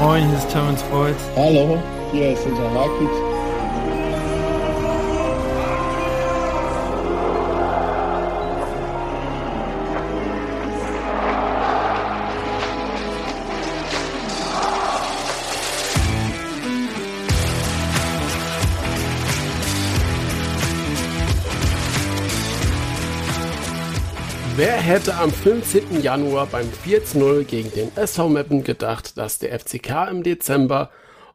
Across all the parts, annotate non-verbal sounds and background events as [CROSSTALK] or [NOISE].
Moin, hier ist Terence Boyd. Hallo, hier ist unser Rakic. Hätte am 15. Januar beim 4-0 gegen den SV Meppen gedacht, dass der FCK im Dezember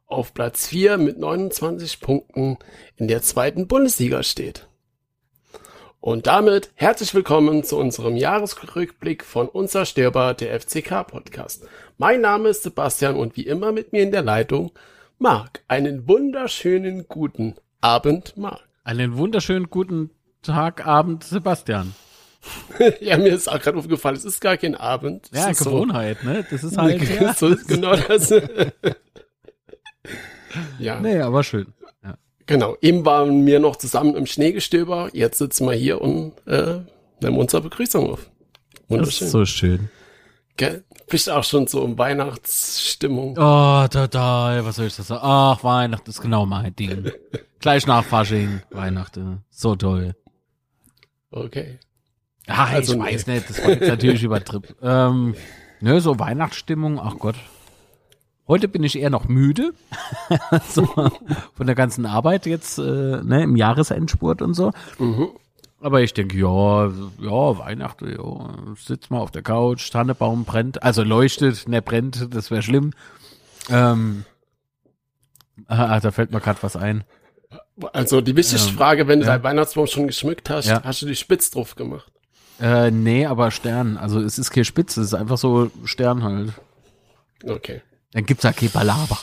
auf Platz 4 mit 29 Punkten in der zweiten Bundesliga steht? Und damit herzlich willkommen zu unserem Jahresrückblick von Unzerstörbar, der FCK Podcast. Mein Name ist Sebastian und wie immer mit mir in der Leitung Marc. Einen wunderschönen guten Abend, Marc. Einen wunderschönen guten Tag, Abend, Sebastian. [LAUGHS] ja, mir ist auch gerade aufgefallen, es ist gar kein Abend. Ja, Es ist Gewohnheit, so, ne? Das ist halt. [LAUGHS] ja. so genau das. [LAUGHS] ja. Nee, aber schön. Ja. Genau. Eben waren wir noch zusammen im Schneegestöber. Jetzt sitzen wir hier und äh, nehmen unsere Begrüßung auf. Das Wunderschön. ist so schön. Gell? Bist auch schon so in Weihnachtsstimmung. Oh, total. Was soll ich das sagen? Ach, Weihnachten ist genau mein Ding. Gleich nach Fasching, Weihnachten. So toll. Okay. Ach, Also, ich weiß nicht, das war jetzt natürlich übertrieben. [LAUGHS] Ähm, ne, so Weihnachtsstimmung, ach Gott. Heute bin ich eher noch müde. [LAUGHS] so, von der ganzen Arbeit jetzt, äh, ne, im Jahresendspurt und so. Mhm. Aber ich denke, ja, ja, Weihnachten, ja, sitzt mal auf der Couch, Tannebaum brennt, also leuchtet, ne, brennt, das wäre schlimm. Ähm, ah, da fällt mir gerade was ein. Also die wichtigste Ähm, Frage, wenn du ja. deinen Weihnachtsbaum schon geschmückt hast, Ja. hast du die Spitz drauf gemacht? Äh, nee, aber Stern, also es ist keine Spitze, es ist einfach so Stern halt. Okay. Dann gibt's ja kein Balaber.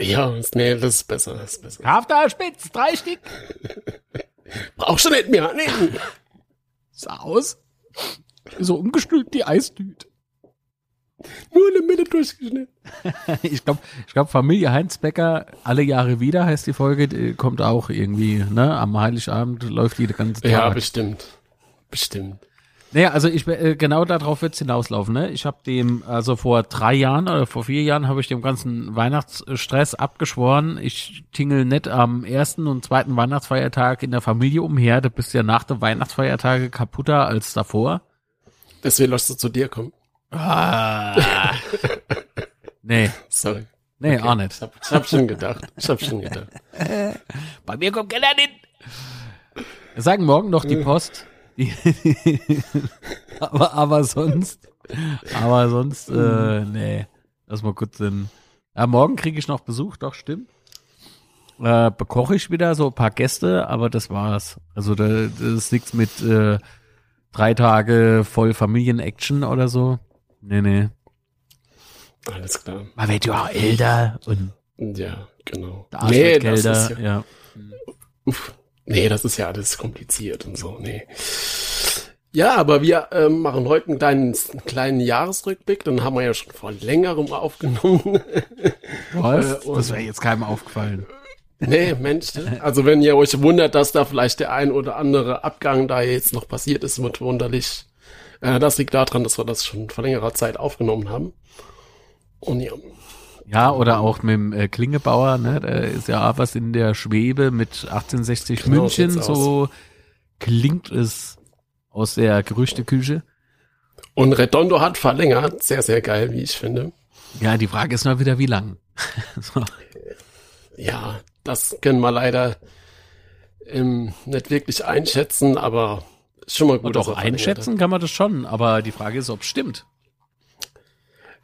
Ja, nee, das ist besser, das ist besser. Haft da Spitz, drei Stück. [LAUGHS] Brauchst du nicht mehr, nee. Sah aus. So umgestülpt die Eistüte. Nur in der Mitte durchgeschnitten. [LAUGHS] Ich glaube, ich glaub, Familie Heinz Becker, alle Jahre wieder heißt die Folge, die kommt auch irgendwie, ne? Am Heiligabend läuft die ganzen Tag. Ja, bestimmt. Bestimmt. Naja, also ich äh, genau darauf wird's hinauslaufen, ne? Ich habe dem, also vor drei Jahren oder vor vier Jahren habe ich dem ganzen Weihnachtsstress abgeschworen. Ich tingel nicht am ersten und zweiten Weihnachtsfeiertag in der Familie umher. Du bist ja nach den Weihnachtsfeiertage kaputter als davor. Deswegen lässt du zu dir kommen. Ah. [LAUGHS] nee, Sorry. nee, Okay. auch nicht. Ich hab, ich hab schon gedacht. Ich hab schon gedacht. Bei mir kommt keiner hin. Wir sagen morgen noch die Post. [LAUGHS] Aber, aber sonst, aber sonst, äh, nee. Lass mal kurz den. Ja, morgen kriege ich noch Besuch, doch, stimmt. Äh, bekoche ich wieder so ein paar Gäste, aber das war's. Also da, das ist nichts mit äh, drei Tage voll Familien-Action oder so. Nee, nee. Alles klar. Man wird ja auch älter und Ja, genau. der kälter. das ist ja, ja. uff. Nee, das ist ja alles kompliziert und so. Nee. Ja, aber wir ähm, machen heute einen kleinen, einen kleinen Jahresrückblick. Den haben wir ja schon vor längerem aufgenommen. [LAUGHS] Was? Äh, das wäre jetzt keinem aufgefallen. nee, Mensch. Also wenn ihr euch wundert, dass da vielleicht der ein oder andere Abgang da jetzt noch passiert ist, wird wunderlich. Äh, das liegt daran, dass wir das schon vor längerer Zeit aufgenommen haben. Und ja, Ja, oder auch mit dem äh, Klingebauer, ne? Da ist ja auch was in der Schwebe mit 1860 Genau, München, so klingt es aus der Gerüchteküche. Und Redondo hat verlängert. Sehr, sehr geil, wie ich finde. Ja, die Frage ist mal wieder, wie lang. [LAUGHS] so. Ja, das können wir leider ähm, nicht wirklich einschätzen, aber ist schon mal gut. Und verlängert einschätzen kann man das schon, aber die Frage ist, ob es stimmt.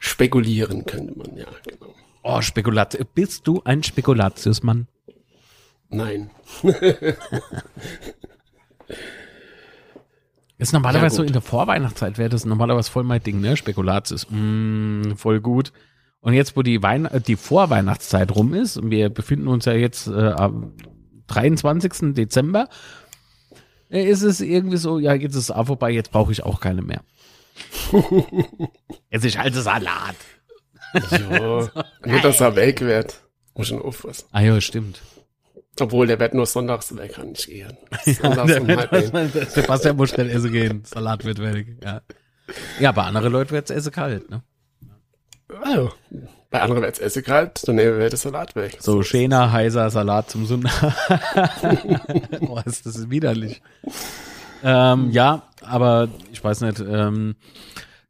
Spekulieren könnte man, ja, genau. Oh, Spekulat. Bist du ein Spekulatiusmann? Nein. [LAUGHS] Ist normalerweise Ja, so in der Vorweihnachtszeit wäre das normalerweise voll mein Ding, ne? Spekulatius. Mm, voll gut. Und jetzt, wo die, Weihn die Vorweihnachtszeit rum ist, und wir befinden uns ja jetzt äh, am 23. Dezember, äh, ist es irgendwie so, ja, jetzt ist es auch vorbei, jetzt brauche ich auch keine mehr. [LAUGHS] jetzt ist halt Salat. Ja, [LAUGHS] nur, dass er weg wird. Muss schon aufpassen. Ah ja, stimmt. Obwohl, der wird nur sonntags weg, kann nicht gehen. [LAUGHS] Sonntags um halb. Sebastian muss schnell essen gehen. Salat wird fertig. Ja, ja aber andere Leute wird es essen kalt, ne? Also, bei anderen wäre es Essig halt, dann wäre der Salat weg. So schöner, heißer Salat zum Sonntag. Boah, ist das widerlich. Ähm, ja, aber ich weiß nicht, ähm,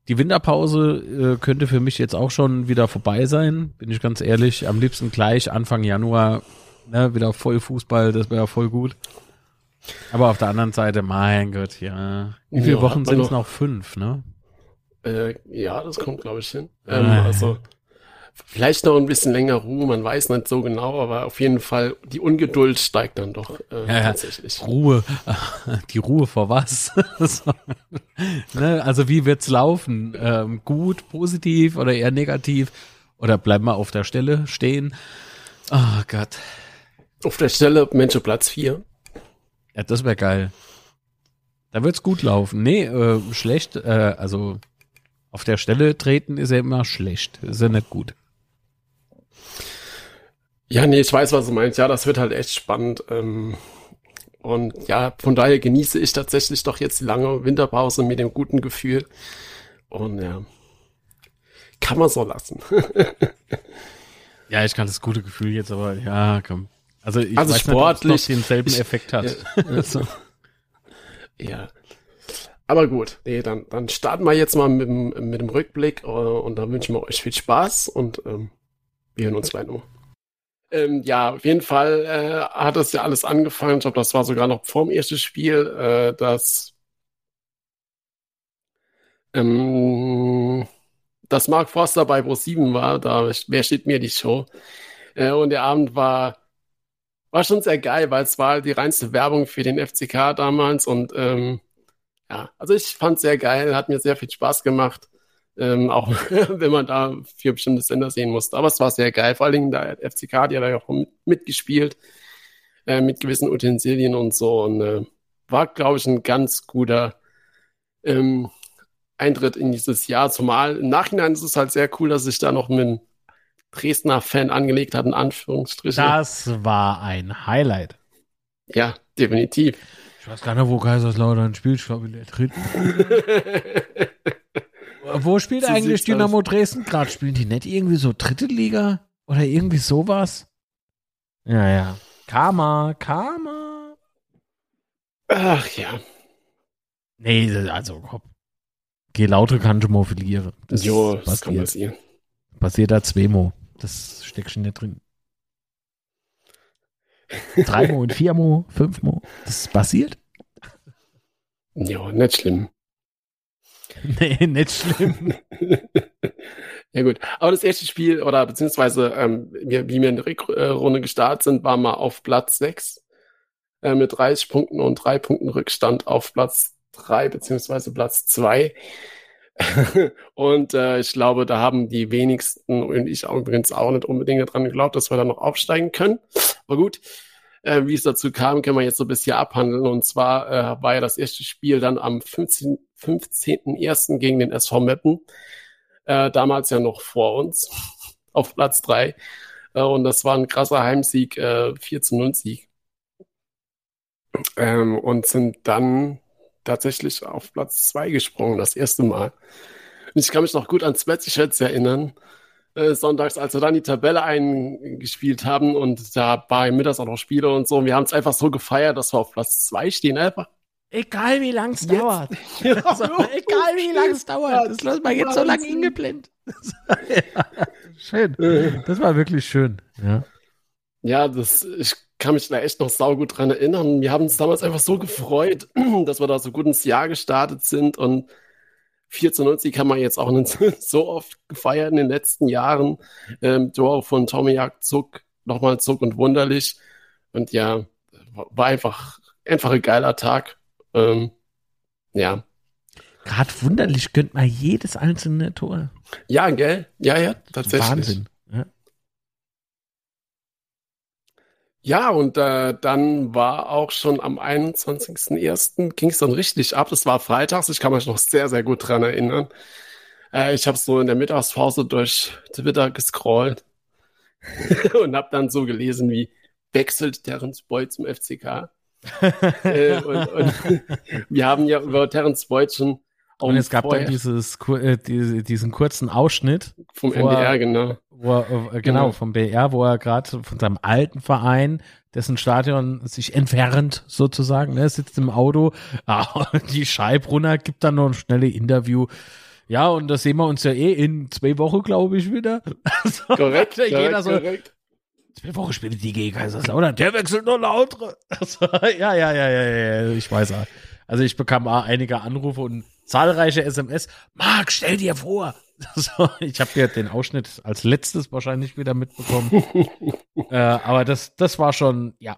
die Winterpause äh, könnte für mich jetzt auch schon wieder vorbei sein, bin ich ganz ehrlich. Am liebsten gleich Anfang Januar ne, wieder voll Fußball, das wäre voll gut. Aber auf der anderen Seite, mein Gott, ja. Wie viele Ja, Wochen sind es noch- noch? Fünf, ne? Äh, ja, das kommt, glaube ich, hin. Ähm, Ah. also, vielleicht noch ein bisschen länger Ruhe, man weiß nicht so genau, aber auf jeden Fall, die Ungeduld steigt dann doch äh, Ja, ja. tatsächlich. Ruhe. [LAUGHS] Die Ruhe vor was? [LAUGHS] So. ne? Also wie wird's laufen? Ähm, gut, positiv oder eher negativ? Oder bleiben wir auf der Stelle stehen? Oh Gott. Auf der Stelle Mensch Platz 4. Ja, das wäre geil. Da wird's gut laufen. Nee, äh, schlecht. Äh, also auf der Stelle treten ist ja immer schlecht. Ist ja nicht gut. Ja, nee, ich weiß, was du meinst. Ja, das wird halt echt spannend. Ähm, und ja, von daher genieße ich tatsächlich doch jetzt die lange Winterpause mit dem guten Gefühl. Und ja, kann man so lassen. [LAUGHS] Ja, ich kann das gute Gefühl jetzt, aber ja, komm. Also ich Also weiß sportlich- nicht, ob es noch denselben ich- Effekt hat. [LAUGHS] so. Ja. Aber gut, nee, dann, dann starten wir jetzt mal mit dem, mit dem Rückblick äh, und dann wünschen wir euch viel Spaß und ähm, wir hören uns gleich nochmal. Ähm, ja, auf jeden Fall äh, hat das ja alles angefangen. Ich glaube, das war sogar noch vorm ersten Spiel, äh, dass, ähm, dass Mark Forster bei Pro 7 war. Da wer steht mir die Show? Äh, und der Abend war war schon sehr geil, weil es war die reinste Werbung für den FCK damals und ähm, ja, also ich fand es sehr geil, hat mir sehr viel Spaß gemacht, ähm, auch [LAUGHS] wenn man da für bestimmte Sender sehen musste. Aber es war sehr geil, vor allen Dingen der FCK hat ja da auch mit- mitgespielt äh, mit gewissen Utensilien und so und äh, war, glaube ich, ein ganz guter ähm, Eintritt in dieses Jahr. Zumal im Nachhinein ist es halt sehr cool, dass sich da noch mit Dresdner Fan angelegt hat, in Anführungsstrichen. Das war ein Highlight. Ja, definitiv. Ich weiß gar nicht, wo Kaiserslautern spielt. Ich glaube in der dritten. [LAUGHS] Wo spielt So eigentlich Dynamo Dresden gerade? Spielen die nicht irgendwie so dritte Liga? Oder irgendwie sowas? Ja, ja. Karma, Karma. Ach ja. Nee, also hopp. Geh lauter kann schon mal verlieren. Das jo, das kann passiert. passieren. Passiert da zweimal. Das steckt schon nicht drin. Dreimal und viermal, fünfmal. Das passiert? Jo, nicht schlimm. [LAUGHS] Nee, nicht schlimm. [LAUGHS] ja gut, aber das erste Spiel, oder beziehungsweise ähm, wie wir in der Rückrunde gestartet sind, waren wir auf Platz 6 äh, mit 30 Punkten und 3 Punkten Rückstand auf Platz 3 beziehungsweise Platz 2. [LAUGHS] und äh, ich glaube, da haben die wenigsten und ich übrigens auch nicht unbedingt daran geglaubt, dass wir da noch aufsteigen können. Aber gut, äh, wie es dazu kam, können wir jetzt so ein bisschen abhandeln. Und zwar äh, war ja das erste Spiel dann am 15. 15.01. gegen den SV Meppen. Äh, damals ja noch vor uns [LAUGHS] auf Platz 3. Äh, und das war ein krasser Heimsieg, äh, 4 zu 0 Sieg. Ähm, und sind dann tatsächlich auf Platz 2 gesprungen, das erste Mal. Und ich kann mich noch gut an Spätzchen erinnern. Äh, sonntags, als wir dann die Tabelle eingespielt haben und da war mittags auch noch Spiele und so. Und wir haben es einfach so gefeiert, dass wir auf Platz 2 stehen. Einfach. Egal wie lang [LAUGHS] es dauert. Ja, Also, egal wie lange es dauert. Das lassen wir jetzt so lange Wahnsinn. ingeblendet. [LAUGHS] ja, schön. Das war wirklich schön. Ja. Ja, das, ich kann mich da echt noch saugut dran erinnern. Wir haben uns damals einfach so gefreut, [CLEARS THROAT] dass wir da so gut ins Jahr gestartet sind und 1490 haben wir jetzt auch [LAUGHS] so oft gefeiert in den letzten Jahren. Ähm, Tor von Tomiak Zuck, nochmal Zuck und wunderlich. Und ja, war einfach, einfach ein geiler Tag. Ähm, ja. Gerade wunderlich gönnt man jedes einzelne Tor. Ja, gell? Ja, ja, tatsächlich. Wahnsinn. Ja. Und äh, dann war auch schon am 21.01. ging es dann richtig ab. Das war freitags, ich kann mich noch sehr, sehr gut dran erinnern. Äh, ich habe so in der Mittagspause durch Twitter gescrollt [LAUGHS] und habe dann so gelesen, wie wechselt Terence Boyd zum FCK. [LAUGHS] äh, und, und [LAUGHS] wir haben ja über Terence Boyd schon Und es gab dann dieses, äh, diese, diesen kurzen Ausschnitt. Vom NDR, genau. Wo er, äh, genau, ja. vom BR, wo er gerade von seinem alten Verein, dessen Stadion sich entfernt, sozusagen, ne, sitzt im Auto, [LAUGHS] ah, die Scheibrunner gibt dann noch ein schnelles Interview. Ja, und das sehen wir uns ja eh in zwei Wochen, glaube ich, wieder. [LAUGHS] Also, korrekt, jeder so, korrekt. Zwei Wochen spielt die gegen Kaiserslautern, der wechselt nur lautere. [LAUGHS] Also, ja, ja, ja, ja, ja, ich weiß. Also ich bekam einige Anrufe und zahlreiche SMS. Marc, stell dir vor. [LAUGHS] So, ich habe ja den Ausschnitt als letztes wahrscheinlich wieder mitbekommen. [LAUGHS] äh, aber das, das war schon, ja,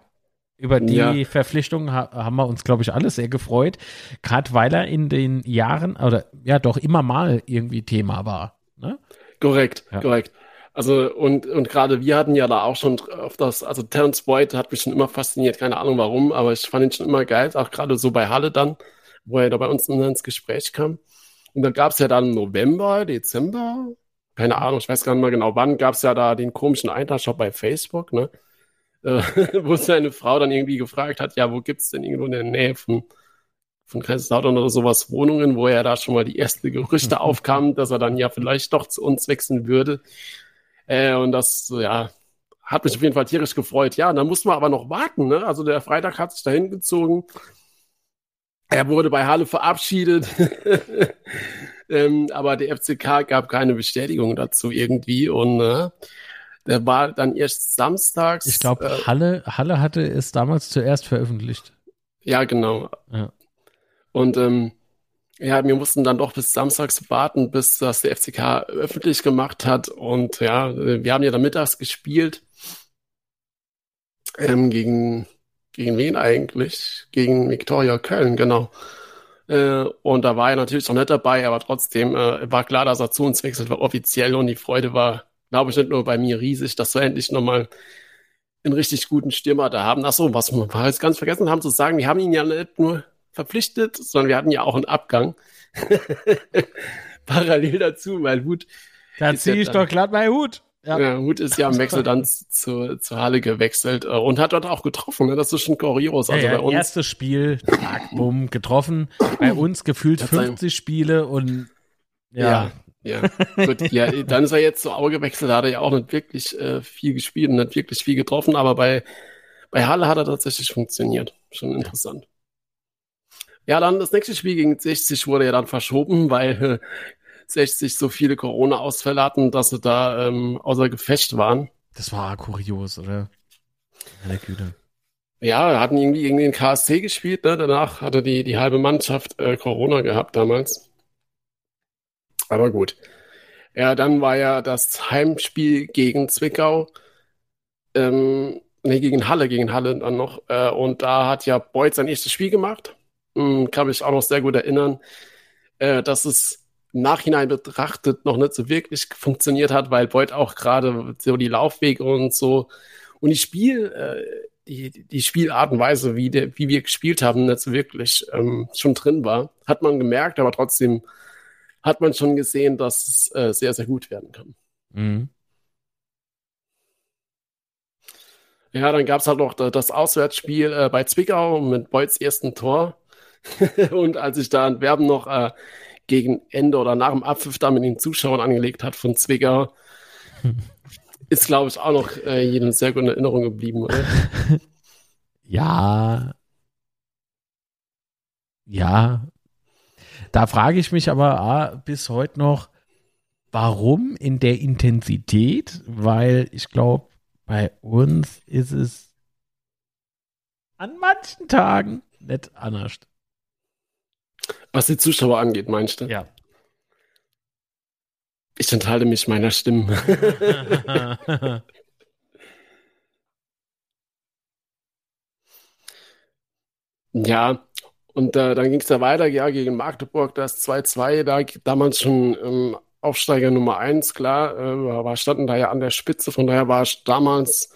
über die ja. Verpflichtung ha haben wir uns, glaube ich, alle sehr gefreut. Gerade weil er in den Jahren, oder ja, doch immer mal irgendwie Thema war. Ne? Korrekt, ja. korrekt. Also, und, und gerade wir hatten ja da auch schon auf das, also Terence Boyd hat mich schon immer fasziniert, keine Ahnung warum, aber ich fand ihn schon immer geil, auch gerade so bei Halle dann wo er da bei uns ins Gespräch kam. Und dann gab es ja dann November, Dezember, keine Ahnung, ich weiß gar nicht mehr genau wann, gab es ja da den komischen Eintragshop bei Facebook, ne? [LAUGHS] Äh, wo seine Frau dann irgendwie gefragt hat, ja, wo gibt's denn irgendwo in der Nähe von, von Kaiserslautern oder sowas Wohnungen, wo er da schon mal die ersten Gerüchte [LAUGHS] aufkamen, dass er dann ja vielleicht doch zu uns wechseln würde. Äh, und das, ja, hat mich auf jeden Fall tierisch gefreut. Ja, dann mussten wir aber noch warten, ne? Also der Freitag hat sich dahin gezogen. Er wurde bei Halle verabschiedet. [LAUGHS] ähm, aber der FCK gab keine Bestätigung dazu irgendwie. Und äh, der war dann erst samstags. Ich glaube, äh, Halle, Halle hatte es damals zuerst veröffentlicht. Ja, genau. Ja. Und ähm, ja, wir mussten dann doch bis samstags warten, bis das der FCK öffentlich gemacht hat. Und ja, wir haben ja dann mittags gespielt ähm, gegen gegen wen eigentlich? Gegen Viktoria Köln, genau. Äh, und da war er natürlich noch nicht dabei, aber trotzdem äh, war klar, dass er zu uns wechselt, war offiziell und die Freude war, glaube ich, nicht nur bei mir riesig, dass wir endlich nochmal einen richtig guten Stürmer da haben. Achso, was wir jetzt ganz vergessen haben zu sagen, wir haben ihn ja nicht nur verpflichtet, sondern wir hatten ja auch einen Abgang. [LAUGHS] Parallel dazu, weil Hut. Da ziehe ich doch glatt meinen Hut. Ja. ja, Hut ist ja im Wechsel dann zu, zu Halle gewechselt äh, und hat dort auch getroffen. Ne? Das ist schon kurios. Also ja, ja, bei uns erstes Spiel, Tag, bumm, getroffen. Bei [LAUGHS] uns gefühlt 50 Spiele und ja. Ja, ja. Gut, ja, dann ist er jetzt zu Auge gewechselt, da hat er ja auch nicht wirklich äh, viel gespielt und nicht wirklich viel getroffen, aber bei, bei Halle hat er tatsächlich funktioniert. Schon interessant. Ja, dann das nächste Spiel gegen 60 wurde ja dann verschoben, weil äh, 60 so viele Corona-Ausfälle hatten, dass sie da ähm, außer Gefecht waren. Das war kurios, oder? Meine Güte. Ja, hatten irgendwie gegen den KSC gespielt, ne? Danach hatte die, die halbe Mannschaft äh, Corona gehabt damals. Aber gut. Ja, dann war ja das Heimspiel gegen Zwickau. Ähm, nee, gegen Halle, gegen Halle dann noch. Äh, und da hat ja Beuth sein erstes Spiel gemacht. Hm, kann mich auch noch sehr gut erinnern. Äh, das Nachhinein betrachtet noch nicht so wirklich funktioniert hat, weil Boyd auch gerade so die Laufwege und so und die Spiel, äh, die, die Spielart und Weise, wie, der, wie wir gespielt haben, nicht so wirklich ähm, schon drin war. Hat man gemerkt, aber trotzdem hat man schon gesehen, dass es äh, sehr, sehr gut werden kann. Mhm. Ja, dann gab es halt noch das Auswärtsspiel äh, bei Zwickau mit Beuts ersten Tor. [LAUGHS] und als ich da in Werben noch äh, gegen Ende oder nach dem Abpfiff da mit den Zuschauern angelegt hat von Zwickau, [LAUGHS] ist, glaube ich, auch noch äh, jedem sehr gut in Erinnerung geblieben, oder? [LAUGHS] ja. Ja. Da frage ich mich aber ah, bis heute noch, warum in der Intensität? Weil ich glaube, bei uns ist es an manchen Tagen nicht anders. Was die Zuschauer angeht, meinst du? Ja. Ich enthalte mich meiner Stimme. [LAUGHS] ja, und äh, dann ging es da weiter, ja, gegen Magdeburg, das 2-2, da damals schon ähm, Aufsteiger Nummer 1, klar, äh, war, standen da ja an der Spitze, von daher war ich damals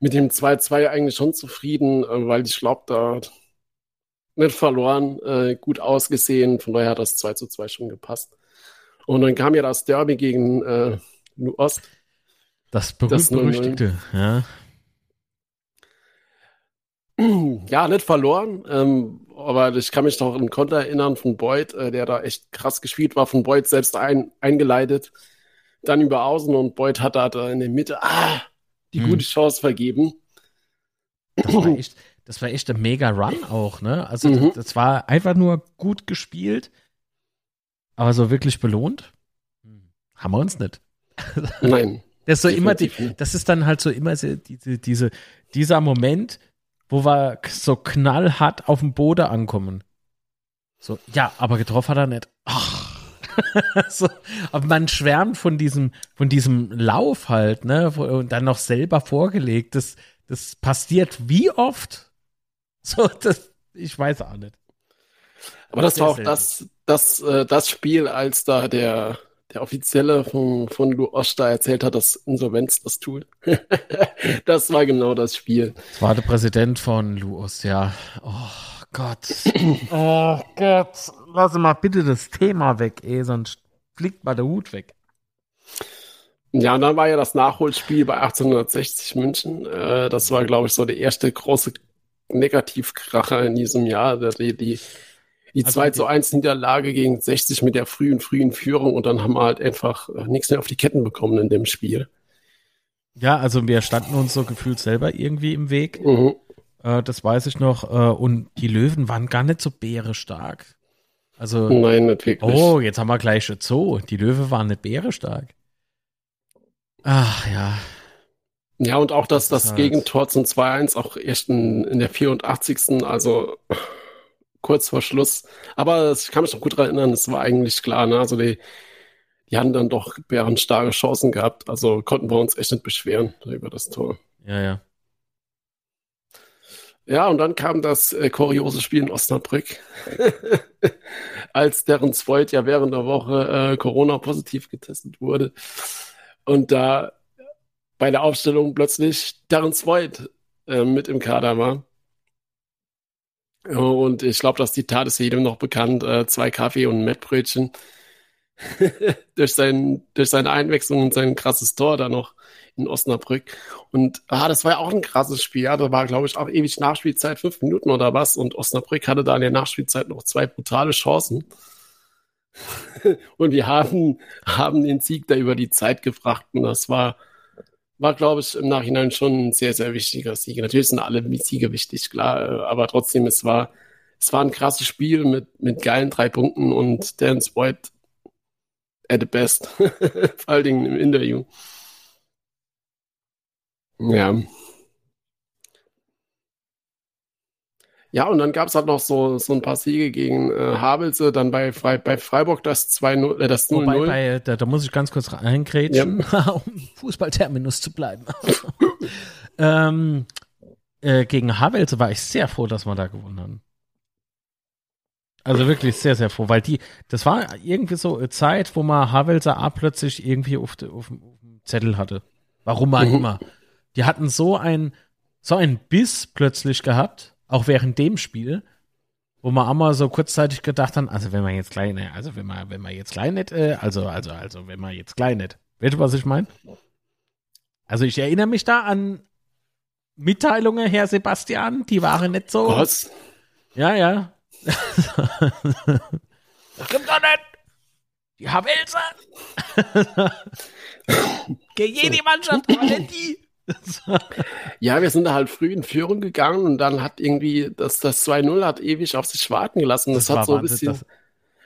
mit dem 2-2 eigentlich schon zufrieden, äh, weil ich glaube, da nicht verloren, äh, gut ausgesehen. Von daher hat das 2 zu 2 schon gepasst. Und dann kam ja das Derby gegen äh, Ost. Das berühmt-berüchtigte, ja. ja, nicht verloren, ähm, aber ich kann mich noch an Konter erinnern von Boyd, äh, der da echt krass gespielt war, von Boyd selbst ein, eingeleitet, dann über Außen und Boyd hat da in der Mitte ah, die Mhm. gute Chance vergeben. Das war echt, das war echt ein mega Run auch, ne? Also Mhm. das, das war einfach nur gut gespielt, aber so wirklich belohnt hm, haben wir uns nicht. [LAUGHS] Nein. Das ist so immer die, das ist dann halt so immer so diese, diese, dieser Moment, wo wir so knallhart auf dem Boden ankommen. So, ja, aber getroffen hat er nicht. Ach. [LAUGHS] so, aber man schwärmt von diesem, von diesem Lauf halt, ne? Und dann noch selber vorgelegt. Das, das passiert wie oft? So, das, ich weiß auch nicht. Aber das Sehr war auch das, das, äh, das Spiel, als da der, der Offizielle von, von Lu Osta erzählt hat, dass Insolvenz das tut. [LAUGHS] das war genau das Spiel. Das war der Präsident von Luos, ja. Oh Gott. [CLEARS THROAT] oh Gott. Lass mal bitte das Thema weg, ey, sonst fliegt mal der Hut weg. Ja, und dann war ja das Nachholspiel bei 1860 München. Äh, das war, glaube ich, so der erste große Negativkracher in diesem Jahr. Die, die, die Also 2 die- zu 1 Niederlage gegen 60 mit der frühen, frühen Führung und dann haben wir halt einfach äh, nichts mehr auf die Ketten bekommen in dem Spiel. Ja, also wir standen uns so gefühlt selber irgendwie im Weg. Mhm. Äh, das weiß ich noch. Äh, und die Löwen waren gar nicht so bärestark. Also, Nein, nicht wirklich. oh, jetzt haben wir gleich schon Zoo. Die Löwe waren nicht bärestark. Ach ja. Ja, und auch das, Das das halt- Gegentor zum 2-1 auch erst in, in der 84. Also kurz vor Schluss. Aber ich kann mich noch gut erinnern, es war eigentlich klar, ne? Also die, die hatten dann doch bärenstarke Chancen gehabt. Also konnten wir uns echt nicht beschweren über das Tor. Ja, ja. Ja, und dann kam das äh, kuriose Spiel in Osnabrück, [LAUGHS] als deren Freund ja während der Woche äh, Corona positiv getestet wurde. Und da bei der Aufstellung plötzlich Terence Voigt äh, mit im Kader war. Und ich glaube, das Zitat ist jedem noch bekannt, äh, zwei Kaffee und ein Mettbrötchen. [LAUGHS] durch, sein, durch seine Einwechslung und sein krasses Tor da noch in Osnabrück. Und ah, das war ja auch ein krasses Spiel. Ja, da war, glaube ich, auch ewig Nachspielzeit, fünf Minuten oder was. Und Osnabrück hatte da in der Nachspielzeit noch zwei brutale Chancen. [LAUGHS] und wir haben, haben den Sieg da über die Zeit gebracht. Und das war, war, glaube ich, im Nachhinein schon ein sehr, sehr wichtiger Sieg. Natürlich sind alle Siege wichtig, klar. äh, Aber trotzdem, es war, es war ein krasses Spiel mit, mit geilen drei Punkten und Dance White at the best. [LAUGHS] Vor allen Dingen im Interview. Ja. Ja, und dann gab es halt noch so, so ein paar Siege gegen äh, Havelse, dann bei, Frei, bei Freiburg das 2-0, äh, das Wobei, 0-0. bei, da, da muss ich ganz kurz reingrätschen, [LAUGHS] um im Fußballterminus zu bleiben. [LAUGHS] ähm, äh, gegen Havelse war ich sehr froh, dass wir da gewonnen haben. Also wirklich sehr, sehr froh, weil die, das war irgendwie so eine Zeit, wo man Havelse A plötzlich irgendwie auf, de, auf, dem- Zettel hatte. Warum auch Mhm. immer. Die hatten so ein, so ein Biss plötzlich gehabt, auch während dem Spiel, wo wir einmal so kurzzeitig gedacht haben, also wenn man jetzt klein, ne, also wenn man, wenn man jetzt klein nicht, äh, also, also, also, wenn man jetzt klein nicht. Weißt du, was ich meine? Also ich erinnere mich da an Mitteilungen, Herr Sebastian, die waren nicht so. Was? Ja, ja. das stimmt doch nicht. Die Havelser. [LAUGHS] Gegen jede Mannschaft, aber nicht die. [LAUGHS] Ja, wir sind da halt früh in Führung gegangen und dann hat irgendwie das, das 2-0 hat ewig auf sich warten gelassen. Das, Das hat so ein bisschen,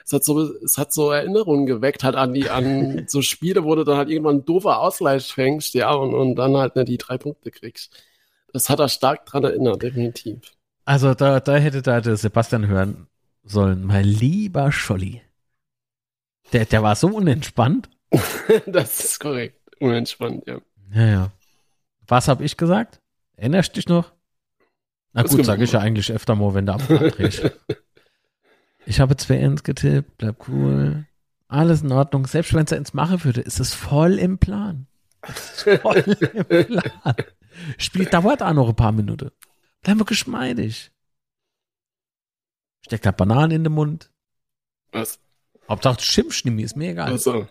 es hat so, es hat so Erinnerungen geweckt halt an die, an [LAUGHS] so Spiele, wo du dann halt irgendwann ein doofer Ausgleich fängst, ja, und, und dann halt nicht die drei Punkte kriegst. Das hat er stark dran erinnert, definitiv. Also da, da hätte da der Sebastian hören sollen. Mein lieber Scholli. Der, der war so unentspannt. [LAUGHS] das ist korrekt. Unentspannt, ja. Ja, ja. Was hab ich gesagt? Erinnerst du dich noch? Na Das gut, gibt- sag ich ja eigentlich öfter mal, wenn du abdrehst. [LAUGHS] Ich habe 2-1 getippt, bleib cool. Alles in Ordnung. Selbst wenn es ins Mache würde, ist es voll im Plan. Voll im [LAUGHS] Plan. Spiel dauert auch noch ein paar Minuten. Bleib mal geschmeidig. Steckt da Bananen in den Mund. Was? Hauptsache mir ist mir egal. Also,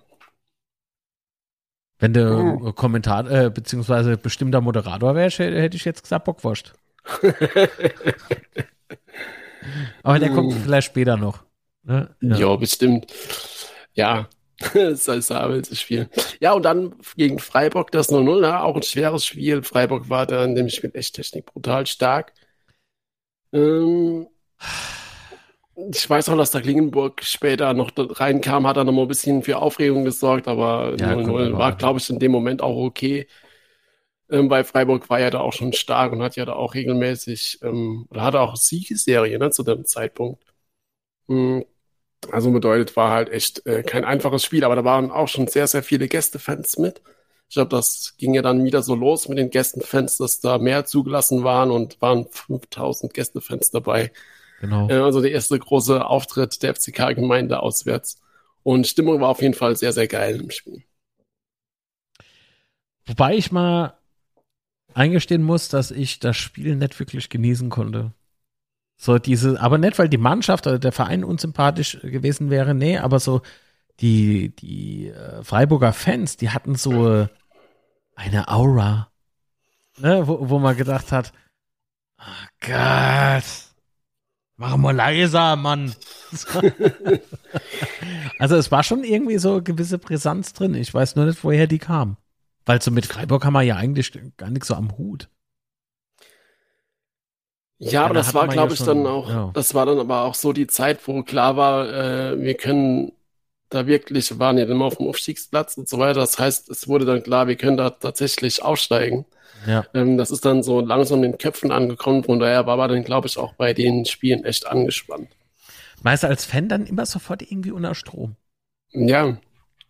Wenn du Oh. Kommentar, äh, beziehungsweise bestimmter Moderator wärst, hätte ich jetzt gesagt Bockwurst. [LAUGHS] Aber der kommt vielleicht später noch. Ne? Ja. bestimmt. Ja, [LAUGHS] das ist Sabel Spiel. Ja, und dann gegen Freiburg das 0-0, ne? auch ein schweres Spiel. Freiburg war da in dem Spiel echt Technik brutal stark. Ähm, ich weiß auch, dass der Klingenburg später noch reinkam, hat er noch mal ein bisschen für Aufregung gesorgt, aber ja, 0-0 war, glaube ich, in dem Moment auch okay. Ähm, bei Freiburg war er da auch schon stark und hat ja da auch regelmäßig, ähm, oder hatte auch Siegesserie ne, zu dem Zeitpunkt. Mhm. Also bedeutet, war halt echt äh, kein einfaches Spiel, aber da waren auch schon sehr, sehr viele Gästefans mit. Ich glaube, das ging ja dann wieder so los mit den Gästefans, dass da mehr zugelassen waren und waren 5000 Gästefans dabei. Genau. Äh, also der erste große Auftritt der FCK-Gemeinde auswärts. Und Stimmung war auf jeden Fall sehr, sehr geil im Spiel. Wobei ich mal eingestehen muss, dass ich das Spiel nicht wirklich genießen konnte. So diese, aber nicht, weil die Mannschaft oder der Verein unsympathisch gewesen wäre, nee, aber so die, die äh, Freiburger Fans, die hatten so eine Aura, ne, wo, wo man gedacht hat, oh Gott, mach mal leiser, Mann. [LAUGHS] also es war schon irgendwie so eine gewisse Brisanz drin. Ich weiß nur nicht, woher die kam. Weil so mit Freiburg haben wir ja eigentlich gar nichts so am Hut. Ja, aber das war, glaube ja ich, dann auch, ja. das war dann aber auch so die Zeit, wo klar war, äh, wir können da wirklich, waren ja immer auf dem Aufstiegsplatz und so weiter. Das heißt, es wurde dann klar, wir können da tatsächlich aufsteigen. Ja. Ähm, das ist dann so langsam in den Köpfen angekommen. Von daher war man dann, glaube ich, auch bei den Spielen echt angespannt. Meinst du als Fan dann immer sofort irgendwie unter Strom? Ja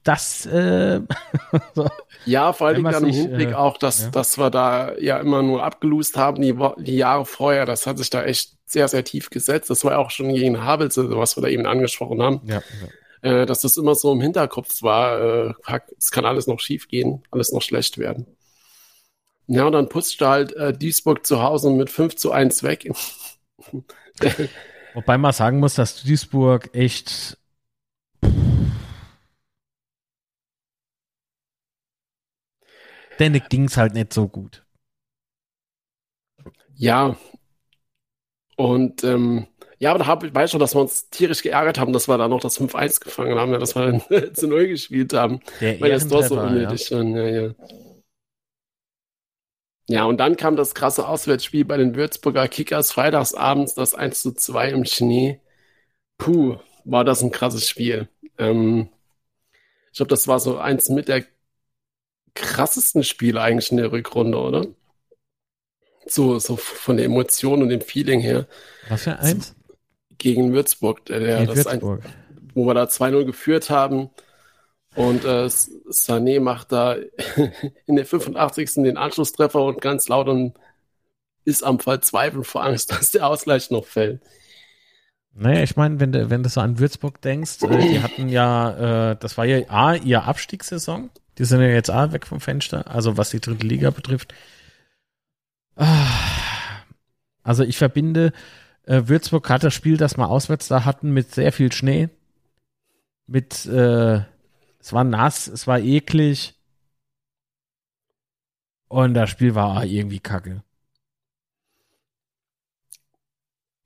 das äh, [LAUGHS] so. ja vor allem dann im Hinblick äh, auch, dass, ja. dass wir da ja immer nur abgelust haben die, die Jahre vorher, das hat sich da echt sehr, sehr tief gesetzt. Das war ja auch schon gegen Havelse, was wir da eben angesprochen haben. Ja, ja. Äh, dass das immer so im Hinterkopf war, äh, es kann alles noch schief gehen, alles noch schlecht werden. Ja, und dann putzte halt äh, Duisburg zu Hause mit 5 zu 1 weg. [LAUGHS] Wobei man sagen muss, dass Duisburg echt denen ging es halt nicht so gut. Ja. Und ähm, ja, aber da hab, ich weiß schon, dass wir uns tierisch geärgert haben, dass wir da noch das 5-1 gefangen haben, ja, dass wir dann [LAUGHS] zu neu gespielt haben. Der weil das doch so unnötig ja. ja, ja. Ja, und dann kam das krasse Auswärtsspiel bei den Würzburger Kickers freitagsabends, das 1 zu 2 im Schnee. Puh, war das ein krasses Spiel. Ähm, ich glaube, das war so eins mit der krassesten Spiele eigentlich in der Rückrunde, oder? So, so von der Emotion und dem Feeling her. Was für eins? Gegen Würzburg, der, das Würzburg. Ein, wo wir da 2-0 geführt haben. Und äh, Sané macht da [LAUGHS] in der 85. den Anschlusstreffer und ganz laut und ist am Verzweifeln vor Angst, [LAUGHS] dass der Ausgleich noch fällt. Naja, ich meine, wenn du, wenn du so an Würzburg denkst, äh, die hatten ja, äh, das war ja A, ihr Abstiegssaison. Die sind ja jetzt auch weg vom Fenster, also was die dritte Liga betrifft. Ah. Also ich verbinde äh, Würzburg hat das Spiel, das wir auswärts da hatten, mit sehr viel Schnee. Mit, äh, es war nass, es war eklig. Und das Spiel war irgendwie kacke.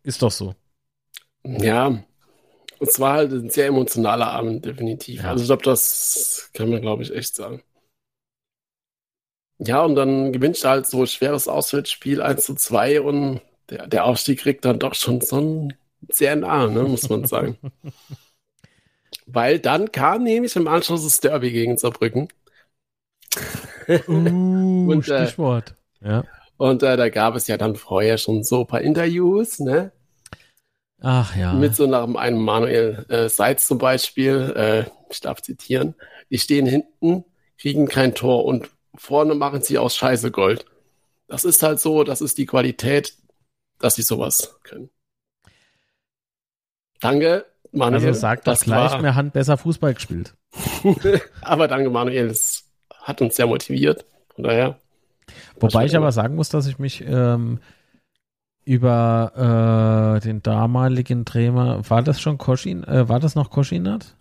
Ist doch so. Ja, es war halt ein sehr emotionaler Abend, definitiv. Ja. Also ich glaube, das kann man, glaube ich, echt sagen. Ja, und dann gewinnt er halt so ein schweres Auswärtsspiel 1 zu 2 und der, der Aufstieg kriegt dann doch schon so sehr nah, ne, muss man sagen. [LAUGHS] Weil dann kam nämlich im Anschluss das Derby gegen Saarbrücken. Uh, [LAUGHS] und, äh, Stichwort. Ja. Und äh, da gab es ja dann vorher schon so ein paar Interviews, ne? Ach ja. Mit so nach einem Manuel äh, Seitz zum Beispiel, äh, ich darf zitieren, die stehen hinten, kriegen kein Tor und vorne machen sie aus Scheiße Gold. Das ist halt so, das ist die Qualität, dass sie sowas können. Danke, Manuel. Also sagt das, das gleich, war... mehr Hand besser Fußball gespielt. [LAUGHS] aber danke, Manuel, es hat uns sehr motiviert. Von daher. Wobei ich aber sagen muss, dass ich mich ähm, über äh, den damaligen Trainer, war das schon Koschin, äh, war das noch Koschinat?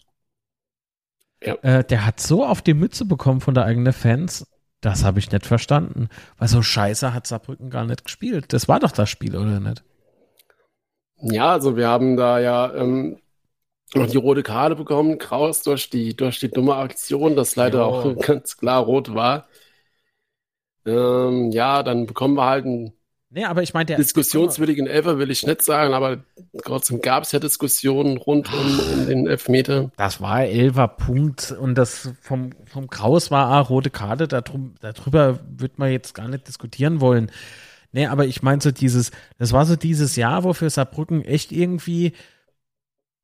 Ja. Äh, der hat so auf die Mütze bekommen von der eigenen Fans, Das habe ich nicht verstanden. Weil so scheiße hat Saarbrücken gar nicht gespielt. Das war doch das Spiel, oder nicht? Ja, also wir haben da ja ähm, noch die rote Karte bekommen, Kraus durch die, durch die dumme Aktion, das leider Jo. auch [LAUGHS] ganz klar rot war. Ähm, ja, dann bekommen wir halt einen Nee, aber ich meinte, diskussionswürdigen Elfer, will ich nicht sagen, aber trotzdem gab es ja Diskussionen rund um, um den Elfmeter. Das war elfer Punkt und das vom, vom Kraus war eine rote Karte, darum, darüber wird man jetzt gar nicht diskutieren wollen. Nee, aber ich meine so dieses, das war so dieses Jahr, wo für Saarbrücken echt irgendwie,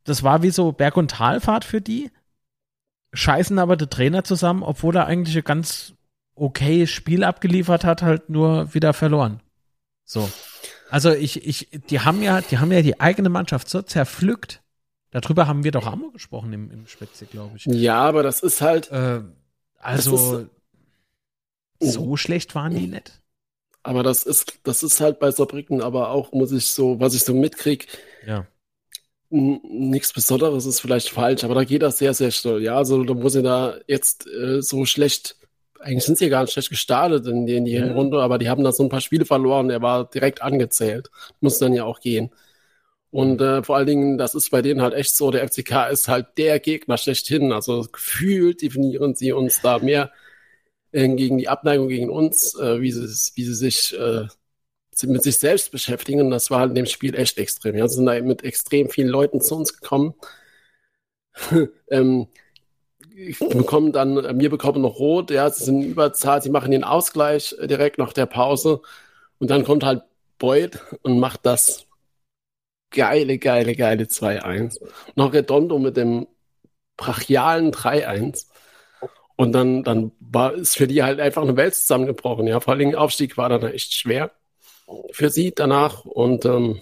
das war wie so Berg- und Talfahrt für die, scheißen aber der Trainer zusammen, obwohl er eigentlich ein ganz okayes Spiel abgeliefert hat, halt nur wieder verloren. So. Also ich, ich, die haben ja, die haben ja die eigene Mannschaft so zerpflückt. Darüber haben wir doch auch gesprochen im, im Spezi, glaube ich. Ja, aber das ist halt, Äh, also so schlecht waren die nicht. aber das ist, das ist halt bei Saarbrücken aber auch, muss ich so, was ich so mitkrieg, Ja. Nichts Besonderes ist vielleicht falsch, aber da geht das sehr, sehr schnell. Ja, also da muss ich da jetzt äh, so schlecht, eigentlich sind sie ja gar nicht schlecht gestartet in die, in die Ja. Hinrunde, aber die haben da so ein paar Spiele verloren, der war direkt angezählt. Muss dann ja auch gehen. Und äh, vor allen Dingen, das ist bei denen halt echt so, der FCK ist halt der Gegner schlechthin. Also gefühlt definieren sie uns da mehr äh, gegen die Abneigung gegen uns, äh, wie, sie, wie sie sich äh, mit sich selbst beschäftigen. Und das war halt in dem Spiel echt extrem. Sie sind da mit extrem vielen Leuten zu uns gekommen. [LAUGHS] ähm, ich bekomme dann, äh, mir bekommen noch rot, ja, sie sind in Überzahl, sie machen den Ausgleich äh, direkt nach der Pause. Und dann kommt halt Boyd und macht das geile, geile, geile 2-1. Noch Redondo mit dem brachialen 3-1. Und dann, dann war es für die halt einfach eine Welt zusammengebrochen. Ja, vor allem Aufstieg war dann echt schwer für sie danach. Und ähm,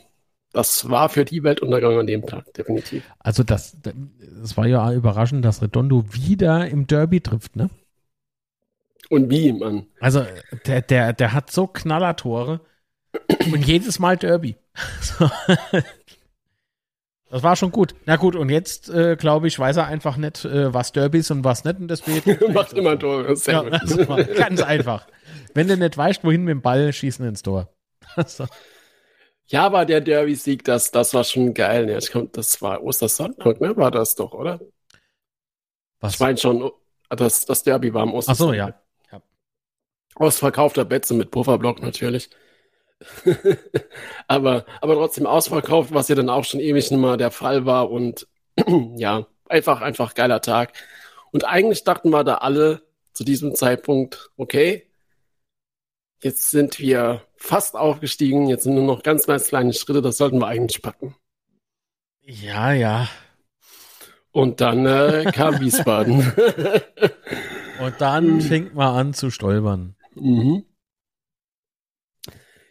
das war für die Weltuntergang an dem Tag, definitiv. Also das, das war ja überraschend, dass Redondo wieder im Derby trifft, ne? Und wie, Mann? Also der, der, der hat so Knallertore und jedes Mal Derby. So. [LAUGHS] Das war schon gut. Na gut, und jetzt, äh, glaube ich, weiß er einfach nicht, äh, was Derby ist und was nicht. Und deswegen [LAUGHS] Macht immer ein Tor. Ja, [LAUGHS] ganz einfach. Wenn du nicht weißt, wohin mit dem Ball, schießen ins Tor. So. Ja, aber der Derby-Sieg, das, das war schon geil. Ja, ich komm, das war Ostersonntag, ne? War das doch, oder? Was? Ich meine schon, das, das Derby war am Ach so, Ostersonntag. ja. ja. Ausverkaufter Betze mit Pufferblock natürlich. [LAUGHS] aber, aber trotzdem ausverkauft, was ja dann auch schon ewig mal der Fall war. Und [CLEARS THROAT] ja, einfach, einfach geiler Tag. Und eigentlich dachten wir da alle zu diesem Zeitpunkt, okay, jetzt sind wir fast aufgestiegen, jetzt sind nur noch ganz, ganz kleine Schritte, das sollten wir eigentlich packen. Ja, ja. Und dann äh, kam [LAUGHS] Wiesbaden. [LAUGHS] Und dann fängt man an zu stolpern. Mhm.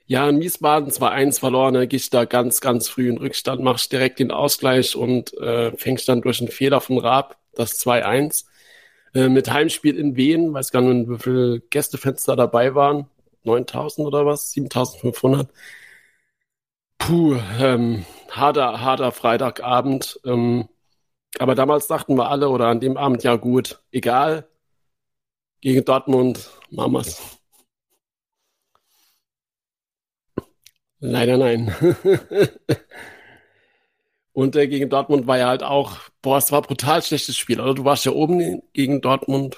Ja, in Wiesbaden 2-1 verloren, da gehe ich da ganz, ganz früh in Rückstand, mache ich direkt den Ausgleich und äh, fängst dann durch einen Fehler von Raab das 2-1. Äh, mit Heimspiel in Wien, weiß gar nicht, wie viele Gästefenster dabei waren. 9000 oder was? 7500. Puh, ähm, harter, harter Freitagabend. Ähm, aber damals dachten wir alle, oder an dem Abend, ja gut, egal, gegen Dortmund, Mamas. Leider nein. [LAUGHS] Und äh, gegen Dortmund war ja halt auch, boah, es war ein brutal schlechtes Spiel. Oder du warst ja oben gegen Dortmund.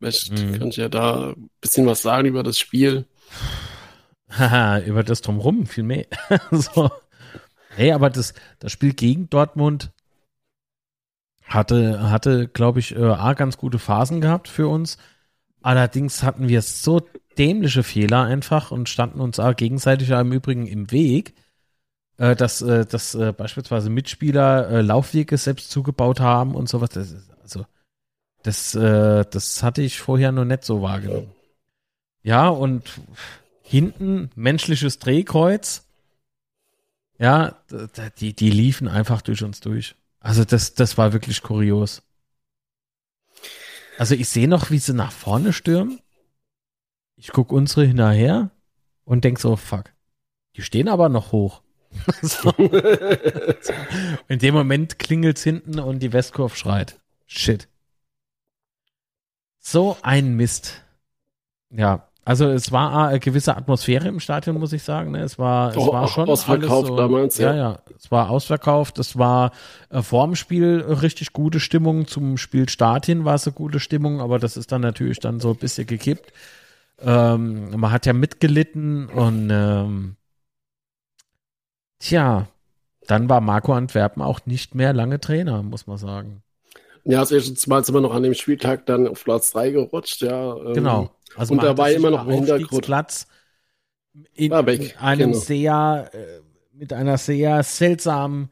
Weißt, Mhm. Kann ich ja da ein bisschen was sagen über das Spiel. [LAUGHS] Haha, über das drumrum viel mehr. [LAUGHS] so. Hey, aber das, das Spiel gegen Dortmund hatte, hatte glaube ich, äh, A, ganz gute Phasen gehabt für uns. Allerdings hatten wir so dämliche Fehler einfach und standen uns auch gegenseitig im Übrigen im Weg, äh, dass, äh, dass äh, beispielsweise Mitspieler äh, Laufwege selbst zugebaut haben und sowas. Das also, das, äh, das hatte ich vorher noch nicht so wahrgenommen. Ja, und hinten menschliches Drehkreuz. Ja, die, die liefen einfach durch uns durch. Also das, das war wirklich kurios. Also ich sehe noch, wie sie nach vorne stürmen. Ich gucke unsere hinterher und denk so, fuck. Die stehen aber noch hoch. [LAUGHS] In dem Moment klingelt's hinten und die Westkurve schreit. Shit. So ein Mist. Ja, also es war eine gewisse Atmosphäre im Stadion, muss ich sagen. Ne? Es war, es Oh, war schon ausverkauft so, damals, ja. ja. ja, Es war ausverkauft. Es war äh, vorm Spiel richtig gute Stimmung. Zum Spielstart hin war es eine gute Stimmung, aber das ist dann natürlich dann so ein bisschen gekippt. Ähm, man hat ja mitgelitten und ähm, tja, dann war Marco Antwerpen auch nicht mehr lange Trainer, muss man sagen. Ja, das erste Mal sind wir noch an dem Spieltag dann auf Platz 3 gerutscht, ja. ähm, Genau. Also und dabei hatte immer noch der im Hintergrund. Aufstiegsplatz in, War in einem genau. sehr, äh, mit einer sehr seltsamen,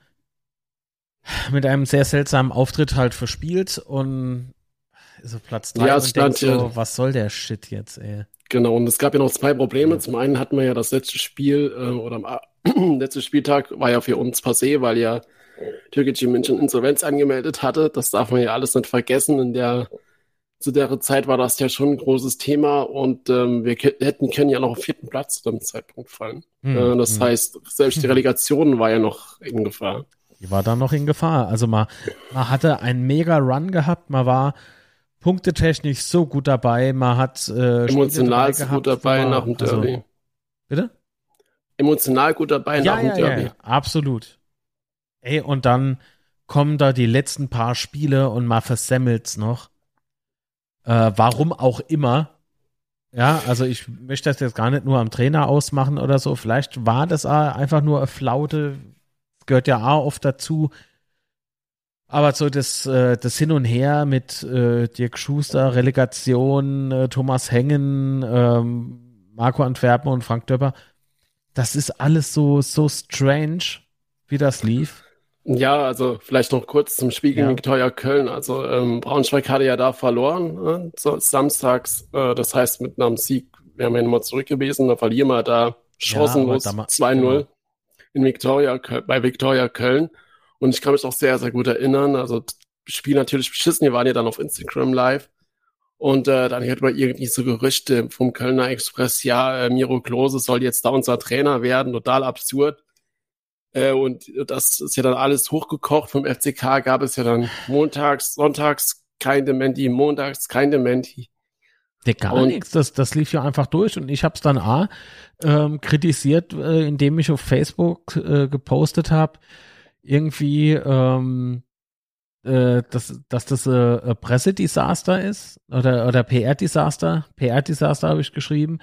mit einem sehr seltsamen Auftritt halt verspielt und auf Platz 3 Ja, und denkt stand ja- so, was soll der Shit jetzt, ey? Genau, und es gab ja noch zwei Probleme. Zum einen hatten wir ja das letzte Spiel äh, oder am A- [CLEARS THROAT] letzte Spieltag war ja für uns passé, weil ja Türkgücü München Insolvenz angemeldet hatte. Das darf man ja alles nicht vergessen. In der zu der Zeit war das ja schon ein großes Thema und ähm, wir hätten können ja noch auf vierten Platz zu dem Zeitpunkt fallen. Hm, Äh, das hm. heißt, selbst die Relegation war ja noch in Gefahr. Die war dann noch in Gefahr. Also man, man hatte einen mega Run gehabt, man war punktetechnisch so gut dabei, man hat äh, Emotional so gut dabei man- nach dem also- Derby. bitte? Emotional gut dabei ja, nach dem ja, ja, Derby. ja, absolut. Ey, und dann kommen da die letzten paar Spiele und man versemmelt's noch. Äh, warum auch immer. Ja, also ich möchte das jetzt gar nicht nur am Trainer ausmachen oder so. Vielleicht war das einfach nur eine Flaute. Gehört ja auch oft dazu. Aber so das, äh, das Hin und Her mit äh, Dirk Schuster, Relegation, äh, Thomas Hengen, ähm, Marco Antwerpen und Frank Döpper, das ist alles so, so strange, wie das lief. Ja, also vielleicht noch kurz zum Spiel gegen Ja. Viktoria Köln. Also ähm, Braunschweig hatte ja da verloren, äh, so, samstags. Äh, das heißt, mit einem Sieg wären wir nochmal zurück gewesen. Da verlieren wir da chancenlos ma- 2-0 genau. in Viktoria, Köl- bei Viktoria Köln. Und ich kann mich auch sehr, sehr gut erinnern. Also das Spiel natürlich beschissen. Wir waren ja dann auf Instagram live. Und äh, dann hört man irgendwie so Gerüchte vom Kölner Express, ja, äh, Miro Klose soll jetzt da unser Trainer werden. Total absurd. Äh, und das ist ja dann alles hochgekocht. Vom FCK gab es ja dann montags, sonntags kein Dementi, montags kein Dementi. Nee, gar Und- nichts. Das, das lief ja einfach durch und ich habe es dann A ähm, kritisiert, äh, indem ich auf Facebook äh, gepostet habe, irgendwie, ähm, äh, dass, dass das äh, ein Pressedesaster ist oder, oder PR-Desaster. PR-Desaster habe ich geschrieben.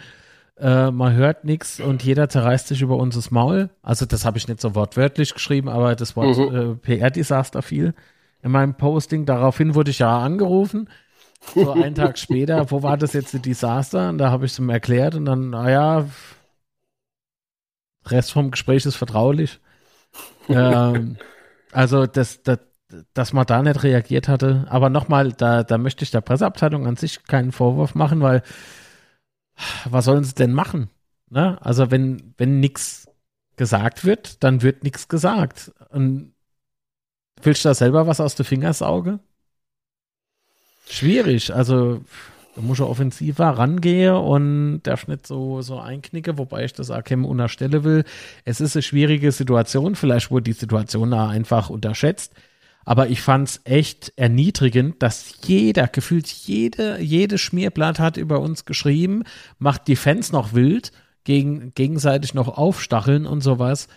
Äh, man hört nichts und jeder zerreißt sich über uns das Maul. Also das habe ich nicht so wortwörtlich geschrieben, aber das Wort Mhm. äh, PR-Desaster fiel in meinem Posting. Daraufhin wurde ich ja angerufen. So einen [LAUGHS] Tag später, wo war das jetzt ein Desaster? Und da habe ich es ihm erklärt und dann, naja, Rest vom Gespräch ist vertraulich. ähm, also, das, das, dass man da nicht reagiert hatte. Aber nochmal, da, da möchte ich der Presseabteilung an sich keinen Vorwurf machen, weil was sollen sie denn machen? Ne? Also, wenn, wenn nichts gesagt wird, dann wird nichts gesagt. Und willst du da selber was aus der Fingersauge? Schwierig. Also, da muss ich offensiver rangehe und darf nicht so, so einknicke, wobei ich das Akem unterstelle will. Es ist eine schwierige Situation. Vielleicht wurde die Situation da einfach unterschätzt. Aber ich fand's echt erniedrigend, dass jeder, gefühlt jede, jede Schmierblatt hat über uns geschrieben, macht die Fans noch wild, gegen, gegenseitig noch aufstacheln und sowas.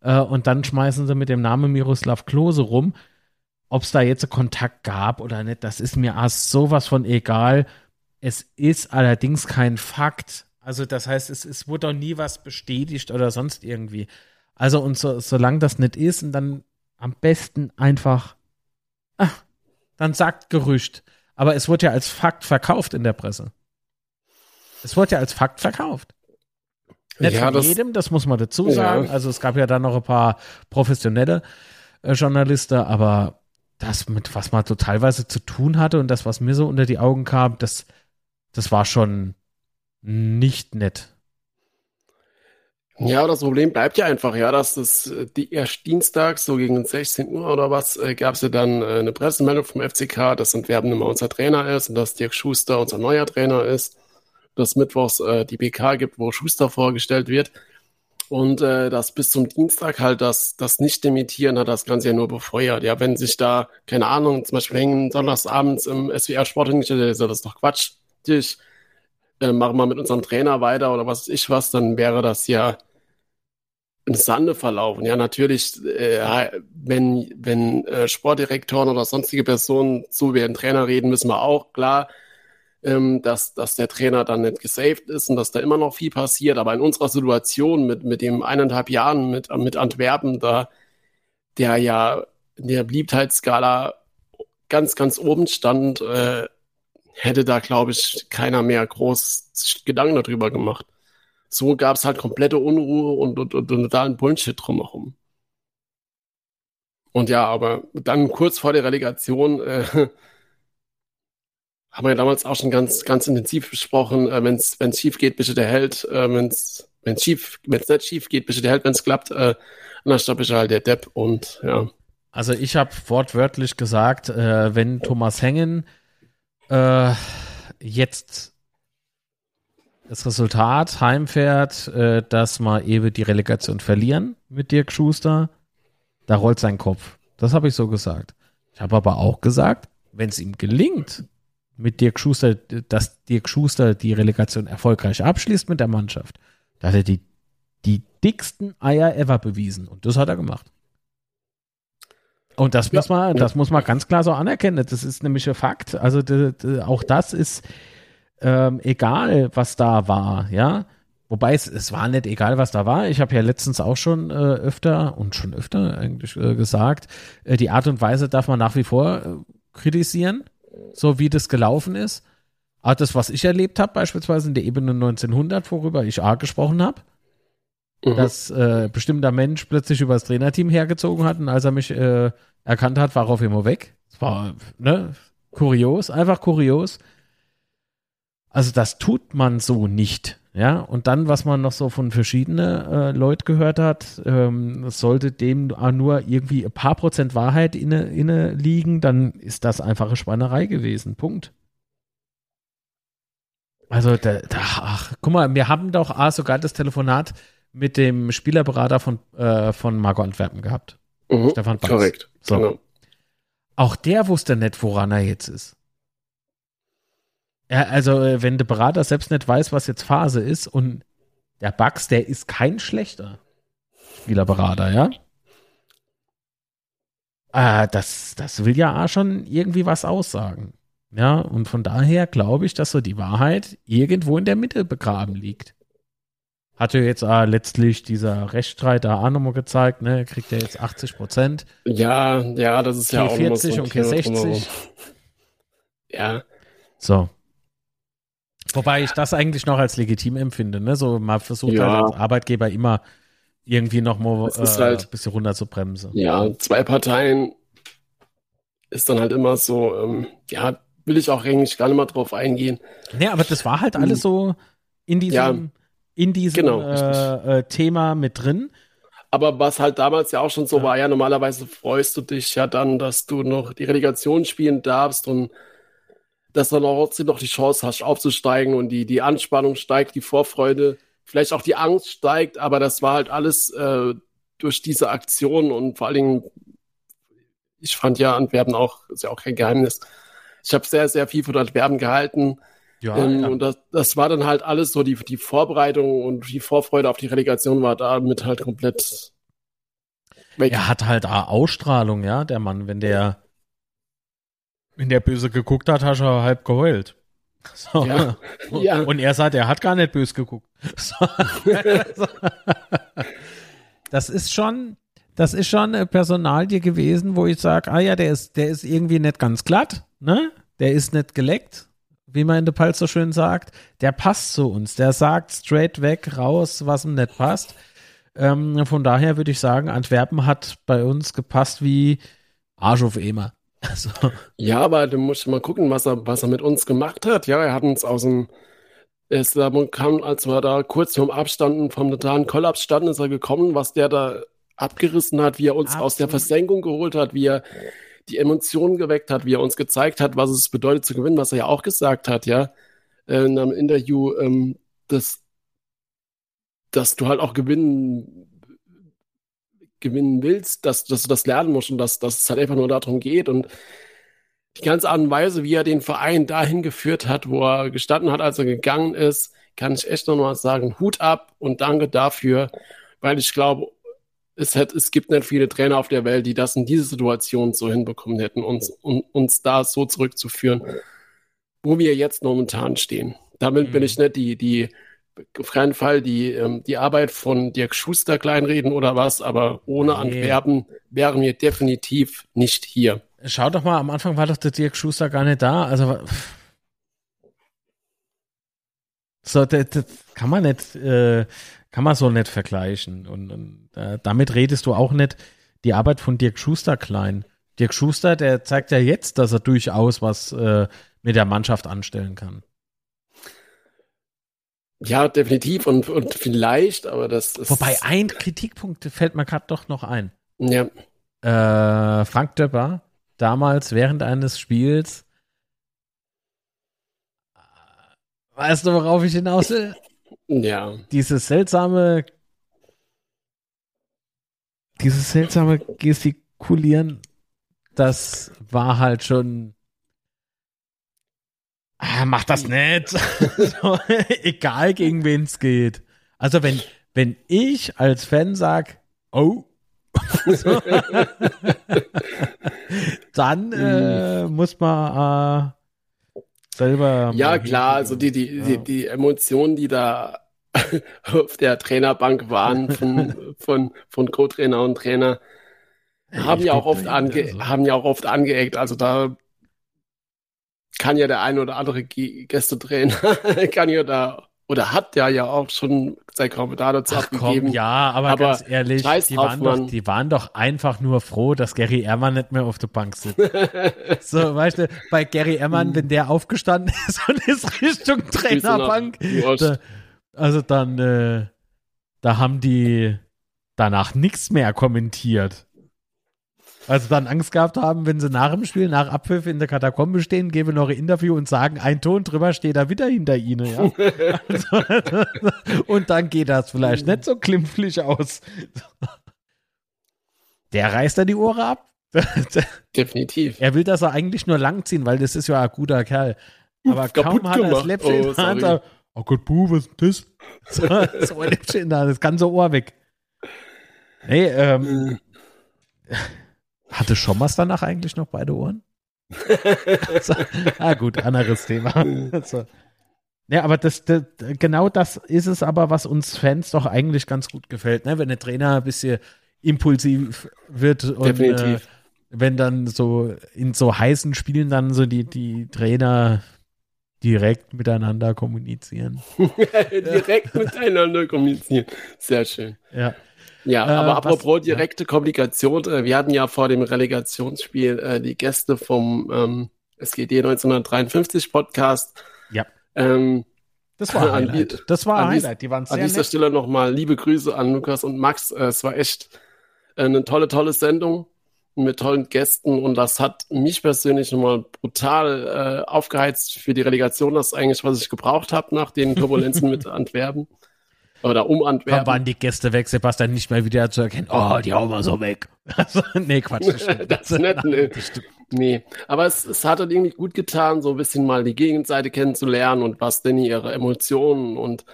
Äh, und dann schmeißen sie mit dem Namen Miroslav Klose rum. Ob es da jetzt Kontakt gab oder nicht, das ist mir auch sowas von egal. Es ist allerdings kein Fakt. Also das heißt, es, es wurde doch nie was bestätigt oder sonst irgendwie. Also und so, solange das nicht ist, und dann am besten einfach, ah, dann sagt Gerücht. Aber es wurde ja als Fakt verkauft in der Presse. Es wurde ja als Fakt verkauft. Nicht Ja, von das- jedem, das muss man dazu Ja. sagen. Also es gab ja dann noch ein paar professionelle äh, Journalisten, aber das, mit was man so teilweise zu tun hatte und das, was mir so unter die Augen kam, das, das war schon nicht nett. Ja, das Problem bleibt ja einfach, ja, dass das äh, die erst dienstags, so gegen 16 Uhr oder was, äh, gab es ja dann äh, eine Pressemeldung vom FCK, dass Antwerpen immer unser Trainer ist und dass Dirk Schuster unser neuer Trainer ist. Dass mittwochs äh, die PK gibt, wo Schuster vorgestellt wird. Und äh, dass bis zum Dienstag halt das, das Nicht-Demitieren hat das Ganze ja nur befeuert. Ja, wenn sich da, keine Ahnung, zum Beispiel hängen sonntagsabends im SWR Sport hingestellt, ist das doch Quatsch. Natürlich äh, machen wir mit unserem Trainer weiter oder was weiß ich was, dann wäre das ja im Sande verlaufen. Ja, natürlich, äh, wenn, wenn äh, Sportdirektoren oder sonstige Personen zu über den Trainer reden, wissen wir auch, klar, ähm, dass, dass der Trainer dann nicht gesaved ist und dass da immer noch viel passiert. Aber in unserer Situation mit, mit dem eineinhalb Jahren mit, mit Antwerpen, da der ja in der Beliebtheitsskala ganz, ganz oben stand, äh, hätte da, glaube ich, keiner mehr groß Gedanken darüber gemacht. So gab es halt komplette Unruhe und, und, und, und Bullshit drumherum. Und ja, aber dann kurz vor der Relegation äh, [LAUGHS] haben wir ja damals auch schon ganz, ganz intensiv besprochen, äh, wenn es schief geht, bitte der Held, äh, wenn es wenn's nicht schief geht, bitte der Held, wenn es klappt, äh, dann stopp ich halt der Depp und ja. Also ich habe wortwörtlich gesagt, äh, wenn Thomas Hengen äh, jetzt das Resultat heimfährt, äh, dass wir eben die Relegation verlieren mit Dirk Schuster, da rollt sein Kopf. Das habe ich so gesagt. Ich habe aber auch gesagt, wenn es ihm gelingt, mit Dirk Schuster, dass Dirk Schuster die Relegation erfolgreich abschließt mit der Mannschaft, da hat er die, die dicksten Eier ever bewiesen. Und das hat er gemacht. Und das muss man, das muss man ganz klar so anerkennen. Das ist nämlich ein Fakt. Also auch das ist ähm, egal, was da war, ja. Wobei es, es war nicht egal, was da war. Ich habe ja letztens auch schon äh, öfter und schon öfter eigentlich äh, gesagt, äh, die Art und Weise darf man nach wie vor äh, kritisieren, so wie das gelaufen ist. Aber das, was ich erlebt habe, beispielsweise in der Ebene 1900, worüber ich A gesprochen habe, mhm. dass äh, bestimmter Mensch plötzlich über das Trainerteam hergezogen hat und als er mich äh, erkannt hat, war er auf immer weg. Das war ne, kurios, einfach kurios. Also das tut man so nicht. Ja, und dann, was man noch so von verschiedenen äh, Leuten gehört hat, ähm, sollte dem nur irgendwie ein paar Prozent Wahrheit inne, inne liegen, dann ist das einfach eine Spannerei gewesen. Punkt. Also, da, da, ach, guck mal, wir haben doch ah, sogar das Telefonat mit dem Spielerberater von, äh, von Marco Antwerpen gehabt. Mhm, Stefan Batz. Korrekt. So. Genau. Auch der wusste nicht, woran er jetzt ist. Ja, also, äh, wenn der Berater selbst nicht weiß, was jetzt Phase ist und der Bugs, der ist kein schlechter Spielerberater, ja? Äh, das, das will ja schon irgendwie was aussagen. Ja, und von daher glaube ich, dass so die Wahrheit irgendwo in der Mitte begraben liegt. Hatte jetzt äh, letztlich dieser Rechtsstreit da auch nochmal gezeigt, ne? Kriegt er jetzt 80 Prozent. Ja, ja, das ist ja auch 40 so und K60. Ja. So. Wobei ich das eigentlich noch als legitim empfinde, ne? So, man versucht ja. halt als Arbeitgeber immer irgendwie nochmal äh, halt, ein bisschen runter zu bremsen. Ja, zwei Parteien ist dann halt immer so, ähm, ja, will ich auch eigentlich gar nicht mal drauf eingehen. Nee, aber das war halt alles so in diesem, ja, in diesem genau, äh, äh, Thema mit drin. Aber was halt damals ja auch schon so ja. war, ja, normalerweise freust du dich ja dann, dass du noch die Relegation spielen darfst und dass du noch trotzdem noch die Chance hast, aufzusteigen und die, die Anspannung steigt, die Vorfreude, vielleicht auch die Angst steigt, aber das war halt alles äh, durch diese Aktion und vor allen Dingen, ich fand ja Antwerpen auch, ist ja auch kein Geheimnis, ich habe sehr, sehr viel von Antwerpen gehalten. Ja, ähm, ja. Und das, das war dann halt alles so, die, die Vorbereitung und die Vorfreude auf die Relegation war damit halt komplett weg. Er hat halt Ausstrahlung, ja, der Mann, wenn der wenn der böse geguckt hat, hast du halb geheult. [LAUGHS] So. Ja, ja. Und er sagt, er hat gar nicht böse geguckt. [LAUGHS] So. das ist schon, das ist schon eine Personalie gewesen, wo ich sage, ah ja, der ist, der ist irgendwie nicht ganz glatt, ne? Der ist nicht geleckt, wie man in der Palz so schön sagt. Der passt zu uns. Der sagt straight weg raus, was ihm nicht passt. Ähm, von daher würde ich sagen, Antwerpen hat bei uns gepasst wie Arsch auf Emer. [LAUGHS] Also. Ja, aber du musst mal gucken, was er, was er mit uns gemacht hat. Ja, er hat uns aus dem, es kam, als wir da kurz vom Abstanden, vom totalen Kollaps standen, ist er gekommen, was der da abgerissen hat, wie er uns Absolut. aus der Versenkung geholt hat, wie er die Emotionen geweckt hat, wie er uns gezeigt hat, was es bedeutet zu gewinnen, was er ja auch gesagt hat, ja, in einem Interview, ähm, dass, dass du halt auch gewinnen gewinnen willst, dass, dass du das lernen musst und dass, dass es halt einfach nur darum geht. Und die ganze Art und Weise, wie er den Verein dahin geführt hat, wo er gestanden hat, als er gegangen ist, kann ich echt noch mal sagen, Hut ab und danke dafür, weil ich glaube, es, hat, es gibt nicht viele Trainer auf der Welt, die das in dieser Situation so hinbekommen hätten, uns, um, uns da so zurückzuführen, wo wir jetzt momentan stehen. Damit mhm. bin ich nicht die, die auf keinen Fall die, ähm, die Arbeit von Dirk Schuster kleinreden oder was, aber ohne nee. Antwerpen wären wir definitiv nicht hier. Schau doch mal, am Anfang war doch der Dirk Schuster gar nicht da. Also so, das, das kann man nicht, äh, kann man so nicht vergleichen. Und, und äh, damit redest du auch nicht die Arbeit von Dirk Schuster klein. Dirk Schuster, der zeigt ja jetzt, dass er durchaus was äh, mit der Mannschaft anstellen kann. Ja, definitiv und, und vielleicht, aber das ist. Wobei ein Kritikpunkt fällt mir gerade doch noch ein. Ja. Äh, Frank Döpper, damals während eines Spiels. Weißt du, worauf ich hinaus will? Ja. Dieses seltsame. Dieses seltsame Gestikulieren, das war halt schon ah, mach das nicht. [LAUGHS] so, egal gegen wen es geht. Also wenn, wenn ich als Fan sag, oh, [LAUGHS] [LAUGHS] dann äh, muss man äh, selber. Ja, klar, also die, die, ja. die, die Emotionen, die da [LAUGHS] auf der Trainerbank waren von, [LAUGHS] von, von Co-Trainer und Trainer, haben ja auch oft ange, also. haben ja auch oft angeeckt. Also da kann ja der ein oder andere Gästetrainer, [LAUGHS] kann ja da oder hat der ja auch schon sein Kommentar dazu Ach, abgegeben. Komm, ja, aber, aber ganz ehrlich, die waren, doch, die waren doch einfach nur froh, dass Gary Ehrmann nicht mehr auf der Bank sitzt. [LAUGHS] so, weißt du, bei Gary Ehrmann, wenn der aufgestanden [LAUGHS] ist und ist Richtung Trainerbank, da, also dann, äh, da haben die danach nichts mehr kommentiert. Also dann Angst gehabt haben, wenn sie nach dem Spiel, nach Abpfiff in der Katakombe stehen, geben noch ein Interview und sagen, ein Ton drüber steht da wieder hinter ihnen, ja. also, [LAUGHS] und dann geht das vielleicht nicht so klimpflich aus. Der reißt da die Ohren ab. Definitiv. Er will das er eigentlich nur langziehen, weil das ist ja ein guter Kerl. Aber kaum hat er das Läppchen oh, in der Hand, sagt, oh Gott, buh, was ist das? So, so ein Läppchen in der Hand, das ganze Ohr weg. Nee, ähm, Hatte Schommers danach eigentlich noch beide Ohren? [LAUGHS] so, ah, gut, anderes Thema. [LAUGHS] so. Ja, aber das, das, genau das ist es aber, was uns Fans doch eigentlich ganz gut gefällt, ne? wenn der Trainer ein bisschen impulsiv wird und äh, wenn dann so in so heißen Spielen dann so die, die Trainer direkt miteinander kommunizieren. [LAUGHS] direkt miteinander kommunizieren. Sehr schön. Ja. Ja, äh, aber apropos was, direkte ja. Kommunikation, äh, wir hatten ja vor dem Relegationsspiel äh, die Gäste vom ähm, SGD 1953 Podcast. Ja. Ähm, das war [LAUGHS] ein Highlight. das war ein Highlight. Die waren sehr An dieser nett. Stelle nochmal liebe Grüße an Lukas und Max. Äh, es war echt äh, eine tolle, tolle Sendung mit tollen Gästen und das hat mich persönlich nochmal brutal äh, aufgeheizt für die Relegation. Das ist eigentlich, was ich gebraucht habe nach den Turbulenzen mit [LAUGHS] Antwerpen. Oder um Antwerpen. Wann waren die Gäste weg, Sebastian, nicht mehr wieder zu erkennen? Oh, die hauen wir so weg. [LAUGHS] Also, nee, Quatsch. Das, stimmt. das ist nett, [LAUGHS] nee. nee. Aber es, es hat halt irgendwie gut getan, so ein bisschen mal die Gegenseite kennenzulernen und was denn ihre Emotionen und,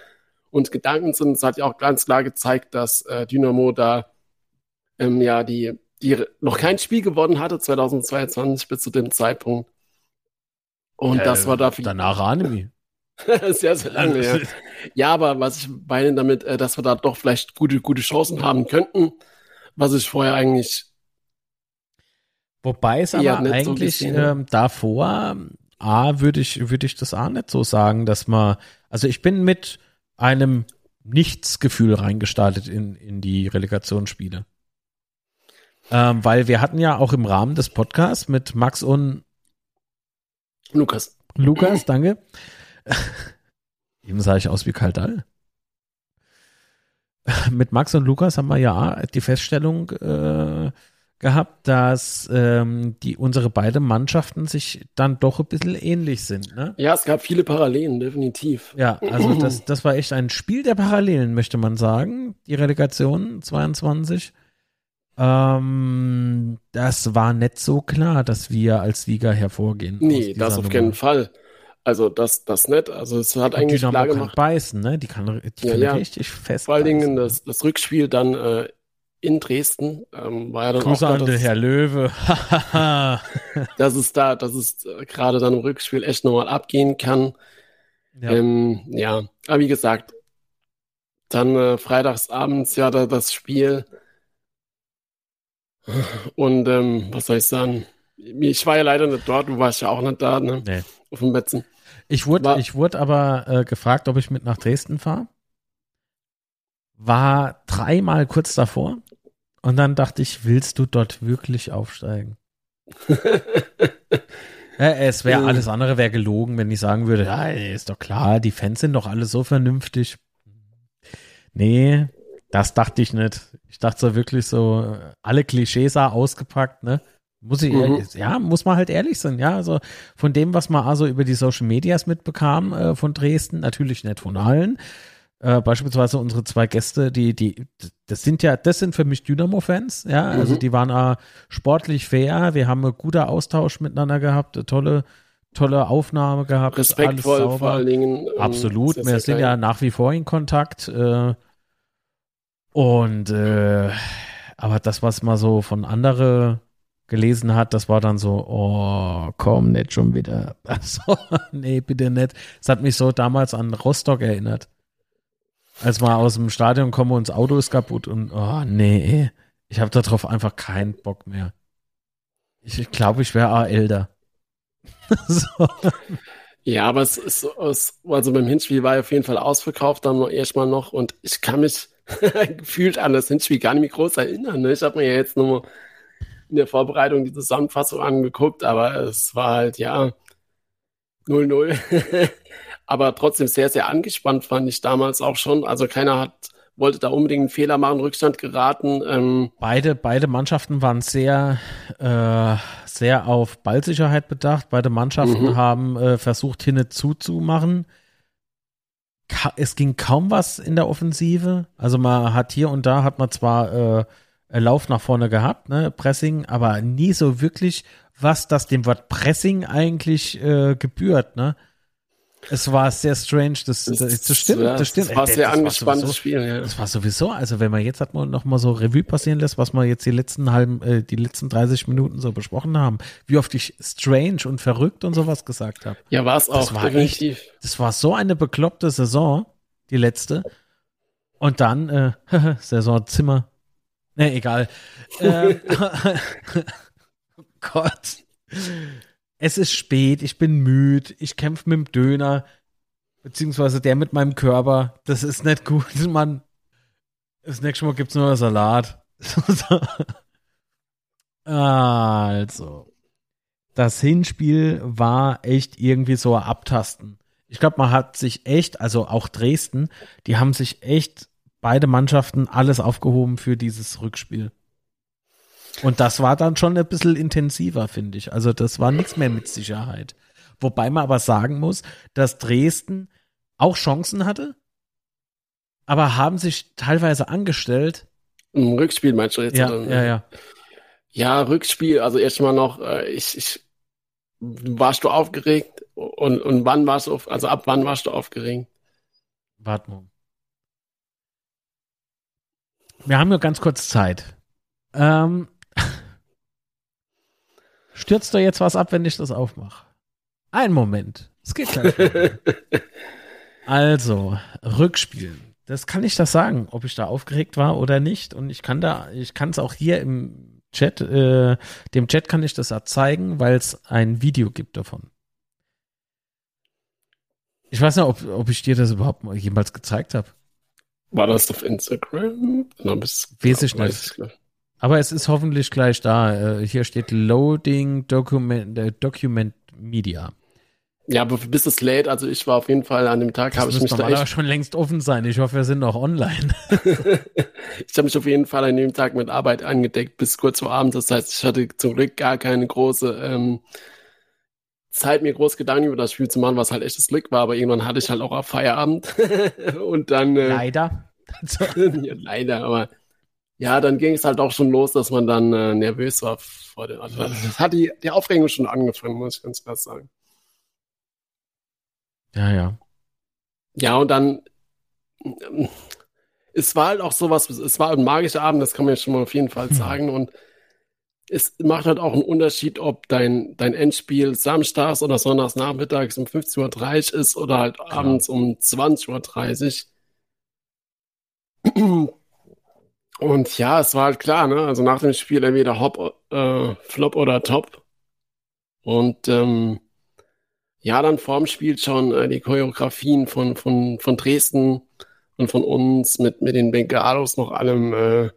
und Gedanken sind. Es hat ja auch ganz klar gezeigt, dass äh, Dynamo da ähm, ja die, die noch kein Spiel gewonnen hatte, 2022 bis zu dem Zeitpunkt. Und äh, das war dafür. Danach Anime. [LAUGHS] sehr, sehr lange, ja. Ja, aber was ich meine damit, äh, dass wir da doch vielleicht gute, gute Chancen haben könnten, was ich vorher eigentlich. Wobei es aber eigentlich so ähm, davor, A, würde ich, würde ich das auch nicht so sagen, dass man, also ich bin mit einem Nichtsgefühl reingestartet in, in die Relegationsspiele. Ähm, weil wir hatten ja auch im Rahmen des Podcasts mit Max und Lukas. Lukas, [CLEARS THROAT] danke. [LAUGHS] Eben sah ich aus wie Kaldall. [LAUGHS] Mit Max und Lukas haben wir ja die Feststellung äh, gehabt, dass ähm, die unsere beiden Mannschaften sich dann doch ein bisschen ähnlich sind. Ne? Ja, es gab viele Parallelen, definitiv. Ja, also [CLEARS THROAT] das, das war echt ein Spiel der Parallelen, möchte man sagen. Die Relegation 22. Ähm, das war nicht so klar, dass wir als Sieger hervorgehen. Nee, das auf Nummer. keinen Fall. Also das, das nicht. Also es hat Und eigentlich Dynamo klar kann gemacht. beißen, ne? Die kann, die Ja, kann ja. richtig fest Vor allen. Dingen das, das Rückspiel dann äh, in Dresden ähm, war ja dann Grüße auch klar, dass, Herr Löwe. [LAUGHS] [LAUGHS] dass es da, dass es äh, gerade dann im Rückspiel echt nochmal abgehen kann. ja. Ähm, ja, aber wie gesagt, dann äh, freitagsabends ja da, das Spiel. Und ähm, was soll ich sagen? Ich war ja leider nicht dort, du warst ja auch nicht da, ne? nee. Auf dem Betzen. Ich wurde, ich wurde aber äh, gefragt, ob ich mit nach Dresden fahre. War dreimal kurz davor. Und dann dachte ich, willst du dort wirklich aufsteigen? [LAUGHS] Ja, es wäre alles andere wäre gelogen, wenn ich sagen würde, ja, ist doch klar, die Fans sind doch alle so vernünftig. Nee, das dachte ich nicht. Ich dachte so wirklich so, alle Klischees sah ausgepackt, ne? Muss ich, Mhm. ja, muss man halt ehrlich sein, ja. Also von dem, was man also über die Social Medias mitbekam äh, von Dresden, natürlich nicht von allen. Äh, beispielsweise unsere zwei Gäste, die, die, das sind ja, das sind für mich Dynamo-Fans, ja. Also Mhm. die waren äh, sportlich fair, wir haben einen guten Austausch miteinander gehabt, eine tolle, tolle Aufnahme gehabt, Respektvoll alles sauber. vor allen Dingen. ähm, Absolut, wir sind geil. ja nach wie vor in Kontakt. Äh, und äh, aber das, was man so von andere gelesen hat, das war dann so, oh, komm, nicht schon wieder. [LAUGHS] Also, nee, bitte nicht. Es hat mich so damals an Rostock erinnert. Als wir aus dem Stadion kommen und das Auto ist kaputt und oh, nee, ich habe darauf einfach keinen Bock mehr. Ich glaube, ich, glaub, ich wäre auch [LAUGHS] älter. so. Ja, aber es ist, es, also beim Hinspiel war auf jeden Fall ausverkauft, dann erstmal noch und ich kann mich [LAUGHS] gefühlt an das Hinspiel gar nicht mehr groß erinnern. Ne? Ich habe mir ja jetzt nur in der Vorbereitung die Zusammenfassung angeguckt, aber es war halt ja 0-0. [LAUGHS] aber trotzdem sehr, sehr angespannt fand ich damals auch schon. Also keiner hat, wollte da unbedingt einen Fehler machen, Rückstand geraten. Ähm, Beide, beide Mannschaften waren sehr, äh, sehr auf Ballsicherheit bedacht. Beide Mannschaften Mhm. haben äh, versucht, hinne zuzumachen. Ka es ging kaum was in der Offensive. Also man hat hier und da hat man zwar äh, Lauf nach vorne gehabt, ne, Pressing, aber nie so wirklich was, das dem Wort Pressing eigentlich äh, gebührt, ne. Es war sehr strange, das, das, das stimmt, das stimmt. Das war ein Äh, sehr das war angespanntes sowieso- Spiel. Ja. das war sowieso, also wenn man jetzt hat man noch mal so Revue passieren lässt, was wir jetzt die letzten halben, äh, die letzten 30 Minuten so besprochen haben, wie oft ich strange und verrückt und sowas gesagt habe. Ja, war es auch, war definitiv. Das war so eine bekloppte Saison, die letzte. Und dann, äh, [LAUGHS] Saison Zimmer. Ne, egal. ähm, oh [LAUGHS] Gott. Es ist spät, ich bin müde, ich kämpfe mit dem Döner, beziehungsweise der mit meinem Körper. Das ist nicht gut, [LAUGHS] Mann. Das nächste Mal gibt's nur Salat. [LAUGHS] also. Das Hinspiel war echt irgendwie so ein Abtasten. Ich glaube, man hat sich echt, also auch Dresden, die haben sich echt beide Mannschaften alles aufgehoben für dieses Rückspiel. Und das war dann schon ein bisschen intensiver, finde ich. Also das war nichts mehr mit Sicherheit. Wobei man aber sagen muss, dass Dresden auch Chancen hatte, aber haben sich teilweise angestellt. Im Rückspiel meinst du jetzt? Ja, oder? ja, ja. Ja, Rückspiel, also erstmal noch, äh, ich, ich, warst du aufgeregt und, und wann warst du, auf, also ab wann warst du aufgeregt? Warte mal. Wir haben nur ganz kurz Zeit. Ähm, [LAUGHS] stürzt da jetzt was ab, wenn ich das aufmache? Ein Moment. Es geht gleich. [LAUGHS] also, Rückspiel. Das kann ich das sagen, ob ich da aufgeregt war oder nicht. Und ich kann da, ich kann es auch hier im Chat, äh, dem Chat kann ich das zeigen, weil es ein Video gibt davon. Ich weiß nicht, ob, ob ich dir das überhaupt mal jemals gezeigt habe. War das auf Instagram? Bis, Weiß ich weiß nicht. ich nicht. Aber es ist hoffentlich gleich da. Äh, hier steht Loading Document, äh, Document Media. Ja, aber bis es lädt, also ich war auf jeden Fall an dem Tag, habe ich mich da echt, schon längst offen sein. Ich hoffe, wir sind noch online. [LAUGHS] [LAUGHS] ich habe mich auf jeden Fall an dem Tag mit Arbeit angedeckt bis kurz vor Abend. Das heißt, ich hatte zum Glück gar keine große ähm, Zeit, mir groß Gedanken über das Spiel zu machen, was halt echtes Glück war. Aber irgendwann hatte ich halt auch auf Feierabend [LAUGHS] und dann äh, Leider. [LAUGHS] ja, leider, aber ja, dann ging es halt auch schon los, dass man dann äh, nervös war vor dem. Also das hat die, die Aufregung schon angefangen, muss ich ganz klar sagen. Ja, ja. Ja, und dann ähm, es war halt auch sowas, es war ein magischer Abend, das kann man ja schon mal auf jeden Fall Hm. sagen. Und es macht halt auch einen Unterschied, ob dein, dein Endspiel samstags oder sonntags nachmittags um 15.30 Uhr ist oder halt abends um 20.30 Uhr. [CLEARS THROAT] Und ja, es war halt klar, ne? Also nach dem Spiel entweder Hop, äh, Flop oder Top. Und ähm, ja, dann vorm Spiel schon äh, die Choreografien von, von, von Dresden und von uns mit, mit den Bengalos noch allem. Äh,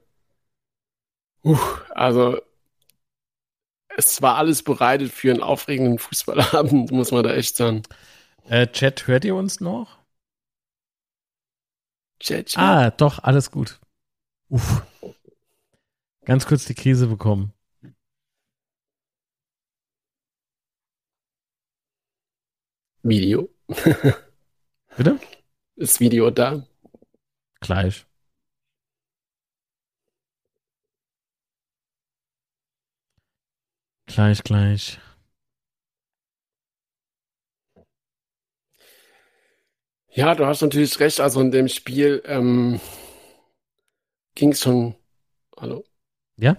uh, also es war alles bereitet für einen aufregenden Fußballabend, [LAUGHS] muss man da echt sagen. Äh, Chat, hört ihr uns noch? Chat, chat. Ah, doch, alles gut. Uff. Ganz kurz die Krise bekommen. Video. [LAUGHS] Bitte? Ist Video da? Gleich. Gleich, gleich. Ja, du hast natürlich recht. Also in dem Spiel ähm, ging es schon. Hallo? Ja?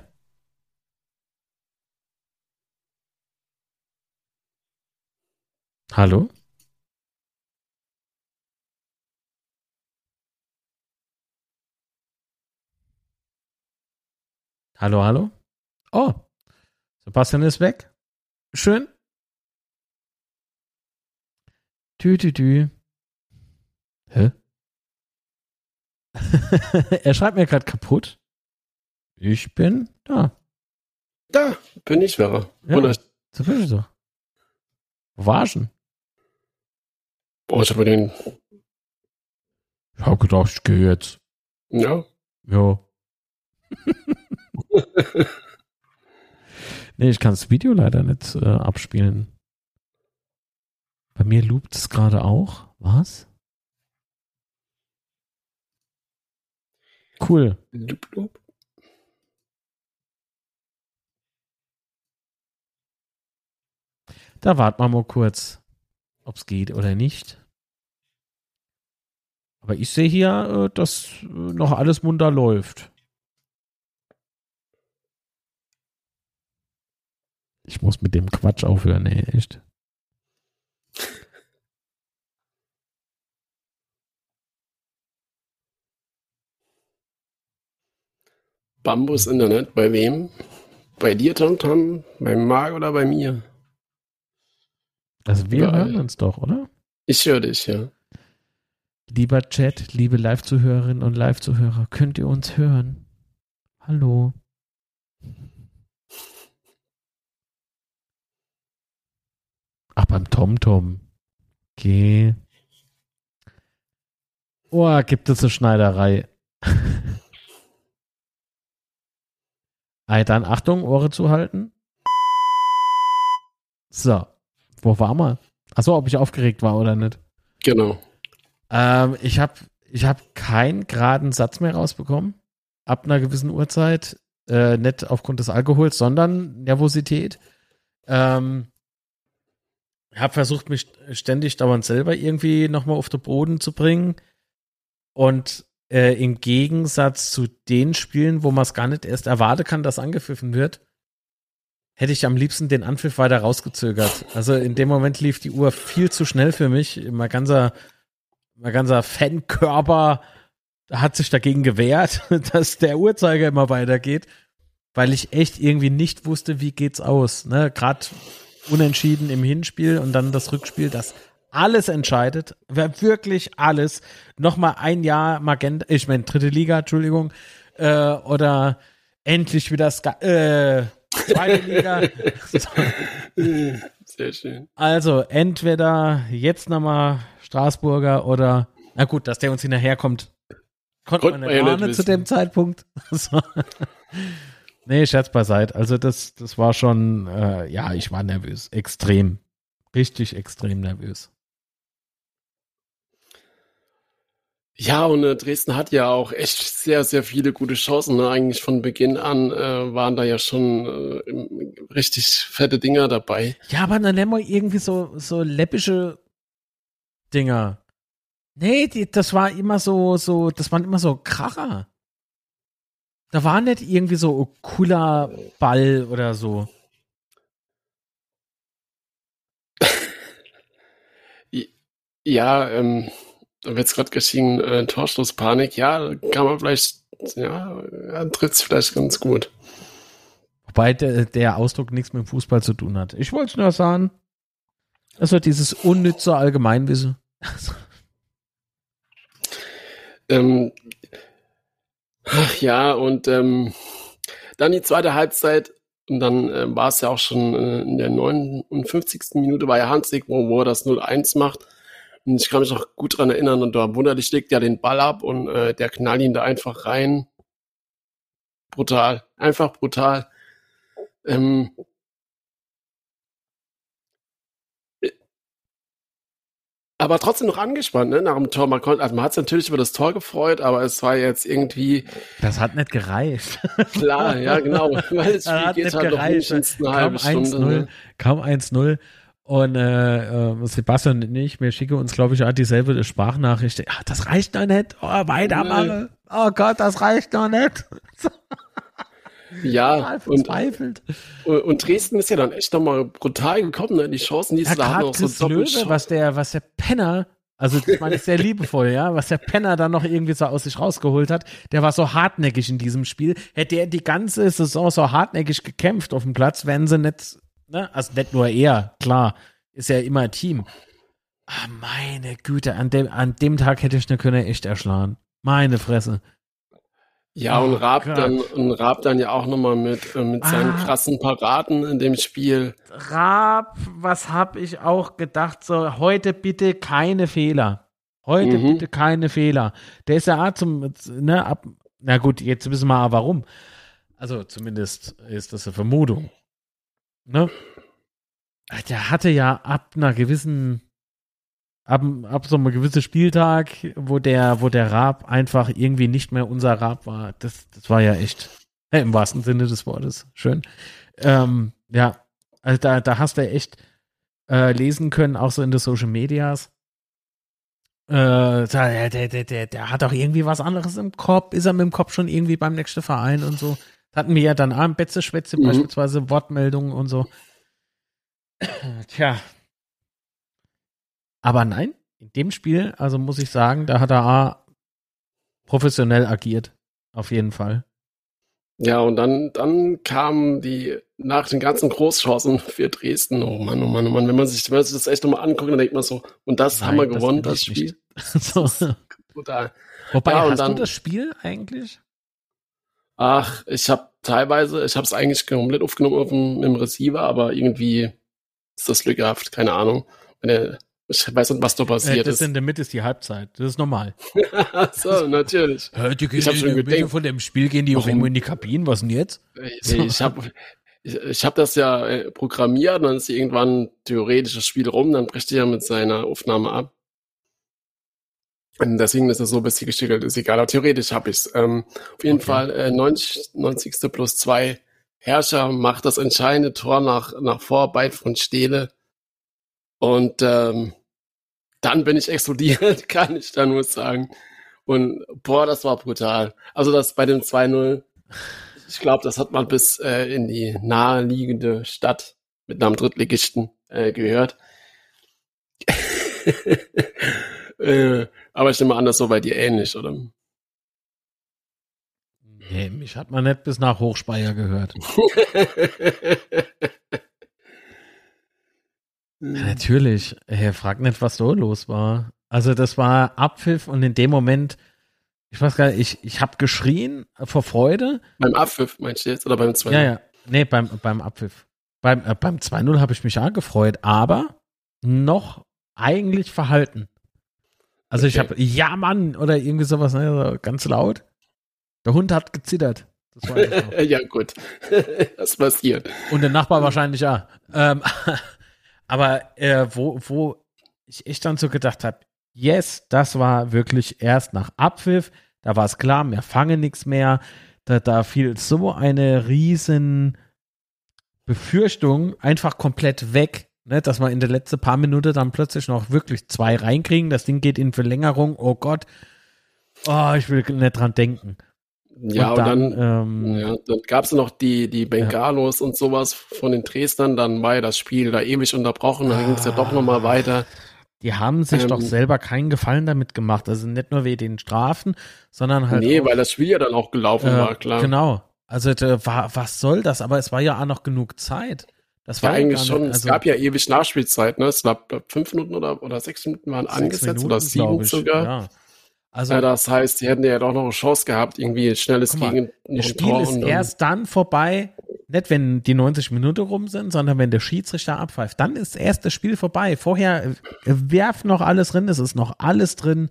Hallo? Hallo, hallo? Oh, Sebastian ist weg. Schön. Tü, tü, tü. Hä? [LAUGHS] er schreibt mir gerade kaputt. Ich bin da. Da bin ich, Vera. Ja. Oder, So bin ich so. Denn? oh, ich habe den. Ich hab gedacht, ich gehe jetzt. Ja. Ja. [LAUGHS] nee, ich kann das Video leider nicht äh, abspielen. Bei mir loopt es gerade auch. Was? Cool. Lup, lup. Da warten wir mal kurz, ob es geht oder nicht. Aber ich sehe hier, äh, dass äh, noch alles munter läuft. Ich muss mit dem Quatsch aufhören, nee, echt. Bambus Internet, bei wem? Bei dir, Tamtam? Bei Marc oder bei mir? Also wir Geil. hören uns doch, oder? Ich höre dich, ja. Lieber Chat, liebe Live-Zuhörerinnen und Live-Zuhörer, könnt ihr uns hören? Hallo. Ach, beim TomTom. Okay. Oh, gibt es eine Schneiderei. [LAUGHS] Ey, dann Achtung, Ohren zuhalten. So. Wo war wir? Achso, ob ich aufgeregt war oder nicht. Genau. Ähm, ich habe ich hab keinen geraden Satz mehr rausbekommen. Ab einer gewissen Uhrzeit. Äh, nicht aufgrund des Alkohols, sondern Nervosität. Ähm, habe versucht, mich ständig dauernd selber irgendwie nochmal auf den Boden zu bringen. Und äh, im Gegensatz zu den Spielen, wo man es gar nicht erst erwarten kann, dass angepfiffen wird, hätte ich am liebsten den Anpfiff weiter rausgezögert. Also in dem Moment lief die Uhr viel zu schnell für mich. Mein ganzer, mein ganzer Fankörper hat sich dagegen gewehrt, [LAUGHS] dass der Uhrzeiger immer weitergeht, weil ich echt irgendwie nicht wusste, wie geht's aus. Ne? Gerade unentschieden im Hinspiel und dann das Rückspiel, das alles entscheidet, wirklich alles. Nochmal ein Jahr Magenta, ich meine dritte Liga, Entschuldigung, äh, oder endlich wieder Ska äh, zweite Liga. [LAUGHS] Sehr schön. Also entweder jetzt nochmal Straßburger oder, na gut, dass der uns hinterherkommt, konnte Konnte man ja nicht ahnen zu dem Zeitpunkt. [LAUGHS] Nee, Scherz beiseite. Also das, das war schon, äh, ja, ich war nervös. Extrem. Richtig extrem nervös. Ja, und äh, Dresden hat ja auch echt sehr, sehr viele gute Chancen. Ne? Eigentlich von Beginn an äh, waren da ja schon äh, richtig fette Dinger dabei. Ja, aber dann nennen wir irgendwie so, so läppische Dinger. Nee, die, das war immer so, so, das waren immer so Kracher. Da war nicht irgendwie so ein cooler Ball oder so. Ja, ähm, da wird's gerade geschehen, äh, Torstoßpanik. Ja, kann man vielleicht, ja, ja trifft's vielleicht ganz gut. Wobei der, der Ausdruck nichts mit dem Fußball zu tun hat. Ich wollte nur sagen, also dieses unnütze Allgemeinwissen. Ähm, ach ja, und ähm, dann die zweite Halbzeit. Und dann äh, war es ja auch schon äh, in der 59. Minute war ja Hansig, wo, wo er das 0-1 macht. Und ich kann mich noch gut dran erinnern. Und da wunderlich legt ja den Ball ab und äh, der knallt ihn da einfach rein. Brutal. Einfach brutal. Ähm, aber trotzdem noch angespannt, ne, nach dem Tor. Man konnte, also man hat sich natürlich über das Tor gefreut, aber es war jetzt irgendwie. Das hat nicht gereicht. Klar, ja, genau. [LAUGHS] Weil das Spiel hat geht nicht halt noch gereicht. mindestens eine Kaum halbe Stunde. 1-0, Ne? kaum 1-0. Und äh, äh, Sebastian und ich, wir schicken uns, glaube ich, auch dieselbe Sprachnachricht. Ah, das reicht noch nicht. Oh, weitermachen. Oh Gott, das reicht noch nicht. [LAUGHS] Ja, [LAUGHS] und, verzweifelt. und, und Dresden ist ja dann echt nochmal brutal gekommen, ne? Die Chancen, die Ja, sie da hatten, auch so Löwe, was der, was der Penner, also ich meine sehr liebevoll, ja, was der Penner dann noch irgendwie so aus sich rausgeholt hat, der war so hartnäckig in diesem Spiel. Hätte er die ganze Saison so hartnäckig gekämpft auf dem Platz, wären sie nicht, ne, also nicht nur er, klar, ist ja immer Team. Ah, meine Güte, an dem, an dem Tag hätte ich eine Könne echt erschlagen. Meine Fresse. Ja, und Raab Gott. dann, und Raab dann ja auch nochmal mit, äh, mit seinen Ah. krassen Paraden in dem Spiel. Raab, was hab ich auch gedacht, so, heute bitte keine Fehler. Heute Mhm. bitte keine Fehler. Der ist ja auch zum, ne, ab, na gut, jetzt wissen wir aber warum. Also zumindest ist das eine Vermutung. Ne? Der hatte ja ab einer gewissen, ab, ab so einem gewissen Spieltag, wo der, wo der Raab einfach irgendwie nicht mehr unser Raab war. Das, das war ja echt, äh, im wahrsten Sinne des Wortes, schön. Ähm, ja, also da, da hast du echt äh, lesen können, auch so in den Social Medias. Äh, der, der, der, der, hat auch irgendwie was anderes im Kopf. Ist er mit dem Kopf schon irgendwie beim nächsten Verein und so? Da hatten wir ja dann am Betze Schwätze Mhm. beispielsweise Wortmeldungen und so. Tja. Aber nein, in dem Spiel, also muss ich sagen, da hat er A, professionell agiert. Auf jeden Fall. Ja, und dann, dann kamen die, nach den ganzen Großchancen für Dresden, oh Mann, oh Mann, oh Mann, wenn man sich, wenn man sich das echt nochmal anguckt, dann denkt man so, und das haben wir Nein, das gewonnen, das Spiel. [LAUGHS] so. Brutal. Wobei, Ja, hast dann- du das Spiel eigentlich? Ach, ich habe teilweise, ich habe es eigentlich komplett aufgenommen auf dem, im Receiver, aber irgendwie ist das lückenhaft, keine Ahnung. Wenn der, ich weiß nicht, was da Äh, passiert das ist. in der Mitte ist die Halbzeit. Das ist normal. [LAUGHS] so, natürlich. [LAUGHS] Die Ich hab schon gedacht, von dem Spiel gehen die auf irgendwo in die Kabinen. Was denn jetzt? Ich, ich habe ich, ich hab das ja äh, programmiert, dann ist irgendwann theoretisch das Spiel rum, dann bricht er ja mit seiner Aufnahme ab. Und deswegen ist es so ein bisschen gestückelt, ist egal, aber theoretisch habe ich's. Ähm, auf jeden Okay. Fall äh, 90, 90. plus zwei Herrscher macht das entscheidende Tor nach, nach Vorarbeit von Stehle. Und ähm, dann bin ich explodiert, [LAUGHS] kann ich da nur sagen. Und boah, das war brutal. Also das bei dem 2-0, ich glaube, das hat man bis äh, in die naheliegende Stadt mit einem Drittligisten äh, gehört. [LAUGHS] äh, aber ich nehme an, das so bei dir ähnlich, oder? Nee, mich hat man nicht bis nach Hochspeier gehört. [LAUGHS] Ja, natürlich. Er fragt nicht, was da los war. Also das war Abpfiff und in dem Moment, ich weiß gar nicht, ich, ich habe geschrien vor Freude. beim Abpfiff meinst du jetzt? Oder beim 2 Ja, ja. Nee, beim, beim Abpfiff. Beim, äh, beim 2-0 habe ich mich auch gefreut, aber noch eigentlich verhalten. Also ich Okay. habe, ja Mann, oder irgendwie sowas, ne, so ganz laut. Der Hund hat gezittert. [LAUGHS] Ich ja, gut. [LAUGHS] das passiert. Und der Nachbar wahrscheinlich auch. Ähm, [LAUGHS] aber äh, wo, wo ich echt dann so gedacht habe, yes, das war wirklich erst nach Abpfiff. Da war es klar, wir fangen nichts mehr. Da, da fiel so eine riesen Befürchtung einfach komplett weg, ne, dass wir in der letzten paar Minuten dann plötzlich noch wirklich zwei reinkriegen. Das Ding geht in Verlängerung. Oh Gott. Oh, ich will nicht dran denken. Ja, und, dann, ähm, ja, dann gab es noch die, die Bengalos ja. und sowas von den Dresdern, dann war ja das Spiel da ewig unterbrochen, dann ah, ging es ja doch nochmal weiter. Die haben sich ähm, doch selber keinen Gefallen damit gemacht. Also nicht nur wegen den Strafen, sondern halt. Nee, auch, weil das Spiel ja dann auch gelaufen äh, war, klar. Genau. Also war, was soll das? Aber es war ja auch noch genug Zeit. Das war ja, eigentlich schon, nicht, also, es gab ja ewig Nachspielzeit, ne? Es war fünf Minuten oder, oder sechs Minuten waren angesetzt Minuten, oder sieben sogar. Ja. Also, ja, das heißt, sie hätten ja doch noch eine Chance gehabt, irgendwie schnelles mal, gegen Das Spiel Tor ist erst dann vorbei, nicht wenn die 90 Minuten rum sind, sondern wenn der Schiedsrichter abpfeift. Dann ist erst das Spiel vorbei. Vorher äh, werft noch alles drin, es ist noch alles drin.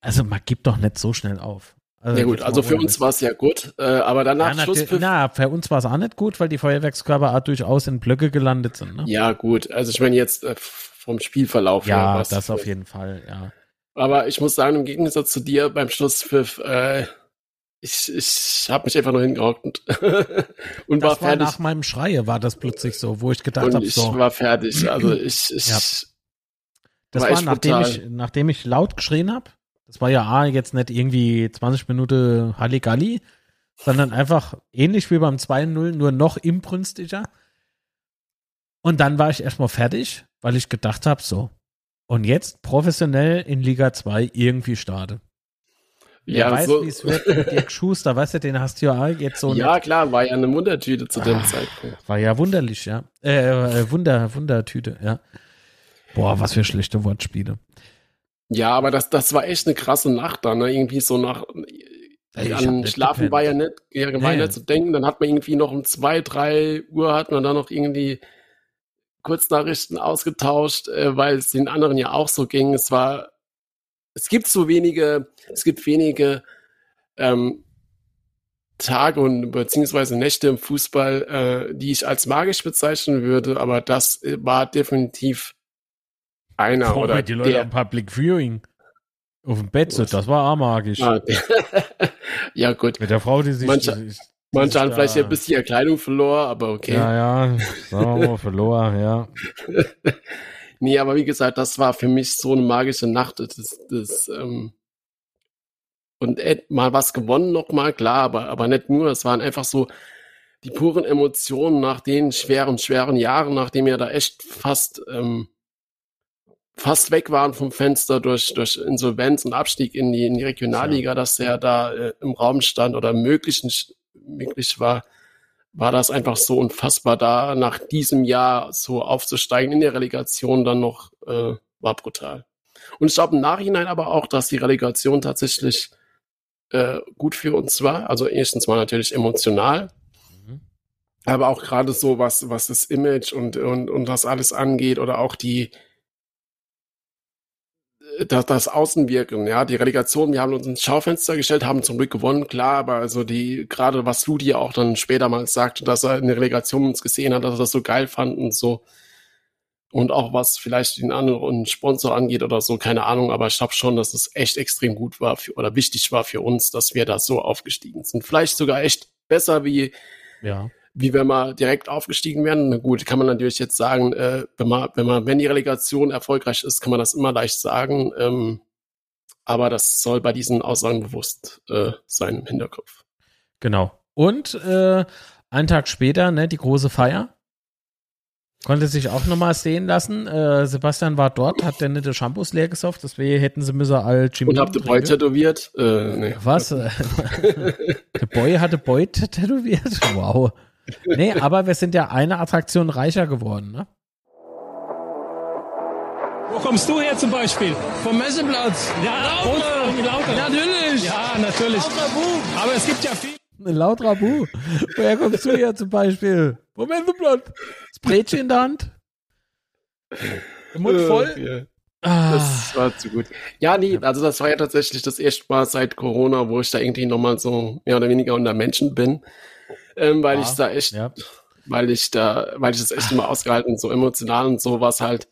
Also man gibt doch nicht so schnell auf. Also ja gut, also für uns war es ja gut, äh, aber danach ja, Schlusspfiff. Na, für uns war es auch nicht gut, weil die Feuerwerkskörper auch durchaus in Blöcke gelandet sind. Ne? Ja gut, also ich meine jetzt äh, vom Spielverlauf. Ja, das auf jeden Fall, ja. Aber ich muss sagen, im Gegensatz zu dir beim Schlusspfiff, äh, ich, ich habe mich einfach nur hingehockt [LAUGHS] und, das war fertig. War nach meinem Schreie war das plötzlich so, wo ich gedacht habe, so. Ich war fertig. Also [CLEARS THROAT] ich, ich ja. Das war, war nachdem ich, nachdem ich laut geschrien habe. Das war ja A, jetzt nicht irgendwie 20 Minuten Halligalli, sondern einfach ähnlich wie beim 2-0, nur noch imbrünstiger. Und dann war ich erstmal fertig, weil ich gedacht habe, so, und jetzt professionell in Liga 2 irgendwie starte. Wer ja, weiß, so. wie es wird mit [LAUGHS] Dirk Schuster, weißt du, den hast du ja jetzt so. Ja, nicht. klar, war ja eine Wundertüte zu dem ah, Zeitpunkt. War ja wunderlich, ja. Äh, äh, Wunder, Wundertüte, ja. Boah, was für schlechte Wortspiele. Ja, aber das, das war echt eine krasse Nacht da, ne? Irgendwie so nach. Ey, an Schlafen war ja nicht, ja, gemein nee. zu denken. Dann hat man irgendwie noch um zwei, drei Uhr hat man dann noch irgendwie Kurznachrichten ausgetauscht, äh, weil es den anderen ja auch so ging. Es war, es gibt so wenige, es gibt wenige ähm, Tage und beziehungsweise Nächte im Fußball, äh, die ich als magisch bezeichnen würde, aber das war definitiv einer Vor oder die Leute der, am Public Viewing auf dem Bett sind, das war auch magisch. Ah, [LAUGHS] ja gut. Mit der Frau, die sich, Manche, Manche haben vielleicht ein bisschen ihre Kleidung verloren, aber okay. Ja, ja, sagen wir mal, [LAUGHS] verloren, ja. nee, aber wie gesagt, das war für mich so eine magische Nacht. Das, das, ähm, und mal was gewonnen nochmal, klar, aber, aber nicht nur. Es waren einfach so die puren Emotionen nach den schweren, schweren Jahren, nachdem wir da echt fast, ähm, fast weg waren vom Fenster durch, durch Insolvenz und Abstieg in die, in die Regionalliga, ja. dass er da äh, im Raum stand oder möglichen möglich war, war das einfach so unfassbar da, nach diesem Jahr so aufzusteigen in der Relegation dann noch, äh, war brutal. Und ich glaube im Nachhinein aber auch, dass die Relegation tatsächlich äh, gut für uns war. Also erstens mal natürlich emotional, mhm. aber auch gerade so was, was das Image und, und, und das alles angeht oder auch die, das, das Außenwirken, ja, die Relegation, wir haben uns ins Schaufenster gestellt, haben zum Glück gewonnen, klar, aber also die, gerade was Ludi auch dann später mal sagte, dass er in der Relegation uns gesehen hat, dass er das so geil fand und so. Und auch was vielleicht den anderen Sponsor angeht oder so, keine Ahnung, aber ich glaube schon, dass es echt extrem gut war für, oder wichtig war für uns, dass wir da so aufgestiegen sind. Vielleicht sogar echt besser wie, ja wie wenn wir direkt aufgestiegen wären. Na gut, kann man natürlich jetzt sagen, äh, wenn man, wenn man, wenn die Relegation erfolgreich ist, kann man das immer leicht sagen. Ähm, aber das soll bei diesen Aussagen bewusst äh, sein im Hinterkopf. Genau. Und äh, einen Tag später, ne, die große Feier. Konnte sich auch nochmal sehen lassen. Äh, Sebastian war dort, hat der nette Shampoos leer gesauft, deswegen hätten sie müssen all Jimmy. Und habt ihr Boy tätowiert? Äh, nee. Was? [LAUGHS] der Boy hatte Boy tätowiert? Wow. Nee, aber wir sind ja eine Attraktion reicher geworden, ne? Wo kommst du her zum Beispiel? Vom Messeplatz. Ja, Lauter. Lauter. Natürlich. Ja, natürlich. Lauter Aber es gibt ja viel. Laut Rabu. Woher kommst du her zum Beispiel? Vom Messeplatz. Das Brötchen in der Hand. Der Mund voll. Ja. Ah. Das war zu gut. Ja, nee, also das war ja tatsächlich das erste Mal seit Corona, wo ich da irgendwie nochmal so mehr oder weniger unter Menschen bin ähm, weil ah, ich da echt, ja. weil ich da, weil ich das echt immer ausgehalten, so emotional und so was halt.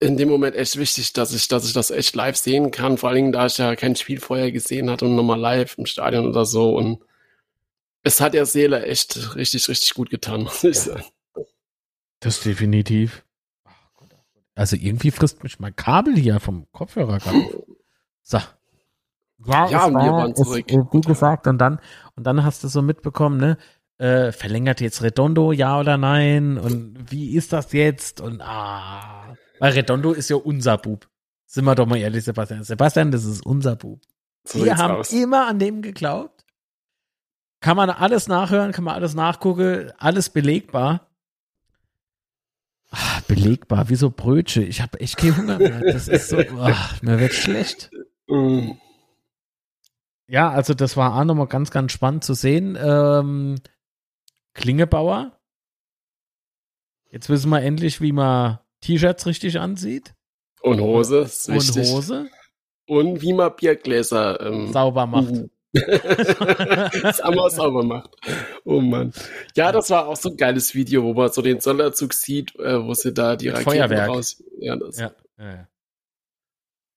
in dem Moment echt wichtig, dass ich, dass ich das echt live sehen kann. Vor allen Dingen, da ich ja kein Spiel vorher gesehen hatte und nochmal live im Stadion oder so. Und es hat der Seele echt richtig, richtig gut getan, [LAUGHS] muss ich sagen. Das definitiv. Also irgendwie frisst mich mein Kabel hier vom Kopfhörer gerade. So. [LAUGHS] Ja, Ja, es wir war, waren es, zurück. äh, wie gesagt, und dann, und dann hast du so mitbekommen, ne? Äh, verlängert jetzt Redondo, ja oder nein? Und wie ist das jetzt? Und ah. Weil Redondo ist ja unser Bub. Sind wir doch mal ehrlich, Sebastian. Sebastian, das ist unser Bub. So Wir haben aus. immer an dem geglaubt. Kann man alles nachhören, kann man alles nachgucken, alles belegbar. Ah, belegbar, wie so Brötchen. Ich habe echt keinen Hunger mehr. Das ist so, ach, [LAUGHS] mir wird schlecht. Ja, also das war auch nochmal ganz, ganz spannend zu sehen. Ähm, Klingebauer. Jetzt wissen wir endlich, wie man T-Shirts richtig ansieht. Und Hose, ist Und wichtig. Hose Und wie man Biergläser ähm, sauber macht. [LAUGHS] Das einmal sauber macht. Oh Mann. Ja, das war auch so ein geiles Video, wo man so den Sonderzug sieht, äh, wo sie da die Mit Raketen Feuerwerk. raus. Ja, das, Ja, ja, ja.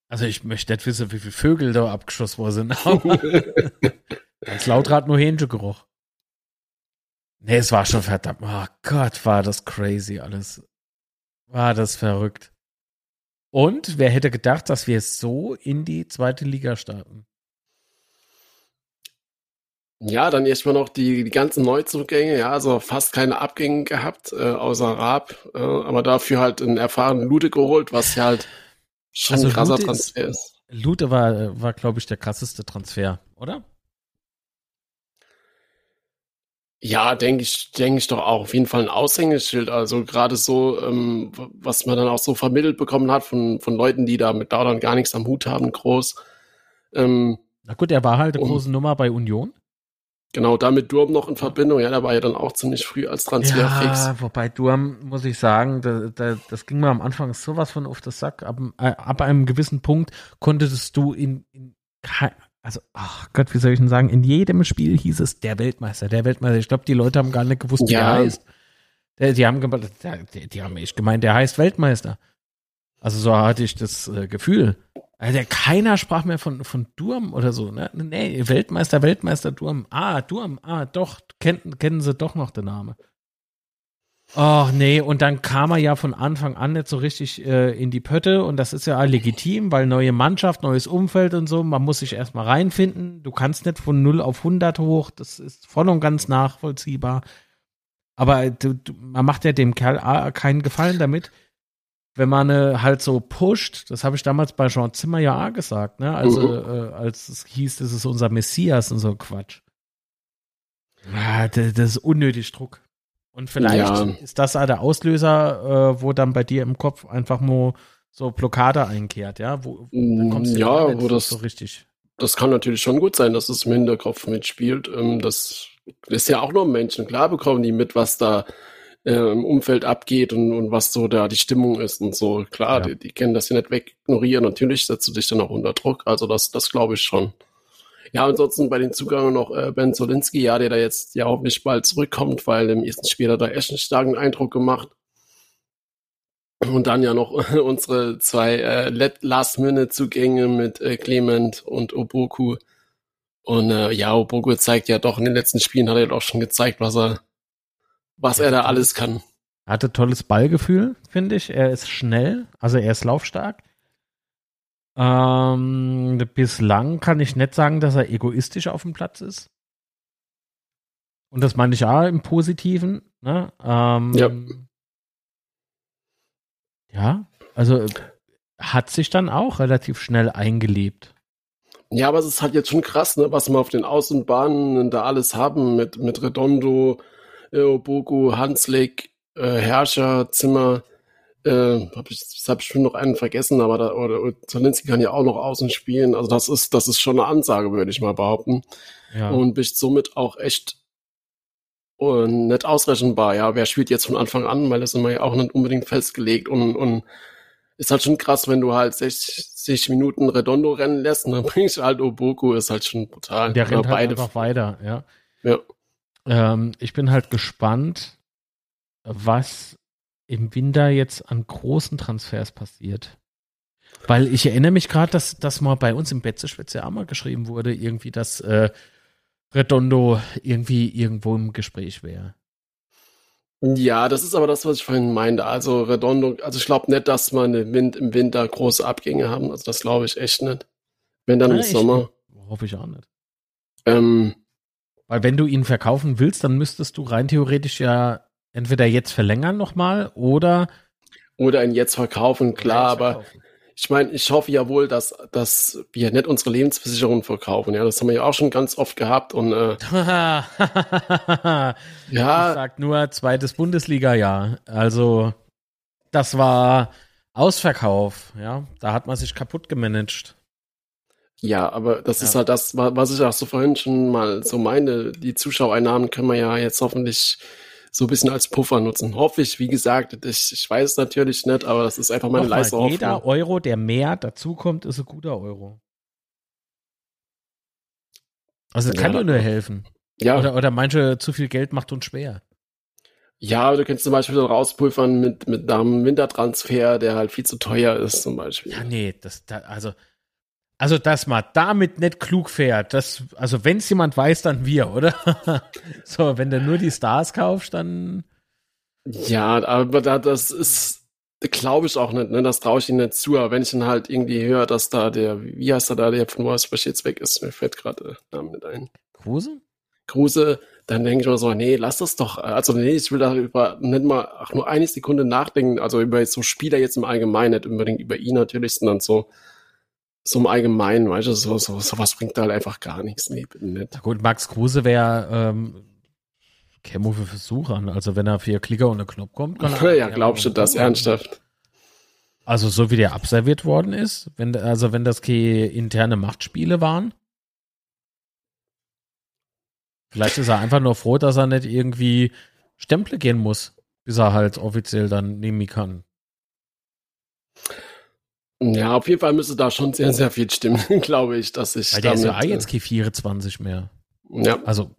Also ich möchte nicht wissen, wie viele Vögel da abgeschossen worden sind. [LAUGHS] Ganz laut hat nur Hähnchengeruch. Nee, es war schon verdammt. Oh Gott, war das crazy alles. War das verrückt. Und wer hätte gedacht, dass wir so in die zweite Liga starten? Ja, dann erstmal noch die, die ganzen Neuzugänge, ja, also fast keine Abgänge gehabt, äh, außer Raab, äh, aber dafür halt einen erfahrenen Lute geholt, was ja halt schon Also ein krasser Lute Transfer ist. Lute war, war glaube ich, der krasseste Transfer, oder? Ja, denke ich, denke ich doch auch. Auf jeden Fall ein Aushängeschild. Also gerade so, ähm, was man dann auch so vermittelt bekommen hat von, von Leuten, die da mit Daudern gar nichts am Hut haben, groß. Ähm, Na gut, er war halt eine große Nummer bei Union. Genau, damit Durm noch in Verbindung. Ja, der war ja dann auch ziemlich früh als Transfer fix. Ja, wobei Durm, muss ich sagen, da, da, das ging mir am Anfang sowas von auf das Sack. Ab, äh, ab einem gewissen Punkt konntest du in, in also, ach Gott, wie soll ich denn sagen, in jedem Spiel hieß es der Weltmeister, der Weltmeister. Ich glaube, die Leute haben gar nicht gewusst, wie Ja. er heißt. Die, die, haben, die, die haben echt gemeint, der heißt Weltmeister. Also so hatte ich das äh, Gefühl. Also keiner sprach mehr von, von Durm oder so. Ne? Nee, Weltmeister, Weltmeister Durm. Ah, Durm, ah, doch, kennen, kennen sie doch noch den Namen. Ach nee, und dann kam er ja von Anfang an nicht so richtig äh, in die Pötte und das ist ja legitim, weil neue Mannschaft, neues Umfeld und so, man muss sich erstmal reinfinden. Du kannst nicht von 0 auf 100 hoch, das ist voll und ganz nachvollziehbar. Aber du, du, man macht ja dem Kerl A, keinen Gefallen damit, wenn man äh, halt so pusht. Das habe ich damals bei Jean Zimmer ja auch gesagt, ne? Also, Mhm. äh, als es hieß, das ist unser Messias und so Quatsch. Ja, das, das ist unnötig Druck. Und vielleicht Ja. ist das auch der Auslöser, äh, wo dann bei dir im Kopf einfach nur so Blockade einkehrt, ja? Wo, dann kommst du Ja, nicht wo das- so richtig. Das kann natürlich schon gut sein, dass es im Hinterkopf mitspielt. Ähm, das ist ja auch nur Menschen. Klar bekommen die mit, was da äh, im Umfeld abgeht und, und was so da die Stimmung ist und so. Klar, Ja. die, die können das ja nicht wegignorieren. Natürlich setzt du dich dann auch unter Druck. Also das, das glaube ich schon. Ja, ansonsten bei den Zugängen noch äh, Ben Solinski, ja, der da jetzt ja hoffentlich bald zurückkommt, weil im ersten Spiel hat er echt einen starken Eindruck gemacht. Und dann ja noch [LAUGHS] unsere zwei äh, Last-Minute-Zugänge mit äh, Clement und Oboku. Und äh, ja, Oboku zeigt ja doch in den letzten Spielen hat er doch schon gezeigt, was er, was Ja, er da alles kann. Er hatte tolles Ballgefühl, finde ich. Er ist schnell, also er ist laufstark. Ähm, bislang kann ich nicht sagen, dass er egoistisch auf dem Platz ist. Und das meine ich auch im Positiven. Ne? Ähm, Ja. Ja, also hat sich dann auch relativ schnell eingelebt. Ja, aber es ist halt jetzt schon krass, ne, was wir auf den Außenbahnen da alles haben mit, mit Redondo, äh, Oboku, Hanslik, äh, Herrscher, Zimmer. Äh, hab ich, habe ich schon noch einen vergessen, aber da, oder, oder Zolinski kann ja auch noch außen spielen. Also das ist, das ist schon eine Ansage, würde ich mal behaupten. Ja. Und bist somit auch echt und nicht ausrechenbar. Ja, wer spielt jetzt von Anfang an, weil das ist immer ja auch nicht unbedingt festgelegt und, und ist halt schon krass, wenn du halt 60 Minuten Redondo rennen lässt und dann [LAUGHS] bringst du halt Oboku, ist halt schon brutal. Der rennt halt beide, einfach weiter, ja. ja. Ähm, ich bin halt gespannt, was im Winter jetzt an großen Transfers passiert? Weil ich erinnere mich gerade, dass, dass mal bei uns im Betzeschwätze auch mal geschrieben wurde, irgendwie, dass äh, Redondo irgendwie irgendwo im Gespräch wäre. Ja, das ist aber das, was ich vorhin meinte. Also Redondo, also ich glaube nicht, dass wir im, Wind, im Winter große Abgänge haben. Also das glaube ich echt nicht. Wenn dann Ah, im? Sommer. Hoffe ich auch nicht. Ähm, Weil wenn du ihn verkaufen willst, dann müsstest du rein theoretisch ja entweder jetzt verlängern nochmal oder oder ihn jetzt verkaufen, klar, jetzt aber verkaufen. ich meine, ich hoffe ja wohl, dass, dass wir nicht unsere Lebensversicherung verkaufen. Ja, das haben wir ja auch schon ganz oft gehabt und äh, [LAUGHS] Ich ja, sag nur zweites Bundesliga-Jahr. Also, das war Ausverkauf, ja. Da hat man sich kaputt gemanagt. Ja, aber das Ja. ist halt das, wa- was ich auch so vorhin schon mal so meine. Die Zuschauereinnahmen können wir ja jetzt hoffentlich so ein bisschen als Puffer nutzen. Hoffe ich, wie gesagt, ich, ich weiß es natürlich nicht, aber das ist einfach meine Nochmal, leise jeder Hoffnung. Euro, der mehr dazukommt, ist ein guter Euro. Also, das kann Ja. doch nur helfen. Ja, Oder, oder manche zu viel Geld macht uns schwer. ja, aber du kannst zum Beispiel so rauspulvern mit, mit einem Wintertransfer, der halt viel zu teuer ist, zum Beispiel. Ja, nee, das, da, also, also, dass man damit nicht klug fährt, das, also, wenn es jemand weiß, dann wir, oder? [LAUGHS] so, wenn du nur die Stars kaufst, dann, Ja, aber da, das ist, glaube ich auch nicht, ne? Das traue ich ihnen nicht zu. Aber wenn ich dann halt irgendwie höre, dass da der, wie heißt er da, der von Wolfsburg jetzt weg ist, mir fällt gerade der Name nicht ein. Kruse? Kruse, dann denke ich mir so, nee, lass das doch. Also nee, ich will darüber nicht mal ach, nur eine Sekunde nachdenken, also über so Spieler jetzt im Allgemeinen, nicht unbedingt über ihn natürlich, sondern so, so im Allgemeinen, weißt du, so, so, sowas bringt halt einfach gar nichts. Nee, bitte nicht. Gut, Max Kruse wäre, ähm, Chemo für Versuch an. Also, wenn er vier Klicker und eine Knopf kommt, kann [LAUGHS] er. Ja, glaubst du das ernsthaft? Also, so wie der abserviert worden ist, wenn, also, wenn das keine interne Machtspiele waren. Vielleicht ist er einfach nur froh, dass er nicht irgendwie Stemple gehen muss, bis er halt offiziell dann nehmen kann. Ja, auf jeden Fall müsste da schon sehr, sehr viel stimmen, [LAUGHS] glaube ich, dass ich Weil der ist ja damit, auch jetzt keine 24 mehr. äh, ja, Also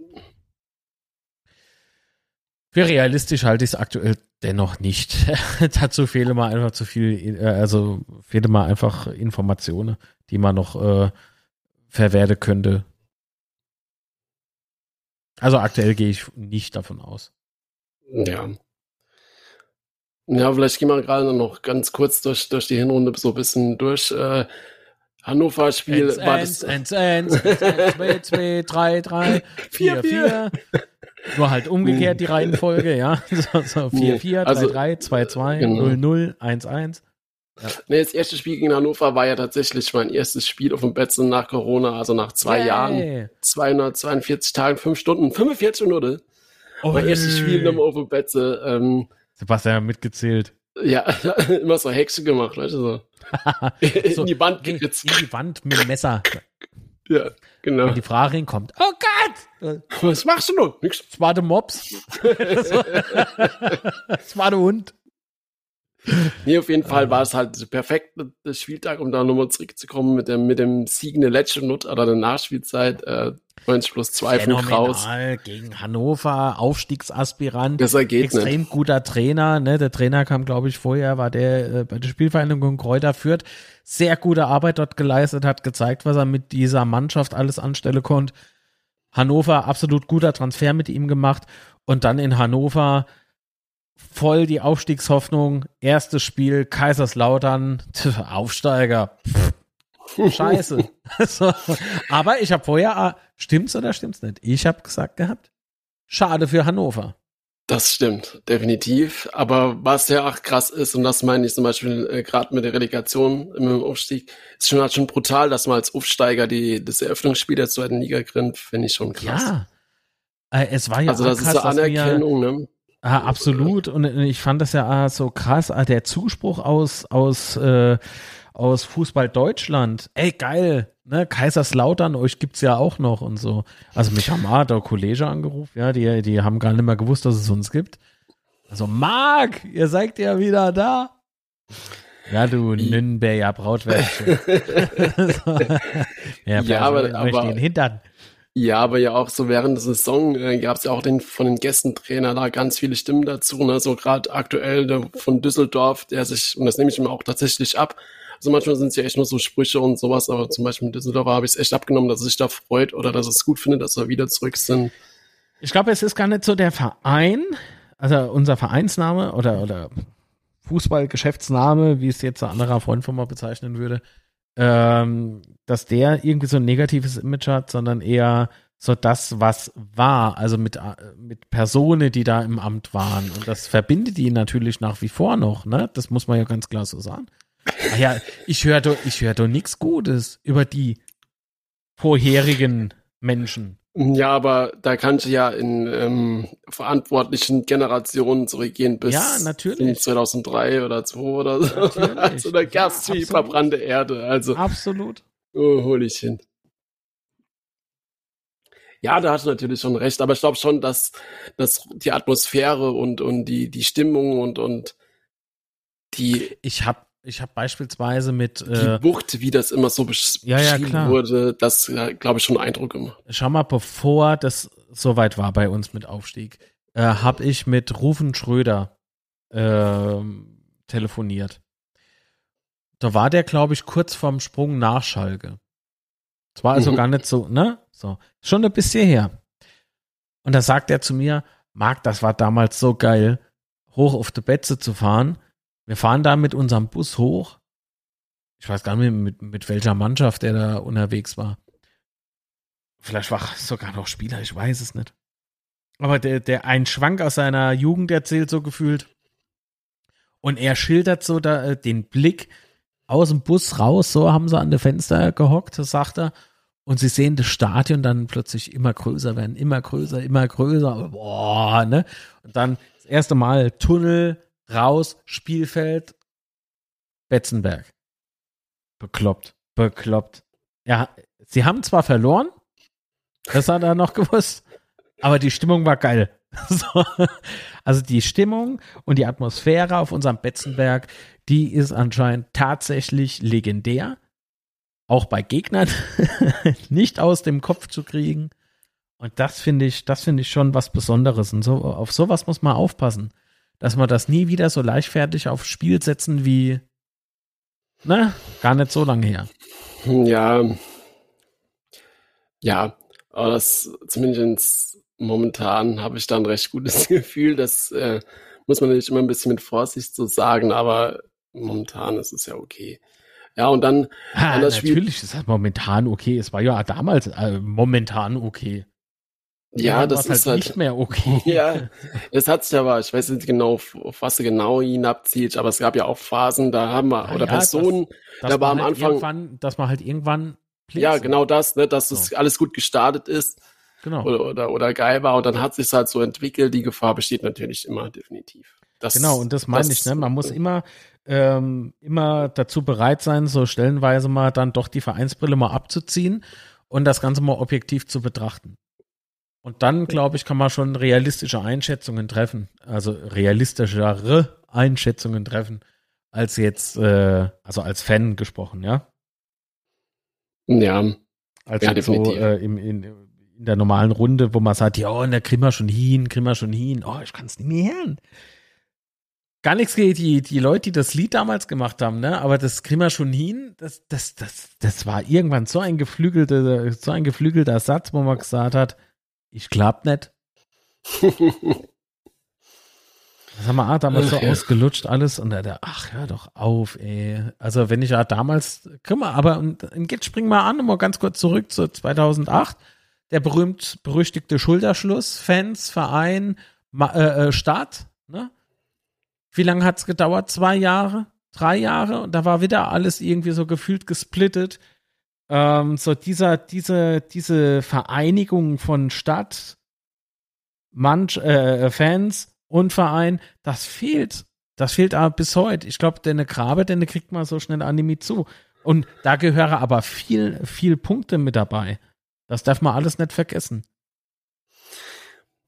für realistisch halte ich es aktuell dennoch nicht. [LAUGHS] Dazu fehle mir einfach zu viel, äh, also fehle mir einfach Informationen, die man noch äh, verwerten könnte. Also aktuell gehe ich nicht davon aus. Ja. Ja, vielleicht gehen wir gerade noch ganz kurz durch, durch die Hinrunde so ein bisschen durch. Äh, Hannover-Spiel war das. 1, 1, 2, 2, 3, 3, 4, 4. Nur halt umgekehrt die Reihenfolge, ja. [LAUGHS] So, so 4, 4, 3, Also, 3, 2, 2, genau. 0, 0, 1, 1. Nee, das erste Spiel gegen Hannover war ja tatsächlich mein erstes Spiel auf dem Betzen nach Corona, also nach zwei Jahren, Yay. 242 Tagen, 5 Stunden, 45 Minuten. Oh, Mein erstes Spiel nochmal auf dem Betze. Ähm, Sebastian hat mitgezählt. ja, [LAUGHS] immer so Hexe gemacht, weißt du, so. [LAUGHS] So, In die Wand In geritzt. die Wand mit dem Messer. Ja, genau. Wenn die Frage hinkommt, oh Gott, Was machst du noch? Nix. das war der Mops. [LAUGHS] das war der Hund. Nee, auf jeden Fall war es halt perfekt, der Spieltag, um da nochmal zurückzukommen mit dem, mit dem Sieg in der letzten Nut oder der Nachspielzeit, äh, 90 plus 2 für Kraus. Phänomenal gegen Hannover, Aufstiegsaspirant. Besser geht Extrem guter Trainer, ne? Der Trainer kam, glaube ich, vorher, war der äh, bei der Spielvereinigung Kräuter führt. Sehr gute Arbeit dort geleistet, hat gezeigt, was er mit dieser Mannschaft alles anstellen konnte. Hannover, absolut guter Transfer mit ihm gemacht. Und dann in Hannover voll die Aufstiegshoffnung. Erstes Spiel, Kaiserslautern, [LAUGHS] Aufsteiger. Pff, Scheiße. [LAUGHS] [LAUGHS] so. Aber ich habe vorher, ah, stimmt's oder stimmt's nicht? Ich habe gesagt gehabt, schade für Hannover. Das stimmt, definitiv. Aber was ja auch krass ist, und das meine ich zum Beispiel äh, gerade mit der Relegation im Aufstieg, ist schon halt schon brutal, dass man als Aufsteiger die, das Eröffnungsspiel der zweiten Liga grinnt, finde ich schon krass. Ja. Äh, es war ja also das krass, ist eine Anerkennung, ne? Ah, absolut. Und ich fand das ja ah, so krass, ah, der Zuspruch aus, aus, äh, aus Fußball Deutschland. Ey, geil. Ne, Kaiserslautern, euch gibt's ja auch noch und so. Also mich haben auch der Kollege angerufen, ja, die, die haben gar nicht mehr gewusst, dass es uns gibt. Also, Marc, ihr seid ja wieder da. Ja, du Nürnberger Brautwärtchen. so. [LAUGHS] ja, Ja, aber- aber- den Hintern. Ja, aber ja auch so während der Saison äh, gab es ja auch den von den Gästentrainer da ganz viele Stimmen dazu, ne? So gerade aktuell der von Düsseldorf, der sich, und das nehme ich ihm auch tatsächlich ab. Also manchmal sind es ja echt nur so Sprüche und sowas, aber zum Beispiel mit Düsseldorfer habe ich es echt abgenommen, dass er sich da freut oder dass er es gut findet, dass wir wieder zurück sind. Ich glaube, es ist gar nicht so der Verein, also unser Vereinsname oder, oder Fußballgeschäftsname, wie es jetzt ein anderer Freund von mir bezeichnen würde, ähm, dass der irgendwie so ein negatives Image hat, sondern eher so das, was war, also mit, äh, mit Personen, die da im Amt waren. Und das verbindet ihn natürlich nach wie vor noch, ne? Das muss man ja ganz klar so sagen. Ah ja, ich höre doch, ich höre doch nichts Gutes über die vorherigen Menschen. Ja, aber da kannst du ja in ähm, verantwortlichen Generationen zurückgehen bis Ja, natürlich. 2003 oder 2 oder so. Also da Ja, wie absolut. verbrannte Erde. Also Absolut. oh, hol ich hin. Ja, da hast du natürlich schon recht, aber ich glaube schon, dass, dass die Atmosphäre und, und die, die Stimmung und, und die, Ich habe ich hab beispielsweise mit, die äh, Wucht, wie das immer so besch Ja, ja, beschrieben wurde, das, ja, glaube ich, schon Eindruck gemacht. schau mal, bevor das soweit war bei uns mit Aufstieg, äh, habe ich mit Rufen Schröder ähm, telefoniert. Da war der, glaube ich, kurz vorm Sprung nach Schalke. Es war also Mhm. gar nicht so, ne? So, schon ein bisschen her. Und da sagt er zu mir, Marc, das war damals so geil, hoch auf die Betze zu fahren. Wir fahren da mit unserem Bus hoch. Ich weiß gar nicht, mit, mit welcher Mannschaft er da unterwegs war. Vielleicht war er sogar noch Spieler, ich weiß es nicht. Aber der, der ein Schwank aus seiner Jugend erzählt so gefühlt. Und er schildert so da, äh, den Blick aus dem Bus raus, so haben sie an der Fenster gehockt, das sagt er. Und sie sehen das Stadion dann plötzlich immer größer werden, immer größer, immer größer. Boah, ne? Und dann das erste Mal Tunnel, raus, Spielfeld, Betzenberg. Bekloppt, bekloppt. Ja, sie haben zwar verloren, das hat er noch [LAUGHS] gewusst, aber die Stimmung war geil. [LAUGHS] So. Also die Stimmung und die Atmosphäre auf unserem Betzenberg, die ist anscheinend tatsächlich legendär. Auch bei Gegnern [LAUGHS] nicht aus dem Kopf zu kriegen. Und das finde ich, das finde ich schon was Besonderes. Und so, auf sowas muss man aufpassen. Dass man das nie wieder so leichtfertig aufs Spiel setzen wie, ne, gar nicht so lange her. Ja, ja, aber das zumindest momentan habe ich da ein recht gutes [LAUGHS] Gefühl. Das äh, muss man natürlich immer ein bisschen mit Vorsicht so sagen, aber momentan ist es ja okay. Ja, und dann, Ah, das Spiel- natürlich ist das momentan okay. Es war ja damals äh, momentan okay. Ja, Irgendwann das war's ist halt, nicht mehr okay. [LAUGHS] ja, es hat sich aber, ich weiß nicht genau, auf, was genau hinabzielt, aber es gab ja auch Phasen, da haben wir, Ja, oder ja, das- Personen, Dass da war am halt Anfang, dass man halt irgendwann ja, Plätze- genau das, ne, dass das So. alles gut gestartet ist genau. oder, oder, oder geil war und dann hat sich halt so entwickelt. Die Gefahr besteht natürlich immer, definitiv. Das, Genau, und das meine ich, ne? Man muss immer, ähm, immer dazu bereit sein, so stellenweise mal dann doch die Vereinsbrille mal abzuziehen und das Ganze mal objektiv zu betrachten. Und dann, glaube ich, kann man schon realistische Einschätzungen treffen. Also realistischere Einschätzungen treffen, als jetzt, äh, also als Fan gesprochen, ja? Ja, Als Ja, jetzt so definitiv. äh, im, in, in der normalen Runde, wo man sagt, ja, und da kriegen wir schon hin, kriegen wir schon hin. Oh, ich kann es nicht mehr hören. Gar nichts gegen die, die Leute, die das Lied damals gemacht haben, ne? Aber das kriegen wir schon hin, das, das, das, das war irgendwann so ein geflügelter, so ein geflügelter Satz, wo man gesagt hat, ich glaub nicht. [LAUGHS] Das haben wir auch damals so ja. ausgelutscht alles und da, da, ach, hör doch auf, ey. Also wenn ich ja damals, guck mal, aber und, und jetzt springen wir an, mal ganz kurz zurück zu 2008. Der berühmt berüchtigte Schulterschluss, Fans, Verein, Ma äh, äh, Staat, ne? Wie lange hat's gedauert? Zwei Jahre? Drei Jahre? Und da war wieder alles irgendwie so gefühlt gesplittet. Ähm, so dieser, diese, diese Vereinigung von Stadt, Manch, äh, Fans und Verein, das fehlt. Das fehlt aber bis heute. Ich glaube, deine Grabe, deine kriegt man so schnell Anime zu. Und da gehören aber viel, viel Punkte mit dabei. Das darf man alles nicht vergessen.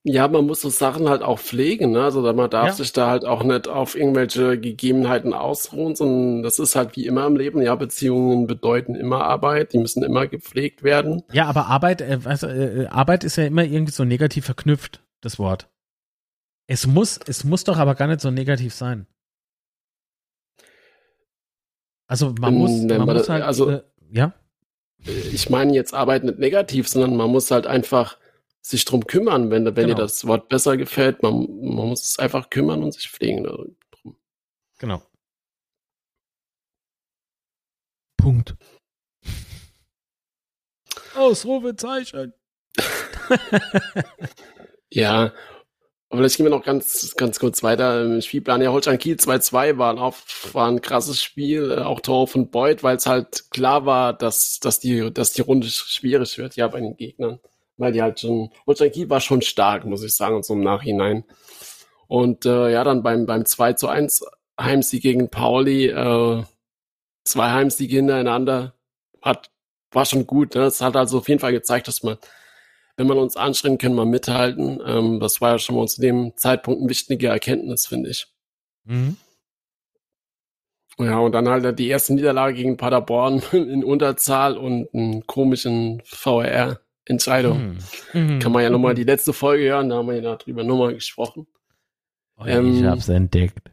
Ja, man muss so Sachen halt auch pflegen, ne? Also man darf Ja. sich da halt auch nicht auf irgendwelche Gegebenheiten ausruhen, sondern das ist halt wie immer im Leben. Ja, Beziehungen bedeuten immer Arbeit, die müssen immer gepflegt werden. Ja, aber Arbeit, äh, du, äh, Arbeit ist ja immer irgendwie so negativ verknüpft, das Wort. Es muss, es muss doch aber gar nicht so negativ sein. Also man Ähm, muss, man man muss halt, also- äh, ja, Ich meine jetzt Arbeit nicht negativ, sondern man muss halt einfach sich drum kümmern, wenn, wenn dir Genau. das Wort besser gefällt. Man, man muss es einfach kümmern und sich pflegen darum. genau. Punkt. Ausrufezeichen. [LAUGHS] Ja, aber vielleicht gehen wir noch ganz, ganz kurz weiter im Spielplan. Ja, Holstein Kiel 2-2 war, ein auf- war ein krasses Spiel, äh, auch Tor von Beuth, weil es halt klar war, dass, dass, die, dass die Runde schwierig wird, ja, bei den Gegnern. Weil die halt schon, Holstein Kiel war schon stark, muss ich sagen, so im Nachhinein. Und äh, ja, dann beim, beim 2 zu 1 Heimsieg gegen Pauli, äh, zwei Heimsiege hintereinander, hat, war schon gut. Ne? Das hat also auf jeden Fall gezeigt, dass man wenn man uns anstrengt, können wir mithalten. Ähm, das war ja schon mal zu dem Zeitpunkt eine wichtige Erkenntnis, finde ich. Mhm. Ja, und dann halt die erste Niederlage gegen Paderborn [LAUGHS] in Unterzahl und einen komischen VR-Entscheidung. Mhm. Kann man ja nochmal die letzte Folge hören, da haben wir ja darüber nochmal gesprochen. Oh, Ähm, ich hab's entdeckt.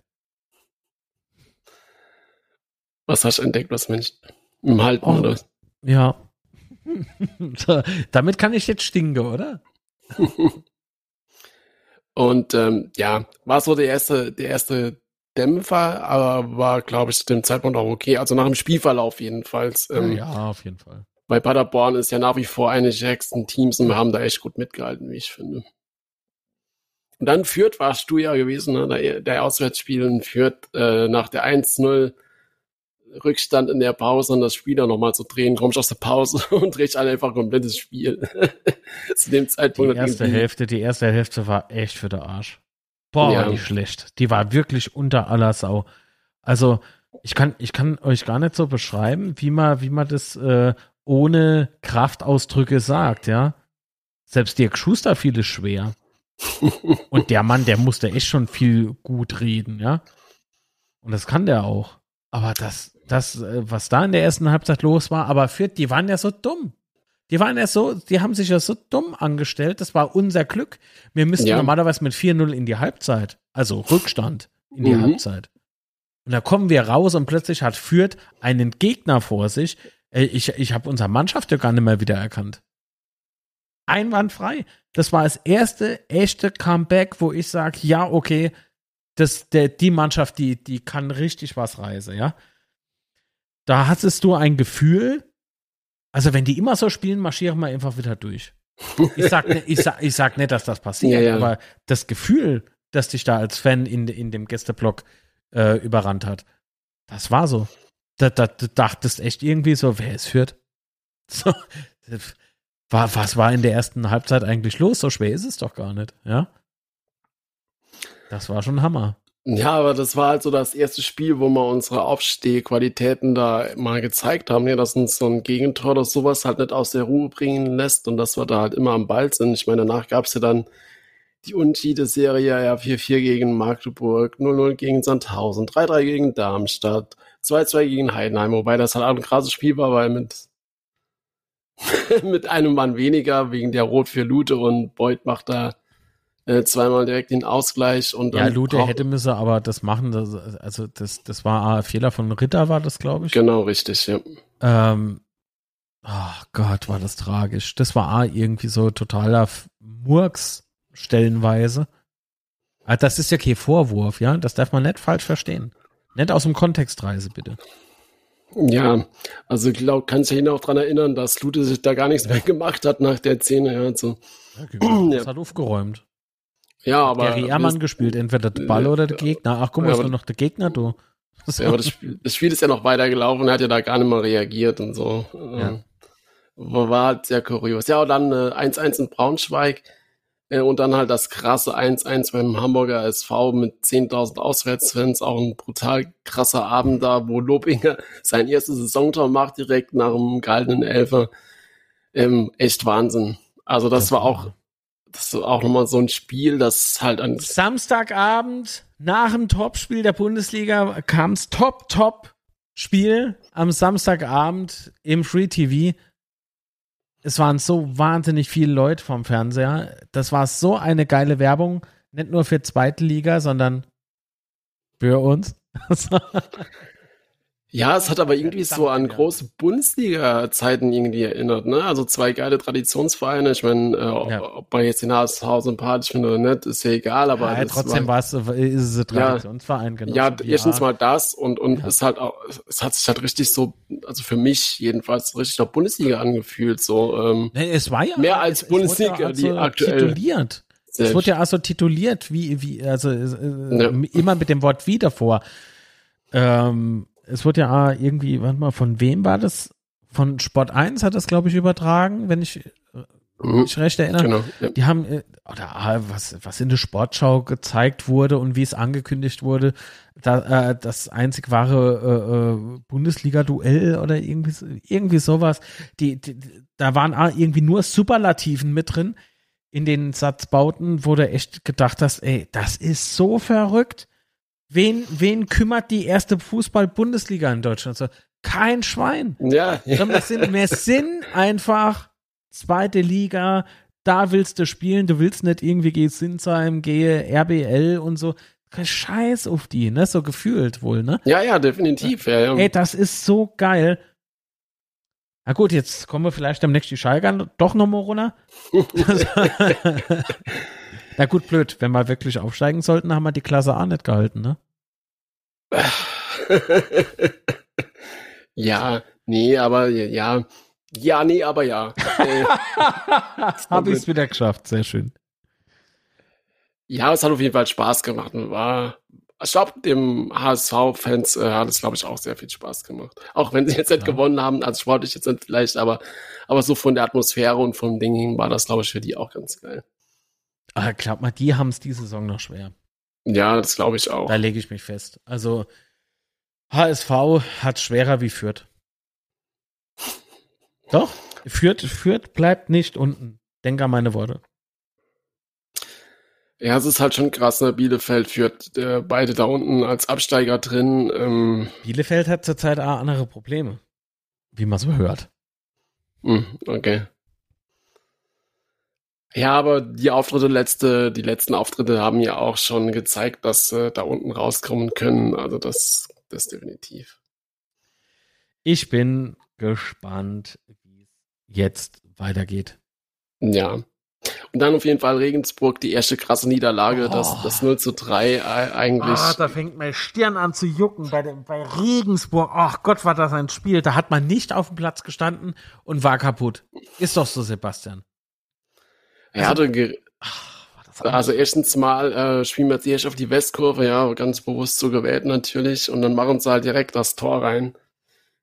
Was hast du entdeckt, was Mensch im Halten Oh. oder? Ja. [LAUGHS] damit kann ich jetzt stinken, oder? [LAUGHS] Und ähm, ja, war so der erste, der erste Dämpfer, aber war, glaube ich, zu dem Zeitpunkt auch okay. Also nach dem Spielverlauf jedenfalls. Ähm, ja, auf jeden Fall. Bei Paderborn ist ja nach wie vor eine der stärksten Teams und wir haben da echt gut mitgehalten, wie ich finde. Und dann Fürth warst du ja gewesen, ne? der, Auswärtsspiel in Fürth äh, nach der 1-0 Rückstand in der Pause und das Spiel dann nochmal zu drehen, kommst aus der Pause [LAUGHS] und drehst einfach komplett das Spiel. [LAUGHS] zu dem Die Zeitpunkt. hat erste Hälfte, die erste Hälfte war echt für den Arsch. Boah, Ja. war die schlecht. Die war wirklich unter aller Sau. Also, ich kann, ich kann euch gar nicht so beschreiben, wie man, wie man das äh, ohne Kraftausdrücke sagt, ja. Selbst Dirk Schuster fiel es schwer. [LAUGHS] Und der Mann, der musste echt schon viel gut reden, ja. Und das kann der auch. Aber das, das, äh, was da in der ersten Halbzeit los war, aber für, die waren ja so dumm. Die waren ja so, die haben sich ja so dumm angestellt. Das war unser Glück. Wir müssten Ja. normalerweise mit 4-0 in die Halbzeit, also Rückstand in die Mhm. Halbzeit. Und da kommen wir raus und plötzlich hat Fürth einen Gegner vor sich. Äh, Ich, ich habe unsere Mannschaft ja gar nicht mehr wiedererkannt. Einwandfrei. Das war das erste echte Comeback, wo ich sage, ja, okay, das, der, die Mannschaft, die, die kann richtig was reißen, ja. Da hattest du ein Gefühl, also wenn die immer so spielen, marschieren wir einfach wieder durch. Ich sag, nicht, ich sag, ich sag nicht, dass das passiert, Ja, ja. aber das Gefühl, das dich da als Fan in, in dem Gästeblock äh, überrannt hat, das war so. Da, da, du dachtest echt irgendwie so, wer ist führt? [LAUGHS] So, war, was war in der ersten Halbzeit eigentlich los? So schwer ist es doch gar nicht, ja? Das war schon Hammer. Ja, aber das war halt so das erste Spiel, wo wir unsere Aufstehqualitäten da mal gezeigt haben, ja, dass uns so ein Gegentor oder sowas halt nicht aus der Ruhe bringen lässt und dass wir da halt immer am Ball sind. Ich meine, danach gab's ja dann die Unschiede-Serie, ja, 4-4 gegen Magdeburg, 0-0 gegen Sandhausen, 3-3 gegen Darmstadt, 2-2 gegen Heidenheim, wobei das halt auch ein krasses Spiel war, weil mit, [LAUGHS] mit einem Mann weniger wegen der Rot für Lute und Beuth macht da äh, zweimal direkt den Ausgleich und Ja, Lute hätte müsse aber das machen. Das, also das, das war ein Fehler von Ritter, war das, glaube ich. Genau, richtig, ja. Ähm, oh Gott, war das tragisch. Das war A, irgendwie so totaler Murks stellenweise. Ah, Das ist ja kein Vorwurf, ja. Das darf man nicht falsch verstehen. Nicht aus dem Kontext reise, bitte. Ja, also ich glaube, kannst du dich noch dran erinnern, dass Lute sich da gar nichts mehr gemacht hat nach der Szene. Ja, also, [CLEARS THROAT] Das hat aufgeräumt. ja aber, Gary Ehrmann gespielt, entweder der Ball oder der Gegner. Ach, guck mal, Ja, ist doch noch der Gegner, du. So. ja, aber das, Spiel, das Spiel ist ja noch weitergelaufen, er hat ja da gar nicht mal reagiert und so. Ja. Ähm, War halt sehr kurios. Ja, und dann äh, 1-1 in Braunschweig äh, und dann halt das krasse 1-1 beim Hamburger SV mit 10.000 Auswärtsfans. Auch ein brutal krasser Abend da, wo Lobinger sein erstes Saisontor macht, direkt nach dem gehaltenen Elfer. Ähm, echt Wahnsinn. Also das, war war- auch das ist auch nochmal so ein Spiel, das halt an Samstagabend nach dem Topspiel der Bundesliga kam's Top Top Spiel am Samstagabend im Free TV. Es waren so wahnsinnig viele Leute vom Fernseher. Das war so eine geile Werbung, nicht nur für zweite Liga, sondern für uns. [LAUGHS] Ja, es hat aber irgendwie so an ja. große Bundesliga-Zeiten irgendwie erinnert, ne? Also zwei geile Traditionsvereine. Ich meine, äh, Ja. ob, ob man jetzt den HSV sympathisch findet oder nicht, ist ja egal, aber ja, das trotzdem war, es, ist es ein Traditionsverein, genau. ja, erstens mal das und und Ja. es hat auch, es hat sich halt richtig so, also für mich jedenfalls richtig nach Bundesliga angefühlt, so ähm, Nee, es war ja Mehr als es- es Bundesliga, ja die also aktuell- tituliert. Es wurde ja also tituliert, wie, wie, also äh, Ja. immer mit dem Wort wie davor. Ähm, es wurde ja irgendwie, warte mal, von wem war das? Von Sport 1 hat das, glaube ich, übertragen, wenn ich Mhm, mich recht erinnere. genau. Ja. Die haben, äh, oder ah, was, was in der Sportschau gezeigt wurde und wie es angekündigt wurde, da, äh, das einzig wahre äh, äh, Bundesliga-Duell oder irgendwie, irgendwie sowas. Die, die, da waren ah, irgendwie nur Superlativen mit drin in den Satzbauten, wo du echt gedacht hast, ey, das ist so verrückt. Wen, wen kümmert die erste Fußball-Bundesliga in Deutschland? So, kein Schwein. Ja, ja. Wir sind, wir sind einfach zweite Liga, da willst du spielen, du willst nicht irgendwie geh Sinsheim, gehe RBL und so. Scheiß auf die, ne? So gefühlt wohl, ne? ja, ja, definitiv. Ja, ja. Ey, das ist so geil. Na gut, jetzt kommen wir vielleicht demnächst die Schalker doch nochmal runter. [LAUGHS] [LAUGHS] Na gut, blöd. Wenn wir wirklich aufsteigen sollten, haben wir die Klasse A nicht gehalten, ne? [LAUGHS] ja, nee, aber ja, ja, nee, aber ja. Äh, Habe ich es wieder geschafft, sehr schön. ja, es hat auf jeden Fall Spaß gemacht und war, ich glaube, dem HSV-Fans äh, hat es, glaube ich, auch sehr viel Spaß gemacht. Auch wenn sie jetzt nicht Ja. gewonnen haben, also sportlich jetzt nicht vielleicht, aber, aber so von der Atmosphäre und vom Ding hin war das, glaube ich, für die auch ganz geil. Aber glaub mal, die haben es diese Saison noch schwer. Ja, das glaube ich auch. Da lege ich mich fest. Also HSV hat schwerer wie Fürth. Doch, Fürth, Fürth bleibt nicht unten. Denk an meine Worte. Ja, es ist halt schon krass, ne? Bielefeld führt äh, beide da unten als Absteiger drin. Ähm, Bielefeld hat zurzeit auch andere Probleme. Wie man so hört. Hm, okay. Ja, aber die Auftritte letzte, die letzten Auftritte haben ja auch schon gezeigt, dass äh, da unten rauskommen können. Also das, das definitiv. Ich bin gespannt, wie es jetzt weitergeht. Ja. Und dann auf jeden Fall Regensburg, die erste krasse Niederlage, Oh. das, das 0 zu 3 äh, eigentlich. Ah, da fängt meine Stirn an zu jucken bei, dem, bei Regensburg. Ach Gott, war das ein Spiel. Da hat man nicht auf dem Platz gestanden und war kaputt. Ist doch so, Sebastian. Er hatte ge War das also erstens mal äh, spielen wir jetzt erst auf die Westkurve, ja, ganz bewusst so gewählt natürlich. Und dann machen sie halt direkt das Tor rein.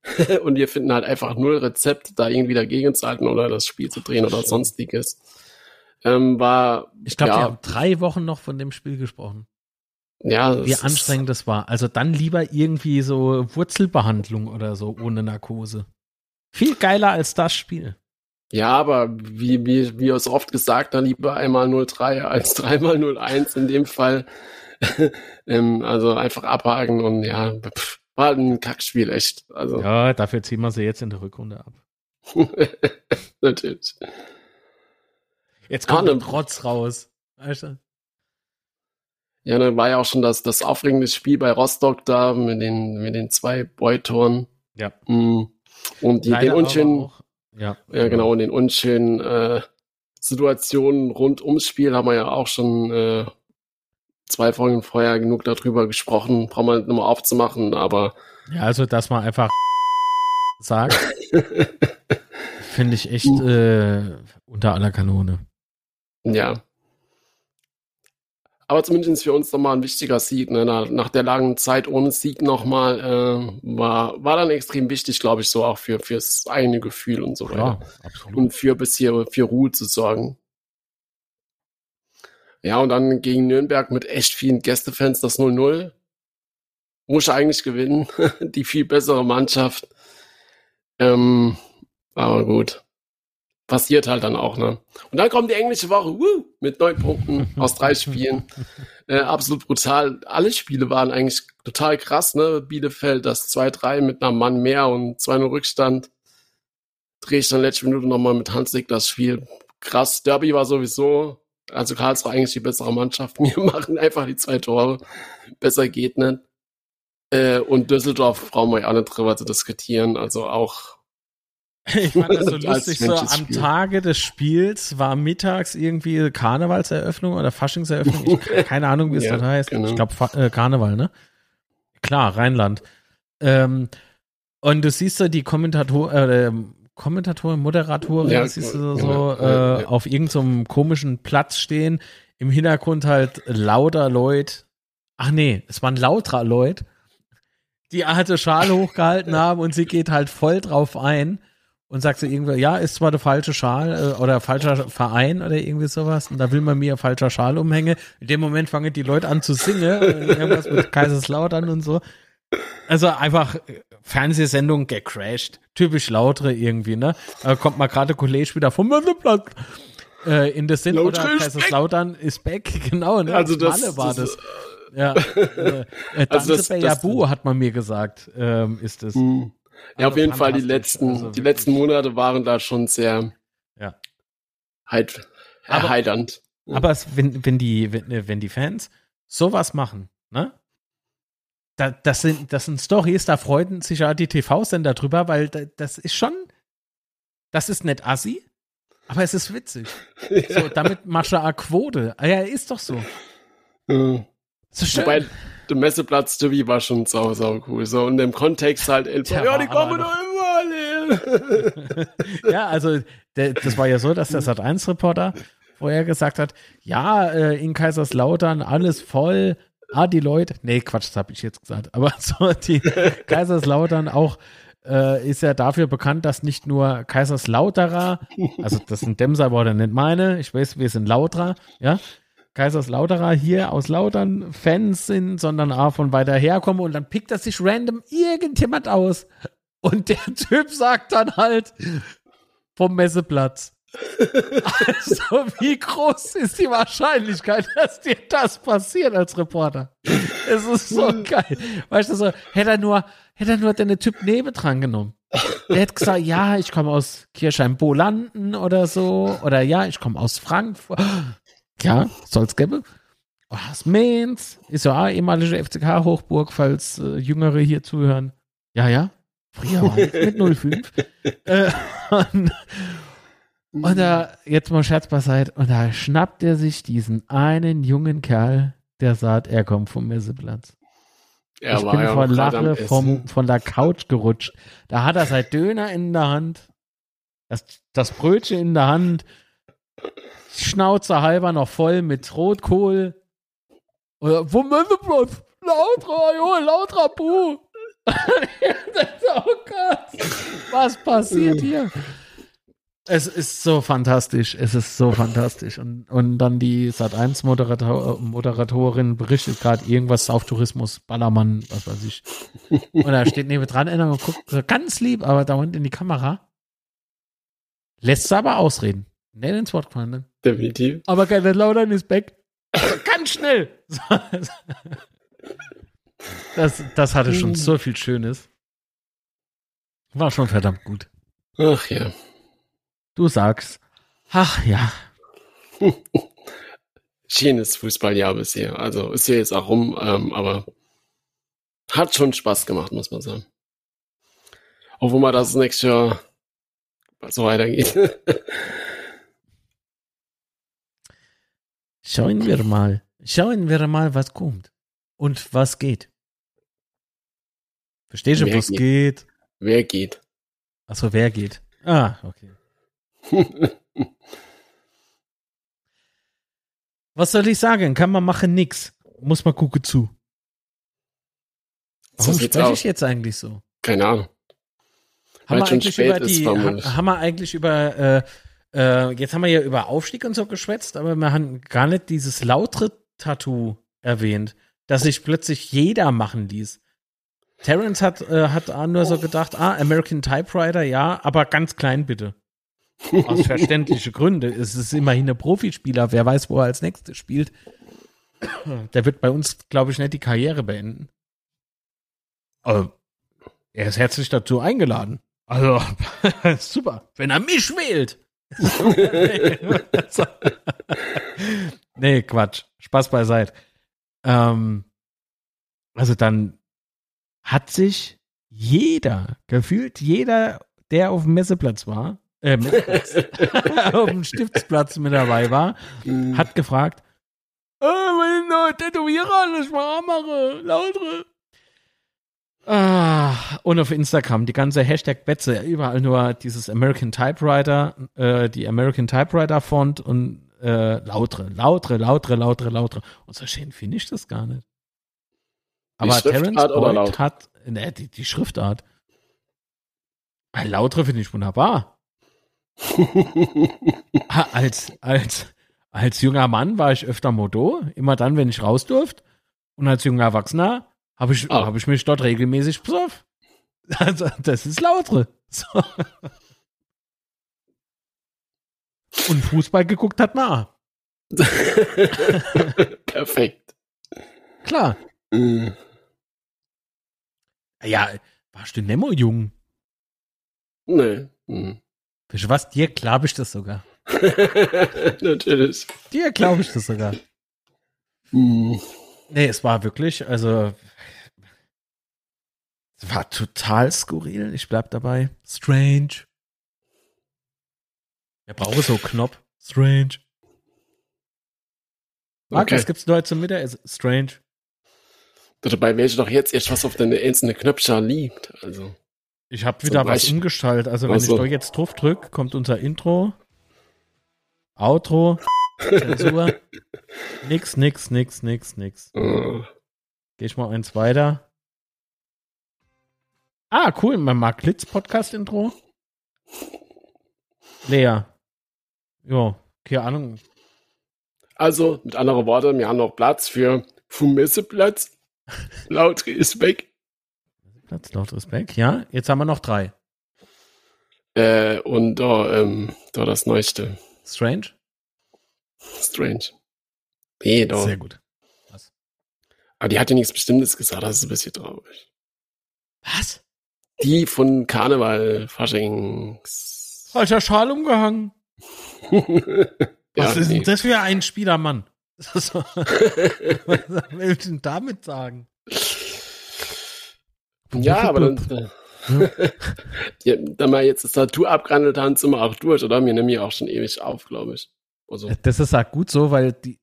[LAUGHS] und wir finden halt einfach null Rezept, da irgendwie dagegen zu halten oder das Spiel zu drehen oder sonstiges. Ähm, war, ich glaube, ja, wir haben drei Wochen noch von dem Spiel gesprochen. ja, Wie anstrengend das war. Also dann lieber irgendwie so Wurzelbehandlung oder so ohne Narkose. Viel geiler als das Spiel. Ja, aber wie, wie, wie es oft gesagt, dann lieber einmal 0-3 als dreimal 0-1 in dem Fall. [LAUGHS] ähm, also einfach abhaken und ja, pff, war ein Kackspiel, echt. Also Ja, dafür ziehen wir sie jetzt in der Rückrunde ab. [LAUGHS] natürlich. Jetzt kommt Ah, der ne- Trotz raus. Weißt du? Ja, dann war ja auch schon das, das aufregende Spiel bei Rostock da mit den, mit den zwei Boy-Toren. Ja. Mm. Und die, Leider den unschönen, auch- Ja, ja genau, und den unschönen äh, Situationen rund ums Spiel haben wir ja auch schon äh, zwei Folgen vorher genug darüber gesprochen. Brauchen wir nicht nochmal aufzumachen, aber Ja, also, dass man einfach [LAUGHS] sagt, [LAUGHS] finde ich echt äh, unter aller Kanone. ja. Aber zumindest für uns nochmal ein wichtiger Sieg. Ne? Nach, der langen Zeit ohne Sieg nochmal äh, war, war dann extrem wichtig, glaube ich, so auch für fürs eigene Gefühl und so weiter. Ja, und für bis hier für Ruhe zu sorgen. Ja, und dann gegen Nürnberg mit echt vielen Gästefans das 0-0. Muss eigentlich gewinnen. [LAUGHS] Die viel bessere Mannschaft. Ähm, aber gut. Passiert halt dann auch, ne? Und dann kommt die englische Woche, woo, mit neun Punkten [LAUGHS] aus drei Spielen. Äh, absolut brutal. Alle Spiele waren eigentlich total krass, ne? Bielefeld das 2-3 mit einem Mann mehr und 2-0 Rückstand. Drehe ich dann letzte Minute nochmal mit Hanslik das Spiel. Krass. Derby war sowieso, also Karlsruhe eigentlich die bessere Mannschaft. [LAUGHS] Wir machen einfach die zwei Tore. Besser geht nicht. Äh, und Düsseldorf brauchen wir ja auch nicht drüber zu diskutieren. Also auch Ich fand das so [LAUGHS] lustig, so am. Tage des Spiels war mittags irgendwie Karnevalseröffnung oder Faschingseröffnung. Ich, [LAUGHS] keine Ahnung, wie es Ja, das heißt. genau. Ich glaube äh, Karneval, ne? Klar, Rheinland. Ähm, und du siehst so die Kommentator, äh, Kommentatoren, Moderatorin, Ja, siehst du so, genau. äh, Ja, ja. auf irgendeinem komischen Platz stehen. Im Hintergrund halt lauter Leute. Ach nee, es waren lauter Leute, die alte Schale hochgehalten [LAUGHS] haben und sie geht halt voll drauf ein und sagt so irgendwie, ja, ist zwar der falsche Schal äh, oder falscher Verein oder irgendwie sowas und da will man mir falscher Schal umhängen. In dem Moment fangen die Leute an zu singen, äh, irgendwas mit Kaiserslautern und so. Also einfach äh, Fernsehsendung gecrashed. Typisch lautere irgendwie, ne? Da kommt mal gerade Kollege wieder vom Messeplatz äh, in das Sinn oder Lautre ist Kaiserslautern ist back, [LAUGHS] genau, ne? Also das- Malle war [LAUGHS] das- das. Ja, äh, Also Danze das- Bayabu hat man mir gesagt, ähm, ist es. Hm. Ja, auf Also jeden Fall die letzten, Also die letzten Monate waren da schon sehr Ja. halt Aber- erheiternd. Aber es, wenn, wenn, die, wenn, äh, wenn die Fans sowas machen, ne? Da, das, sind, das sind Stories, da freuen sich ja die TV-Sender drüber, weil da, das ist schon, das ist nicht assi, aber es ist witzig. [LAUGHS] So, damit machst du eine Quote. Ah Ja, ist doch so. Ja. So schön. Wobei der Messeplatz Derby war schon sau, sau cool. So in dem Kontext halt, Der ja, die aber kommen doch immer alle. [LAUGHS] ja, also der, das war ja so, dass der Sat1-Reporter vorher gesagt hat, ja, äh, in Kaiserslautern alles voll. Ah, die Leute, nee, Quatsch, das habe ich jetzt gesagt, aber [LAUGHS] so die Kaiserslautern auch äh, ist ja dafür bekannt, dass nicht nur Kaiserslauterer, also das sind Demser Worte, nicht meine, ich weiß, wir sind Lauterer, ja, Kaiserslauterer hier aus Lautern Fans sind, sondern auch von weiter herkommen und dann pickt er sich random irgendjemand aus und der [LAUGHS] Typ sagt dann halt vom Messeplatz. [LAUGHS] Also, wie groß ist die Wahrscheinlichkeit, dass dir das passiert als Reporter? Es ist so geil. Weißt du, so, hätte er nur, hätte er nur den Typ nebendran genommen. Der hätte gesagt, ja, ich komme aus Kirchheim-Bolanden oder so. Oder ja, ich komme aus Frankfurt. Ja, soll's geben. Oh, aus Mainz. Ist ja auch ehemalige FCK-Hochburg, falls äh, Jüngere hier zuhören. Ja, ja. Früher war ich mit 05. [LAUGHS] äh, und, und da, jetzt mal Scherz beiseite, und da schnappt er sich diesen einen jungen Kerl, der sagt, er kommt vom Messeplatz. Er ich war bin ja vor Lache vom, von der Couch gerutscht. Da hat er sein Döner in der Hand, das, das Brötchen in der Hand, Schnauze halber noch voll mit Rotkohl. Oder, wo Messeplatz? Lautra, jo, Lautra, Buh. oh Gott, was passiert hier? Es ist so fantastisch, es ist so fantastisch. Und, und dann die Sat1 Moderator, Moderatorin berichtet gerade irgendwas auf Tourismus, Ballermann, was weiß ich. Und da steht neben dran und guckt ganz lieb, aber dauernd in die Kamera. Lässt sie aber ausreden. Nicht ins Wort gefallen. Ne? Definitiv. Aber keine Laudern ist back. ganz schnell. [LAUGHS] Das, das hatte schon so viel Schönes. War schon verdammt gut. Ach ja. Du sagst, ach ja, [LAUGHS] Schönes Fußballjahr bisher. Also ist ja jetzt auch rum, ähm, aber hat schon Spaß gemacht, muss man sagen. Mal, dass es nächstes Jahr so weitergeht. [LAUGHS] schauen wir mal. Schauen wir mal, was kommt. Und was geht. Verstehst du, Wer was geht? geht? Wer geht? Achso, wer geht? Ah, okay. [LAUGHS] Was soll ich sagen? Kann man machen nix. Muss man gucken zu. Warum spreche ich jetzt eigentlich so? Keine Ahnung. Haben wir eigentlich über die, haben wir eigentlich über, äh, jetzt haben wir ja über Aufstieg und so geschwätzt, aber wir haben gar nicht dieses Lautre-Tattoo erwähnt, das sich plötzlich jeder machen ließ. Terence hat, äh, hat nur so gedacht, ah, American Typewriter, ja, aber ganz klein bitte. Aus [LAUGHS] verständlichen Gründen. Es ist immerhin ein Profispieler. Wer weiß, wo er als nächstes spielt. Der wird bei uns, glaube ich, nicht die Karriere beenden. Aber er ist herzlich dazu eingeladen. Also, [LAUGHS] super. Wenn er mich wählt. [LAUGHS] nee, Quatsch. Spaß beiseite. Ähm, also dann hat sich jeder, gefühlt jeder, der auf dem Messeplatz war, äh, Messeplatz, [LAUGHS] auf dem Stiftsplatz mit dabei war, Mhm. hat gefragt, äh, wenn ich Tätowierer alles mal mache, lautere. Ah, und auf Instagram die ganze Hashtag Betze, überall nur dieses American Typewriter, äh, die American Typewriter Font und äh, lautere, lautere, lautere, lautere, lautere. Und so schön finde ich das gar nicht. Aber Terence Boyd hat, ne, die, die Schriftart. Ein lautere finde ich wunderbar. Als, als, als junger Mann war ich öfter Modo, immer dann, wenn ich raus durfte. Und als junger Erwachsener habe ich, Ah. hab ich mich dort regelmäßig besoffen. [LAUGHS] Also, das ist lautere. So. Und Fußball geguckt hat man. [LAUGHS] Perfekt. Klar. Mhm. Ja, warst du Nemo jung? Nee. Mhm. Für was? Dir glaube ich das sogar. [LAUGHS] Natürlich. Dir glaube ich das sogar. Mhm. Nee, es war wirklich, also war total skurril. Ich bleib dabei. Strange. Er brauche so Knopf. Strange. Marc, Okay. was gibt's denn heute zum Mittagessen? Strange. Dabei weiß ich doch jetzt erst, was auf deine einzelnen Knöpfchen liegt. Also. Ich habe wieder was umgestaltet. Also wenn Ach so. ich da jetzt drauf drück, kommt unser Intro, Outro, Zensur. [LAUGHS] nix, nix, nix, nix, nix. Äh, Geh ich mal eins weiter. Ah, cool, mein Mark Litz Podcast Intro. Lea. Jo, keine Ahnung. Also, mit anderen Worten, wir haben noch Platz für Fumesseplatz. Laut ist weg. Platz laut Respekt. Ja, jetzt haben wir noch drei. Äh, und da, ähm, da das Neueste. Strange. Strange. Nee, da. Sehr gut. Aber die hat ja nichts Bestimmtes gesagt, das ist ein bisschen traurig. Was? Die von Karneval, Faschings. Falscher Schal umgehangen. [LAUGHS] Was ja, ist denn nee. das für ein Spielermann? [LAUGHS] Was will ich denn damit sagen? ja, aber dann, [LAUGHS] ja, da wir jetzt das Tattoo abgehandelt haben, sind wir auch durch, oder? Wir nehmen ja auch schon ewig auf, glaube ich. Also, Das ist auch gut so, weil die,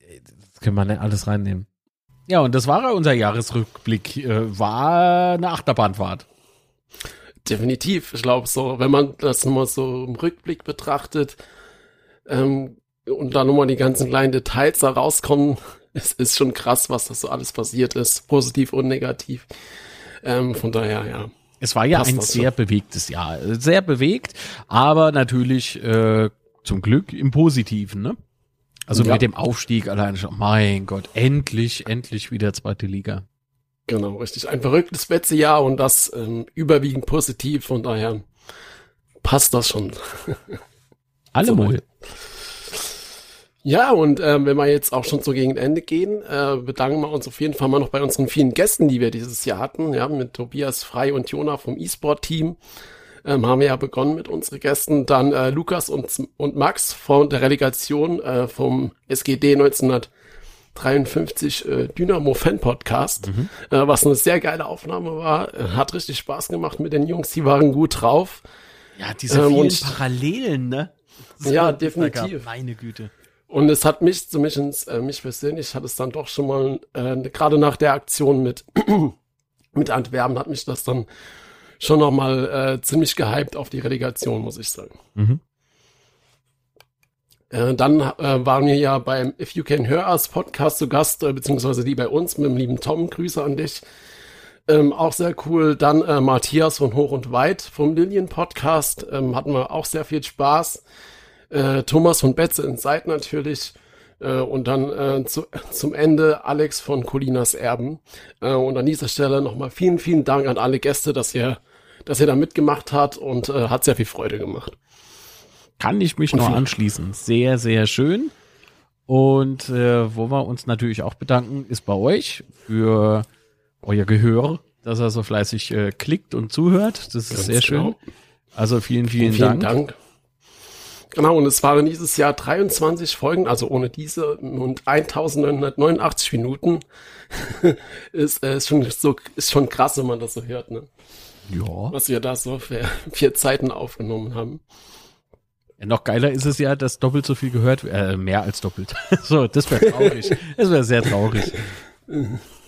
das können wir nicht alles reinnehmen. Ja, und das war unser Jahresrückblick. Äh, war eine Achterbahnfahrt. Definitiv. Ich glaube so, wenn man das mal so im Rückblick betrachtet, ähm, und da nochmal die ganzen kleinen Details da rauskommen, [LAUGHS] es ist schon krass, was das so alles passiert ist, positiv und negativ. Ähm, von daher, ja. Es war ja Passt ein das so. sehr bewegtes Jahr. Sehr bewegt, aber natürlich äh, zum Glück im Positiven, ne? Also Ja. mit dem Aufstieg allein schon. Mein Gott, endlich, endlich wieder zweite Liga. Genau, richtig. Ein verrücktes letzte Jahr und das ähm, überwiegend positiv, von daher passt das schon. [LAUGHS] Allemal. Ja, und ähm, wenn wir jetzt auch schon so gegen Ende gehen, äh, bedanken wir uns auf jeden Fall mal noch bei unseren vielen Gästen, die wir dieses Jahr hatten. Ja, mit Tobias Frei und Jona vom E-Sport-Team ähm, haben wir ja begonnen mit unseren Gästen. Dann äh, Lukas und, und Max von der Relegation äh, vom SGD 1953 äh, Dynamo Fan Podcast, äh, was eine sehr geile Aufnahme war. Äh, hat richtig Spaß gemacht mit den Jungs, die waren gut drauf. Ja, diese Ähm, vielen und- Parallelen, ne? Ja, Das da definitiv. Meine Güte. Und es hat mich, zumindest äh, mich persönlich, hat es dann doch schon mal, äh, gerade nach der Aktion mit, [CLEARS THROAT] mit Antwerpen, hat mich das dann schon noch mal äh, ziemlich gehypt auf die Relegation, muss ich sagen. Mhm. Äh, dann äh, waren wir ja beim If You Can Hear Us Podcast zu Gast, äh, beziehungsweise die bei uns mit dem lieben Tom. Grüße an dich. Ähm, auch sehr cool. Dann äh, Matthias von Hoch und Weit vom Lilien Podcast. Ähm, hatten wir auch sehr viel Spaß. Äh, Thomas von Betze in Zeit natürlich. Äh, und dann äh, zu, [LAUGHS] zum Ende Alex von Colinas Erben. Äh, und an dieser Stelle nochmal vielen, vielen Dank an alle Gäste, dass ihr, dass ihr da mitgemacht habt und äh, hat sehr viel Freude gemacht. Kann ich mich nur anschließen. Sehr, sehr schön. Und äh, wo wir uns natürlich auch bedanken, ist bei euch für euer Gehör, dass er so fleißig äh, klickt und zuhört. Das ist Ganz sehr schön. genau. Also vielen, vielen, Vielen Dank. Dank. Genau, und es waren dieses Jahr 23 Folgen, also ohne diese und 1989 Minuten. [LAUGHS] ist, äh, ist, schon so, ist schon krass, wenn man das so hört, ne? Ja. Was wir da so für vier Zeiten aufgenommen haben. Ja, Noch geiler ist es ja, dass doppelt so viel gehört, äh, mehr als doppelt. [LAUGHS] so, das wäre traurig. das wäre sehr traurig.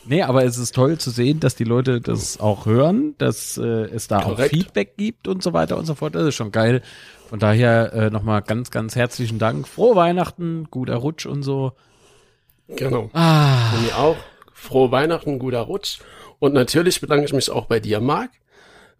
Nee, aber es ist toll zu sehen, dass die Leute das auch hören, dass äh, es da auch Korrekt. Feedback gibt und so weiter und so fort. Das ist schon geil. Von daher äh, nochmal ganz, ganz herzlichen Dank. Frohe Weihnachten, guter Rutsch und so. Genau. Ah, Von mir auch. Frohe Weihnachten, guter Rutsch. Und natürlich bedanke ich mich auch bei dir, Marc.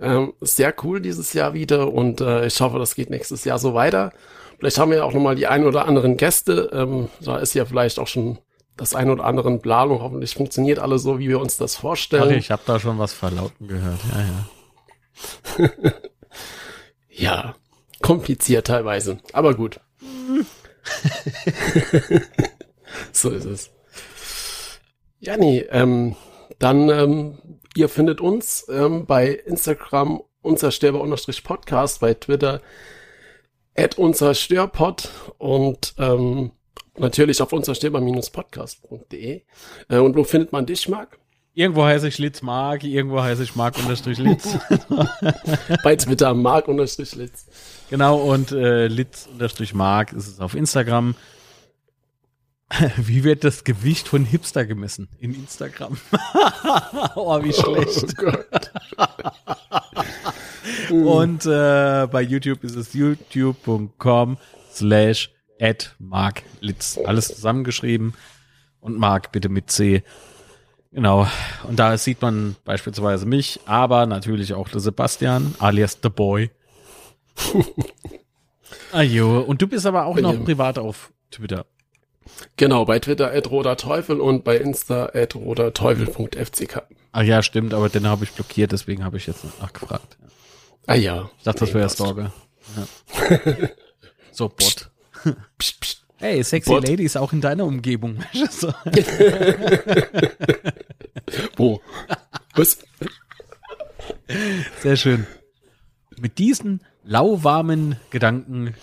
Ähm, sehr cool dieses Jahr wieder und äh, ich hoffe, das geht nächstes Jahr so weiter. Vielleicht haben wir ja auch nochmal die ein oder anderen Gäste. Ähm, da ist ja vielleicht auch schon das ein oder andere in Planung. Hoffentlich funktioniert alles so, wie wir uns das ach, vorstellen. ich habe da schon was verlauten gehört. Ja, ja. [LAUGHS] Ja, kompliziert teilweise, aber gut. [LAUGHS] [LAUGHS] so ist es. Ja, nee, ähm, dann, ähm, ihr findet uns ähm, bei Instagram unzerstörbar-podcast, bei Twitter at unzerstörpod und ähm, natürlich auf unzerstörbar-podcast.de. Äh, und wo findet man dich, Marc? Irgendwo heiße ich Litz Mark, irgendwo heiße ich Mark unterstrich Litz. [LAUGHS] Bei Twitter mark-litz. Genau, und äh, Litz unterstrich Mark ist es auf Instagram. [LAUGHS] Wie wird das Gewicht von Hipster gemessen in Instagram? [LAUGHS] oh, wie schlecht. Oh Gott. [LAUGHS] Und äh, bei YouTube ist es youtube.com slash at Mark Litz. Alles zusammengeschrieben. Und Mark bitte mit C. Genau. Und da sieht man beispielsweise mich, aber natürlich auch der Sebastian, alias The Boy. Ajo. Und du bist aber auch noch privat auf Twitter. Genau, bei Twitter at roter Teufel und bei Insta at roterteufel.fck. Ah ja, stimmt, aber den habe ich blockiert, deswegen habe ich jetzt nachgefragt. Ah ja. Ich dachte, das wäre. Stalker. Ja. [LAUGHS] so, Bot. Psst, psst. Hey, sexy Bot. Ladies auch in deiner Umgebung. [LAUGHS] [LAUGHS] Wo? Was? Sehr schön. Mit diesen lauwarmen Gedanken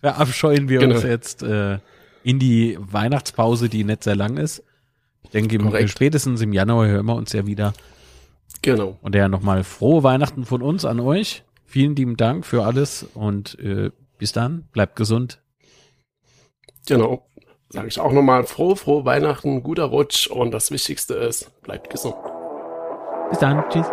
verabscheuen wir uns Genau. jetzt äh, in die Weihnachtspause, die nicht sehr lang ist. Ich denke, im, Korrekt. spätestens im Januar hören wir uns ja wieder. Genau. Und daher nochmal frohe Weihnachten von uns an euch. Vielen lieben Dank für alles und äh, bis dann. Bleibt gesund. Genau. Sage ich auch nochmal frohe, frohe Weihnachten, guter Rutsch und das Wichtigste ist, bleibt gesund. Bis dann. Tschüss.